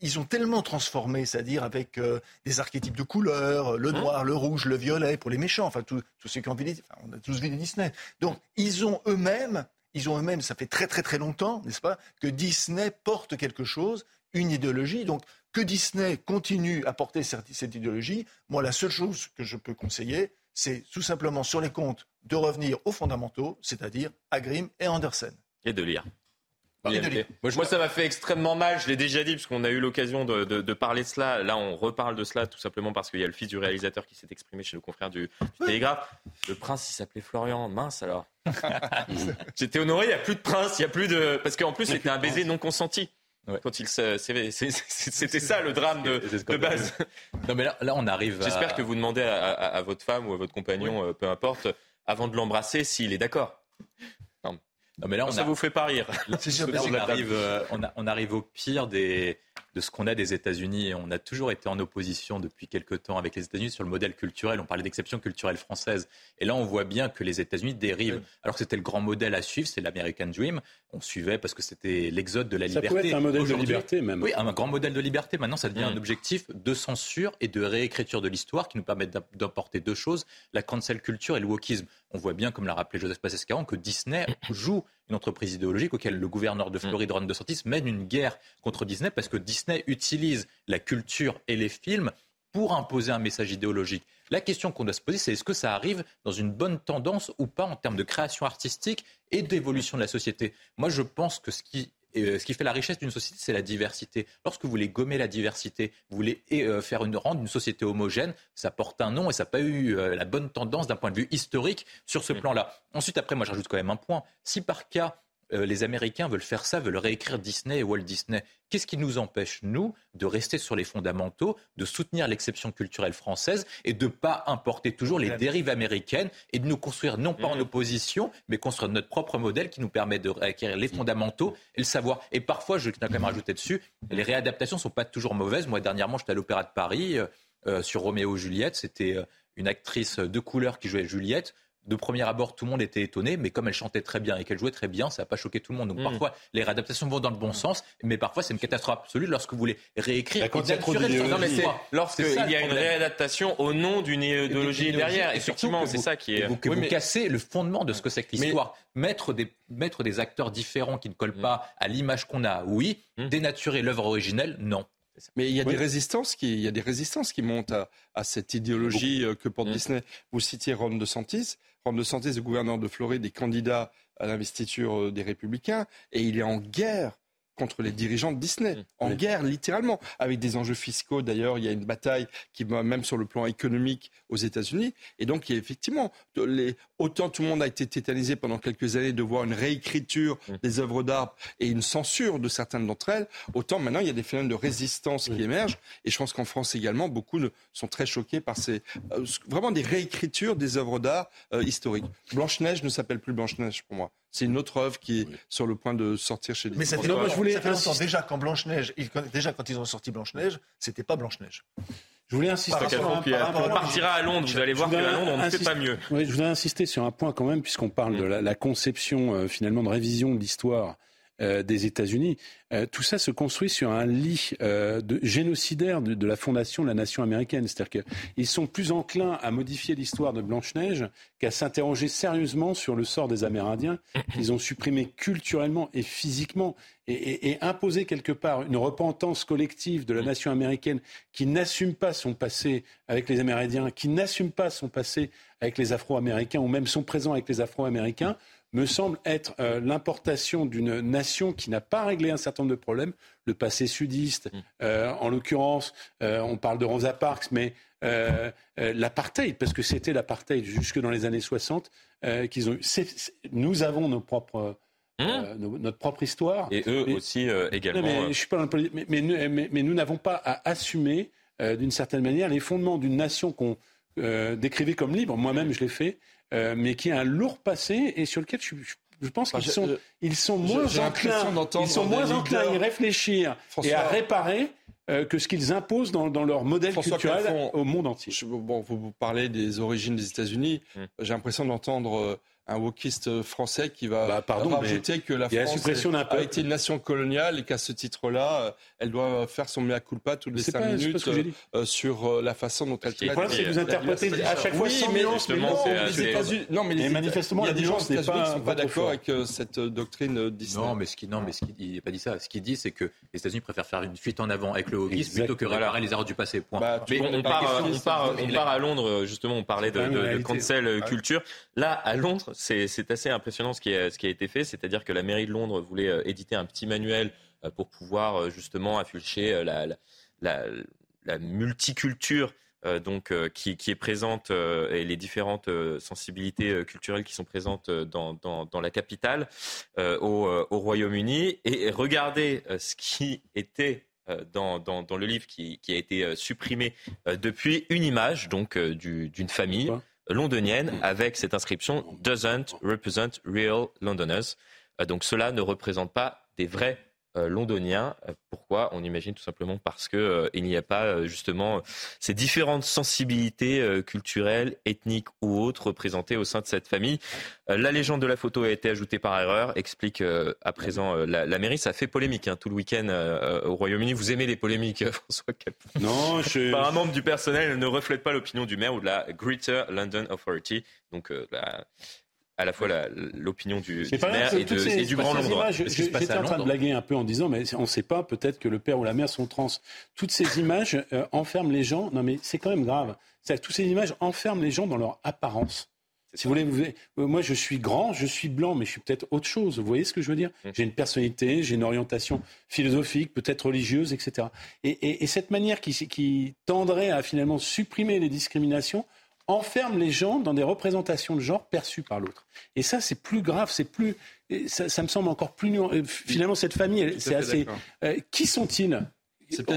ils ont tellement transformé, c'est-à-dire avec euh, des archétypes de couleurs, le hein noir, le rouge, le violet pour les méchants, enfin tous ceux qui ont vu, enfin, on a tous vu les Disney. Donc ils ont eux-mêmes, ils ont eux-mêmes, ça fait très très très longtemps, n'est-ce pas, que Disney porte quelque chose, une idéologie. Donc que Disney continue à porter cette, cette idéologie, moi la seule chose que je peux conseiller, c'est tout simplement sur les comptes de revenir aux fondamentaux, c'est-à-dire à Grimm et Andersen. Et de lire. Moi, ça m'a fait extrêmement mal, je l'ai déjà dit, parce qu'on a eu l'occasion de, parler de cela. Là, on reparle de cela tout simplement parce qu'il y a le fils du réalisateur qui s'est exprimé chez le confrère du, Télégraphe. Le prince, il s'appelait Florian. Mince alors. J'étais honoré, il n'y a plus de prince, il y a plus de. Parce qu'en plus, c'était un baiser non consenti. Quand il c'était ça le drame de, base. Non mais là, là on arrive. J'espère que vous demandez à, votre femme ou à votre compagnon, euh, peu importe, avant de l'embrasser, s'il est d'accord. Non, mais là, on ça vous fait pas rire. on, arrive, euh, on, arrive au pire des, de ce qu'on a des États-Unis. On a toujours été en opposition depuis quelque temps avec les États-Unis sur le modèle culturel. On parlait d'exception culturelle française. Et là, on voit bien que les États-Unis dérivent. Alors que c'était le grand modèle à suivre, c'est l'American Dream. On suivait parce que c'était l'exode de la liberté. Ça peut être un modèle de liberté même. Oui, un grand modèle de liberté. Maintenant, ça devient un mm. objectif de censure et de réécriture de l'histoire qui nous permettent d'apporter deux choses la cancel culture et le wokisme. On voit bien, comme l'a rappelé Joseph Passescaron, que Disney joue une entreprise idéologique auquel le gouverneur de Floride, Ron DeSantis, mène une guerre contre Disney parce que Disney utilise la culture et les films pour imposer un message idéologique. La question qu'on doit se poser, c'est est-ce que ça arrive dans une bonne tendance ou pas en termes de création artistique et d'évolution de la société? Moi, je pense que ce qui euh, ce qui fait la richesse d'une société, c'est la diversité. Lorsque vous voulez gommer la diversité, vous voulez euh, faire une rendre une société homogène, ça porte un nom et ça n'a pas eu euh, la bonne tendance d'un point de vue historique sur ce mm. plan-là. Ensuite, après, moi, j'ajoute quand même un point. Si par cas, euh, les Américains veulent faire ça, veulent réécrire Disney et Walt Disney. Qu'est-ce qui nous empêche, nous, de rester sur les fondamentaux, de soutenir l'exception culturelle française et de ne pas importer toujours les dérives américaines et de nous construire non pas en mm. opposition, mais construire notre propre modèle qui nous permet de réacquérir les fondamentaux et le savoir. Et parfois, je tiens quand même rajouter dessus, les réadaptations ne sont pas toujours mauvaises. Moi, dernièrement, j'étais à l'Opéra de Paris euh, euh, sur Roméo et Juliette. C'était une actrice de couleur qui jouait Juliette de premier abord, tout le monde était étonné, mais comme elle chantait très bien et qu'elle jouait très bien, ça n'a pas choqué tout le monde. Donc mm. parfois, les réadaptations vont dans le bon mm. sens, mais parfois, c'est une catastrophe absolue lorsque vous voulez réécrire. lorsqu'il y a une réadaptation au nom d'une idéologie derrière. Effectivement, c'est ça qui est. Vous, vous cassez le fondement de ce que c'est que l'histoire. Mettre des, mettre des acteurs différents qui ne collent mm. pas à l'image qu'on a, oui. Dénaturer l'œuvre originelle, non. Mais il y a des résistances qui, il y a des résistances qui montent à, cette idéologie euh, que porte Disney. Vous citiez Ron DeSantis. Ron DeSantis, le gouverneur de Floride, est candidat à l'investiture euh, des Républicains et il est en guerre contre les dirigeants de Disney, mmh. en guerre littéralement, avec des enjeux fiscaux. D'ailleurs, il y a une bataille qui va même sur le plan économique aux États-Unis. Et donc, il y a effectivement, les... autant tout le monde a été tétanisé pendant quelques années de voir une réécriture mmh. des œuvres d'art et une censure de certaines d'entre elles, autant maintenant il y a des phénomènes de résistance qui émergent. Et je pense qu'en France également, beaucoup sont très choqués par ces euh, vraiment des réécritures des œuvres d'art euh, historiques. Blanche-Neige ne s'appelle plus Blanche-Neige pour moi. C'est une autre œuvre qui est sur le point de sortir chez les Mais ça fait, longtemps, je voulais ça déjà quand Blanche-Neige, déjà quand ils ont sorti Blanche-Neige, c'était pas Blanche-Neige. Je voulais insister sur un point. On partira à Londres, vous allez voir qu'à Londres, on ne fait pas mieux. Oui, je voudrais insister sur un point quand même, puisqu'on parle de la, conception euh, finalement de révision de l'histoire euh, des États-Unis. Euh, tout ça se construit sur un lit euh, de, génocidaire de, la fondation de la nation américaine. C'est-à-dire qu'ils sont plus enclins à modifier l'histoire de Blanche-Neige qu'à s'interroger sérieusement sur le sort des Amérindiens qu'ils ont supprimés culturellement et physiquement et, et, imposer quelque part une repentance collective de la nation américaine qui n'assume pas son passé avec les Amérindiens, qui n'assume pas son passé avec les Afro-Américains ou même son présent avec les Afro-Américains me semble être euh, l'importation d'une nation qui n'a pas réglé un certain nombre de problèmes, le passé sudiste, mm. euh, en l'occurrence, euh, on parle de Rosa Parks, mais l'apartheid, parce que c'était l'apartheid jusque dans les années 60, qu'ils ont nous avons nos propres... Mm. notre propre histoire. Et eux aussi également. mais, je suis pas mais, mais, nous n'avons pas à assumer, d'une certaine manière, les fondements d'une nation qu'on décrivait comme libre. Moi-même, je l'ai fait. Euh, mais qui a un lourd passé et sur lequel je, pense qu'ils sont, ils sont moins enclins, ils sont moins enclins à y réfléchir et à réparer. Euh, que ce qu'ils imposent dans, leur modèle culturel au monde entier. bon, vous parlez des origines des États-Unis. Mmh. J'ai l'impression d'entendre euh, un wokiste français qui va bah, pardon, rajouter que la France a été une nation coloniale et qu'à ce titre-là, euh, elle doit faire son mea culpa toutes les cinq minutes euh, euh, sur la façon dont elle traite. Le problème, c'est que vous interprétez à chaque fois sans nuance. Non, mais manifestement, il y a des gens aux États-Unis qui ne sont pas d'accord avec cette doctrine Disney. Non, mais ce qui, non, mais ce qui, il n'a pas dit ça. Ce qu'il dit, c'est que les États-Unis préfèrent faire une fuite en avant avec le wokisme plutôt que réparer les erreurs du passé. Point. Bah, mais on part à Londres, justement, on parlait de cancel culture. Là, à Londres, c'est assez impressionnant ce qui, a, été fait, c'est-à-dire que la mairie de Londres voulait euh, éditer un petit manuel euh, pour pouvoir euh, justement afficher la, multiculture donc qui, est présente et les différentes sensibilités culturelles qui sont présentes dans, la capitale au, au Royaume-Uni. Et regardez ce qui était dans, le livre qui, qui a été supprimé depuis une image donc d'une famille londonienne mm. avec cette inscription Doesn't represent real Londoners. Euh, donc cela ne représente pas des vrais londonien. Euh, pourquoi? On imagine tout simplement parce que euh, il n'y a pas justement ces différentes sensibilités culturelles, ethniques ou autres représentées au sein de cette famille. la légende de la photo a été ajoutée par erreur, explique à présent la, mairie. Ça fait polémique hein, tout le week-end au Royaume-Uni. Vous aimez les polémiques, François Capon Non, je... un membre du personnel ne reflète pas l'opinion du maire ou de la Greater London Authority. Donc la à la fois l'opinion du, du maire et, du Grand Londres. J'étais en train de blaguer un peu en disant, mais on ne sait pas, peut-être que le père ou la mère sont trans. Toutes ces images euh, enferment les gens. Non, mais c'est quand même grave. Toutes ces images enferment les gens dans leur apparence. Si vous voulez, vous euh, moi je suis grand, je suis blanc, mais je suis peut-être autre chose. Vous voyez ce que je veux dire? Mmh. J'ai une personnalité, j'ai une orientation philosophique, peut-être religieuse, etc. Et, et, cette manière qui, qui tendrait à finalement supprimer les discriminations enferme les gens dans des représentations de genre perçues par l'autre. Et ça, c'est plus grave, c'est plus, ça, me semble encore plus euh, Finalement, cette famille, c'est assez. Euh, qui sont-ils?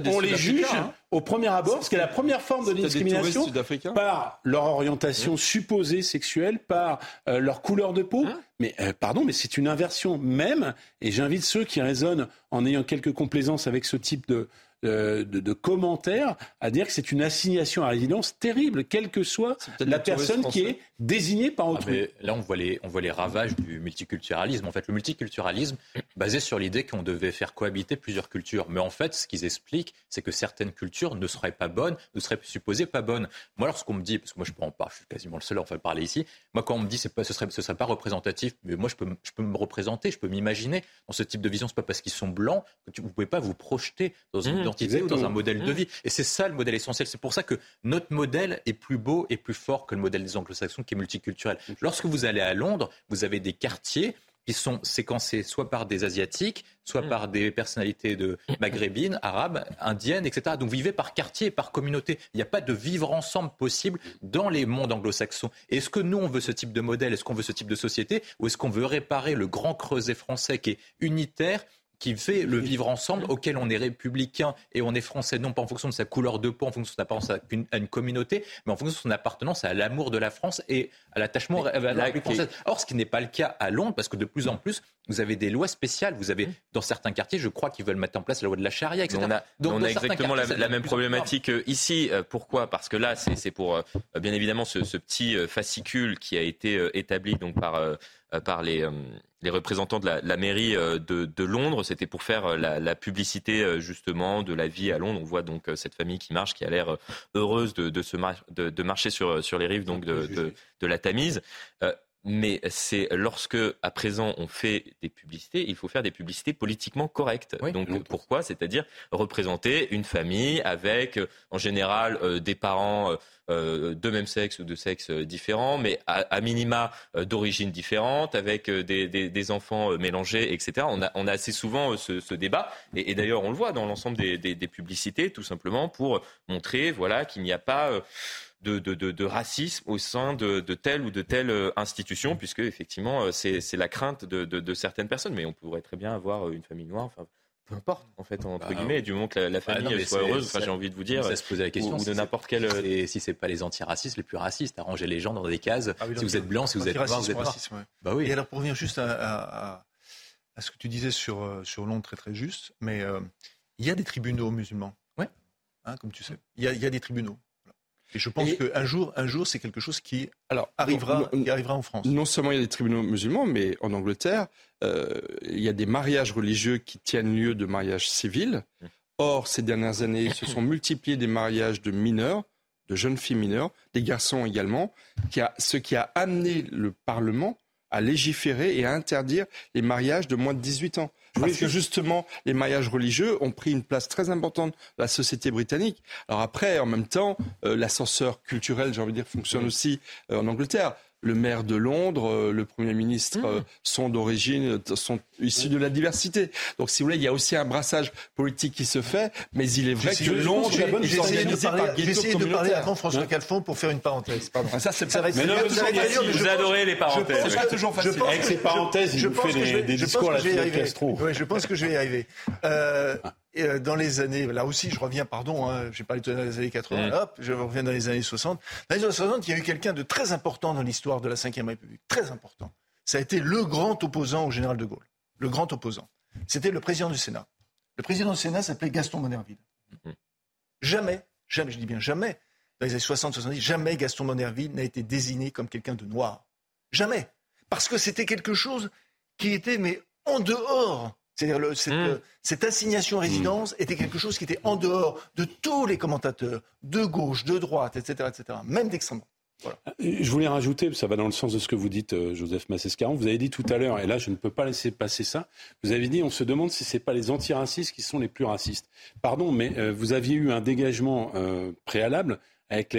On les juge hein. au premier abord, parce que la première forme de discrimination par leur orientation hein? supposée sexuelle, par euh, leur couleur de peau. Hein? Mais pardon, mais c'est une inversion même. Et j'invite ceux qui raisonnent en ayant quelques complaisances avec ce type de, de, commentaires à dire que c'est une assignation à résidence terrible, quelle que soit la personne qui est désignée par ah, autrui. là, on voit, les, on voit les ravages du multiculturalisme. En fait, le multiculturalisme, basé sur l'idée qu'on devait faire cohabiter plusieurs cultures. Mais en fait, ce qu'ils expliquent, c'est que certaines cultures ne seraient pas bonnes, ne seraient supposées pas bonnes. Moi, lorsqu'on me dit, parce que moi, je peux en parler, je suis quasiment le seul à en parler ici, moi, quand on me dit que ce serait, ce serait pas représentatif, mais moi, je peux, je peux me représenter, je peux m'imaginer dans ce type de vision. C'est pas parce qu'ils sont blancs que vous pouvez pas vous projeter dans une mmh identité ou dans un modèle de mmh. vie. Et c'est ça le modèle essentiel. C'est pour ça que notre modèle est plus beau et plus fort que le modèle des anglo-saxons qui est multiculturel. Mmh. Lorsque vous allez à Londres, vous avez des quartiers qui sont séquencés soit par des asiatiques, soit mmh. par des personnalités de maghrébines, arabes, indiennes, etc. Donc vivez par quartier, par communauté. Il n'y a pas de vivre ensemble possible dans les mondes anglo-saxons. Est-ce que nous, on veut ce type de modèle? Est-ce qu'on veut ce type de société? Ou est-ce qu'on veut réparer le grand creuset français qui est unitaire qui fait le vivre ensemble auquel on est républicain et on est français, non pas en fonction de sa couleur de peau, en fonction de son appartenance à une, communauté, mais en fonction de son appartenance à l'amour de la France et à l'attachement à la République française. Or, ce qui n'est pas le cas à Londres, parce que de plus en plus, vous avez des lois spéciales. Vous avez, dans certains quartiers, je crois qu'ils veulent mettre en place la loi de la charia, etc. On a, Donc, on a exactement la, même problématique euh, ici. Euh, pourquoi? Parce que là, c'est pour, euh, bien évidemment, ce, petit fascicule qui a été établi donc par, par les les représentants de la, mairie de, Londres. C'était pour faire la, publicité justement de la vie à Londres. On voit donc cette famille qui marche, qui a l'air heureuse de, de, de, marcher sur, sur les rives donc de, la Tamise mais c'est lorsque, à présent, on fait des publicités, il faut faire des publicités politiquement correctes. Donc pourquoi? C'est-à-dire représenter une famille avec, euh, en général, euh, des parents euh, de même sexe ou de sexe différents, mais à, minima d'origine différente, avec des, enfants mélangés, etc. On a, on a assez souvent ce, débat, et, d'ailleurs on le voit dans l'ensemble des, des, publicités, tout simplement pour montrer, voilà, qu'il n'y a pas de, racisme au sein de, telle ou de telle euh, institution, puisque effectivement, euh, c'est la crainte de, certaines personnes. Mais on pourrait très bien avoir euh, une famille noire. Enfin, peu importe, en fait, entre bah, guillemets, du moment que la, bah, famille soit heureuse, j'ai envie de vous dire, ça se poser la question, ou, de n'importe quel. Et si c'est pas les antiracistes les plus racistes, arranger les gens dans des cases. Ah si vous êtes blanc, si vous êtes noir, vous êtes noir. Bah oui. Et alors pour revenir juste à, ce que tu disais sur sur Londres, très très juste, mais il y a des tribunaux musulmans. Ouais. Hein, comme tu sais, il y, a, il y a des tribunaux. Et je pense qu'un jour, un jour, c'est quelque chose qui alors, arrivera, qui arrivera en France. Non seulement il y a des tribunaux musulmans, mais en Angleterre, euh, il y a des mariages religieux qui tiennent lieu de mariages civils. Or, ces dernières années, se sont multipliés des mariages de mineurs, de jeunes filles mineures, des garçons également, qui a, ce qui a amené le Parlement à légiférer et à interdire les mariages de moins de 18 ans. Parce que justement, les mariages religieux ont pris une place très importante dans la société britannique. Alors après, en même temps, euh, l'ascenseur culturel, j'ai envie de dire, fonctionne aussi euh, en Angleterre le maire de Londres, euh, le Premier ministre mmh. sont d'origine, sont issus de la diversité. Donc, si vous voulez, il y a aussi un brassage politique qui se fait, mais il est vrai que Londres est organisé par J'ai essayé de parler avant François Calfon pour faire une parenthèse. Pardon. Ah, ça, c'est ça va être, mais non, vous, vous adorez les parenthèses. C'est pas toujours facile. Avec ces parenthèses, il vous fait des discours à la Castro. Oui, je pense que je vais y arriver. Euh, dans les années, là aussi, je reviens, pardon, hein, j'ai parlé dans les années 80, hop, je reviens dans les années 60. Dans les années 60, il y a eu quelqu'un de très important dans l'histoire de la Ve République, très important. Ça a été le grand opposant au général de Gaulle, le grand opposant. c'était le président du Sénat. Le président du Sénat s'appelait Gaston Monerville. Mhm. Jamais, jamais, je dis bien jamais, dans les années 60-70, jamais Gaston Monerville n'a été désigné comme quelqu'un de noir. Jamais. Parce que c'était quelque chose qui était, mais en dehors. C'est-à-dire cette, hmm. cette, assignation résidence hmm. était quelque chose qui était en dehors de tous les commentateurs, de gauche, de droite, etc., etc., même d'extrême droite. Voilà. Je voulais rajouter, ça va dans le sens de ce que vous dites, euh, Joseph Massescaron. Vous avez dit tout à l'heure, et là je ne peux pas laisser passer ça. Vous avez dit, on se demande si ce n'est pas les antiracistes qui sont les plus racistes. Pardon, mais euh, vous aviez eu un dégagement euh, préalable avec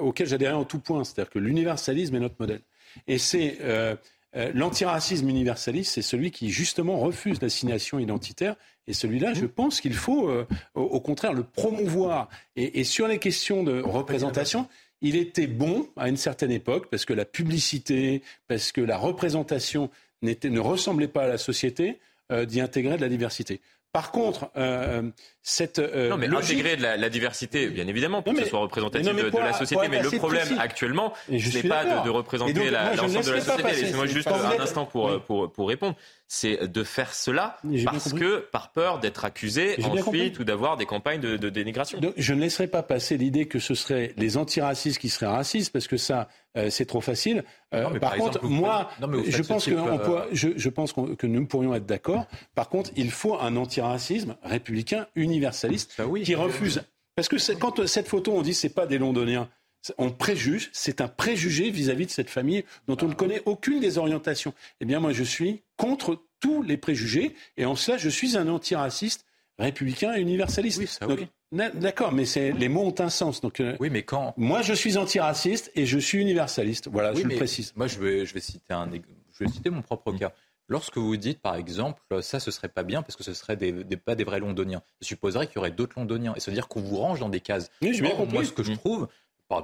auquel j'adhérais en tout point, c'est-à-dire que l'universalisme est notre modèle. Et c'est euh, l'antiracisme universaliste, c'est celui qui justement refuse l'assignation identitaire. Et celui-là, je pense qu'il faut, euh, au, contraire, le promouvoir. Et, sur les questions de représentation, il était bon à une certaine époque parce que la publicité, parce que la représentation ne ressemblait pas à la société, euh, d'y intégrer de la diversité. Par contre, euh, cette euh, non mais intégrer de la, diversité, bien évidemment, pour que ce soit représentatif de, la société. Mais le problème actuellement, ce n'est pas de, représenter l'ensemble de la société. Laissez-moi juste un instant pour, pour, pour répondre c'est de faire cela parce que par peur d'être accusé ensuite ou d'avoir des campagnes de, dénigration. je ne laisserai pas passer l'idée que ce seraient les antiracistes qui seraient racistes parce que ça euh, c'est trop facile. Euh, par, contre, moi, je, pense que euh, je, pense que nous pourrions être d'accord. Par contre, il faut un antiracisme républicain universaliste bah qui refuse. Parce que quand cette photo, on dit c'est pas des Londoniens, on préjuge, c'est un préjugé vis-à-vis de cette famille dont on ne connaît aucune des orientations. Eh bien, moi, je suis contre tous les préjugés, et en cela, je suis un antiraciste républicain et universaliste. D'accord, mais les mots ont un sens. Donc, euh, oui, mais quand moi, je suis antiraciste et je suis universaliste. Voilà, je le précise. Moi, je vais, je vais citer un, je vais citer mon propre cas. Lorsque vous dites, par exemple, ça, ce serait pas bien parce que ce serait des, pas des vrais londoniens. Je supposerais qu'il y aurait d'autres londoniens. Et se dire qu'on vous range dans des cases. Oui, je Moi, ce que je trouve,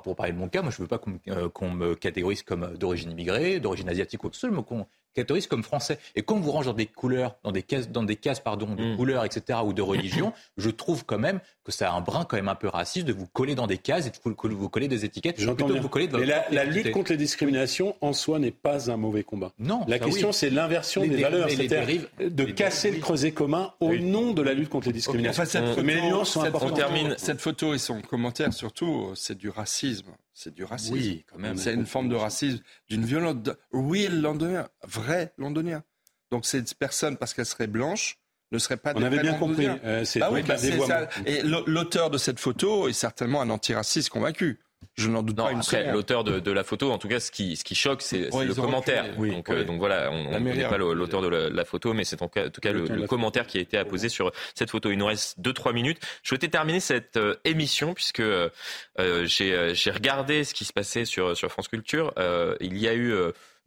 pour parler de mon cas, moi je ne veux pas qu'on me catégorise comme d'origine immigrée, d'origine asiatique ou autre. Mais qu'on catégorise comme français. Et quand on vous range dans des couleurs, dans des cases, dans des cases pardon, de mm. couleurs, etc., ou de religion, je trouve quand même que ça a un brin quand même un peu raciste de vous coller dans des cases et de vous, coller des étiquettes. J'entends bien. Vous coller Mais la, lutte contre les discriminations en soi n'est pas un mauvais combat. Non. La question, c'est l'inversion des, valeurs, c'est-à-dire de casser le creuset commun au nom de la lutte contre les discriminations. cette mais les nuances sont importantes. Termine. Cette photo et son commentaire, surtout, c'est du racisme. C'est du racisme. Oui, quand même. C'est une forme de racisme, d'une violence. Real londonien, vrai londonien. Donc cette personne, parce qu'elle serait blanche, ne serait pas. On avait bien compris. Euh, ah oui, bah, ça. Et l'auteur de cette photo est certainement un antiraciste convaincu. Je n'en doute pas une après, l'auteur de, la photo, en tout cas, ce qui, ce qui choque, c'est le commentaire. donc, euh, donc, voilà, on ne connaît pas l'auteur de la, photo, mais c'est en, tout cas le, commentaire qui a été apposé sur cette photo. Il nous reste 2-3 minutes. Je souhaitais terminer cette euh, émission puisque euh, j'ai regardé ce qui se passait sur, sur France Culture. il y a eu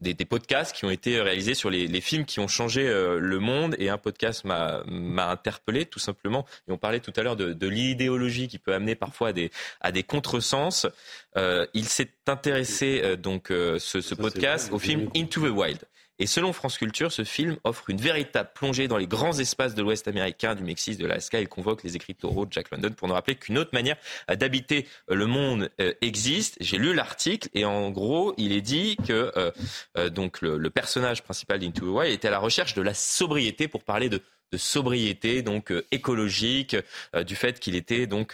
des, podcasts qui ont été réalisés sur les, films qui ont changé euh, le monde. Et un podcast m'a interpellé, tout simplement. Et on parlait tout à l'heure de, l'idéologie qui peut amener parfois à des, à des contresens. Euh, il s'est intéressé, euh, donc, ce, ce podcast, au film Into the Wild. Et selon France Culture, ce film offre une véritable plongée dans les grands espaces de l'Ouest américain, du Mexique, de l'Alaska. Il convoque les écriteaux de Jack London pour nous rappeler qu'une autre manière d'habiter le monde euh, existe. J'ai lu l'article et en gros, il est dit que euh, euh, donc le, personnage principal d'Into the Wild était à la recherche de la sobriété pour parler de, sobriété donc écologique, du fait qu'il était donc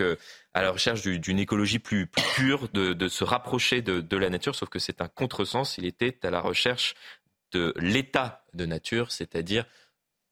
à la recherche d'une écologie plus, pure, de, se rapprocher de, de, la nature, sauf que c'est un contresens. Il était à la recherche de l'état de nature, c'est-à-dire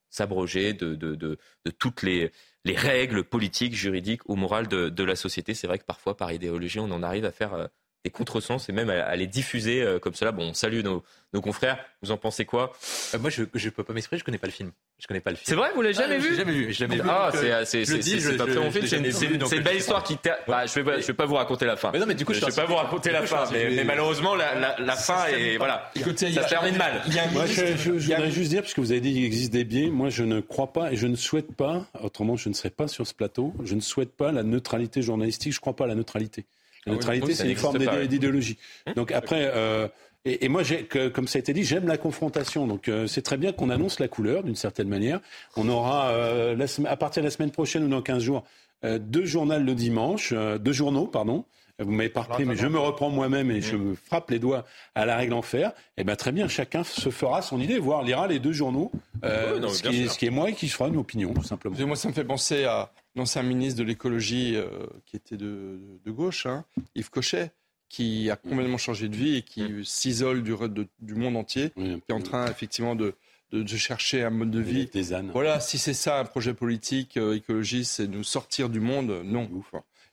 s'abroger de, toutes les, les, règles politiques, juridiques ou morales de, la société. C'est vrai que parfois, par idéologie, on en arrive à faire euh, des contresens et même à, les diffuser euh, comme cela. Bon, on salue nos, nos confrères. Vous en pensez quoi? Euh, Moi, je ne peux pas m'exprimer, je connais pas le film. Je connais pas le film. C'est vrai, vous l'avez jamais, ah, vu jamais vu jamais vu. Ah, c'est c'est un très bon film. C'est une belle histoire qui. Bah, je vais je vais pas vous raconter la fin. Mais non, mais du coup, je vais pas vous raconter la fin. Mais malheureusement, la fin est voilà. Ça termine mal. Moi, je voudrais juste dire, puisque vous avez dit qu'il existe des biais, moi, je ne crois pas et je ne souhaite pas. Autrement, je ne serais pas sur ce plateau. Je ne souhaite pas la neutralité journalistique. Je ne crois pas à la neutralité. La ah neutralité, c'est une forme d'idéologie. Hein Donc après, euh, et, et, moi, que, comme ça a été dit, j'aime la confrontation. Donc euh, c'est très bien qu'on annonce la couleur d'une certaine manière. On aura, euh, la, à partir de la semaine prochaine ou dans 15 jours, euh, deux journaux le dimanche, euh, deux journaux, pardon. Vous m'avez pas repris, mais je me reprends moi-même et je me frappe les doigts à la règle en fer. Eh bien, très bien, chacun se fera son idée, voire lira les deux journaux ce, qui est, ce, qui est, moi et qui fera une opinion, tout simplement. Moi, ça me fait penser à l'ancien ministre de l'écologie qui était de, de gauche, hein, Yves Cochet, qui a complètement changé de vie et qui mmh. s'isole du, du, monde entier, qui est en train effectivement de, de, chercher un mode de vie. Voilà, si c'est ça un projet politique écologiste, c'est nous sortir du monde, non.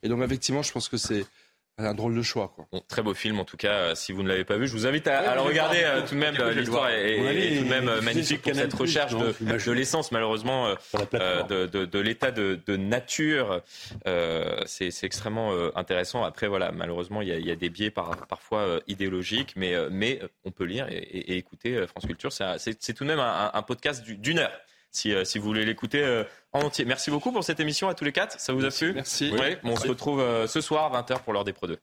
Et donc effectivement, je pense que c'est un drôle de choix. Quoi. très beau film en tout cas, euh, si vous ne l'avez pas vu, je vous invite à, le regarder euh, tout de même. L'histoire est, tout de même magnifique pour cette recherche de, de l'essence malheureusement euh, de, de, de l'état de, nature. c'est extrêmement intéressant. Après voilà, malheureusement il y a, il y a des biais par, parfois idéologiques, mais, mais on peut lire et, écouter France Culture. C'est tout de même un, un podcast d'une heure. Si, si, vous voulez l'écouter en entier. Merci beaucoup pour cette émission à tous les quatre. Ça vous a plu Merci. on se retrouve euh, ce soir, 20h, pour l'heure des Pro 2.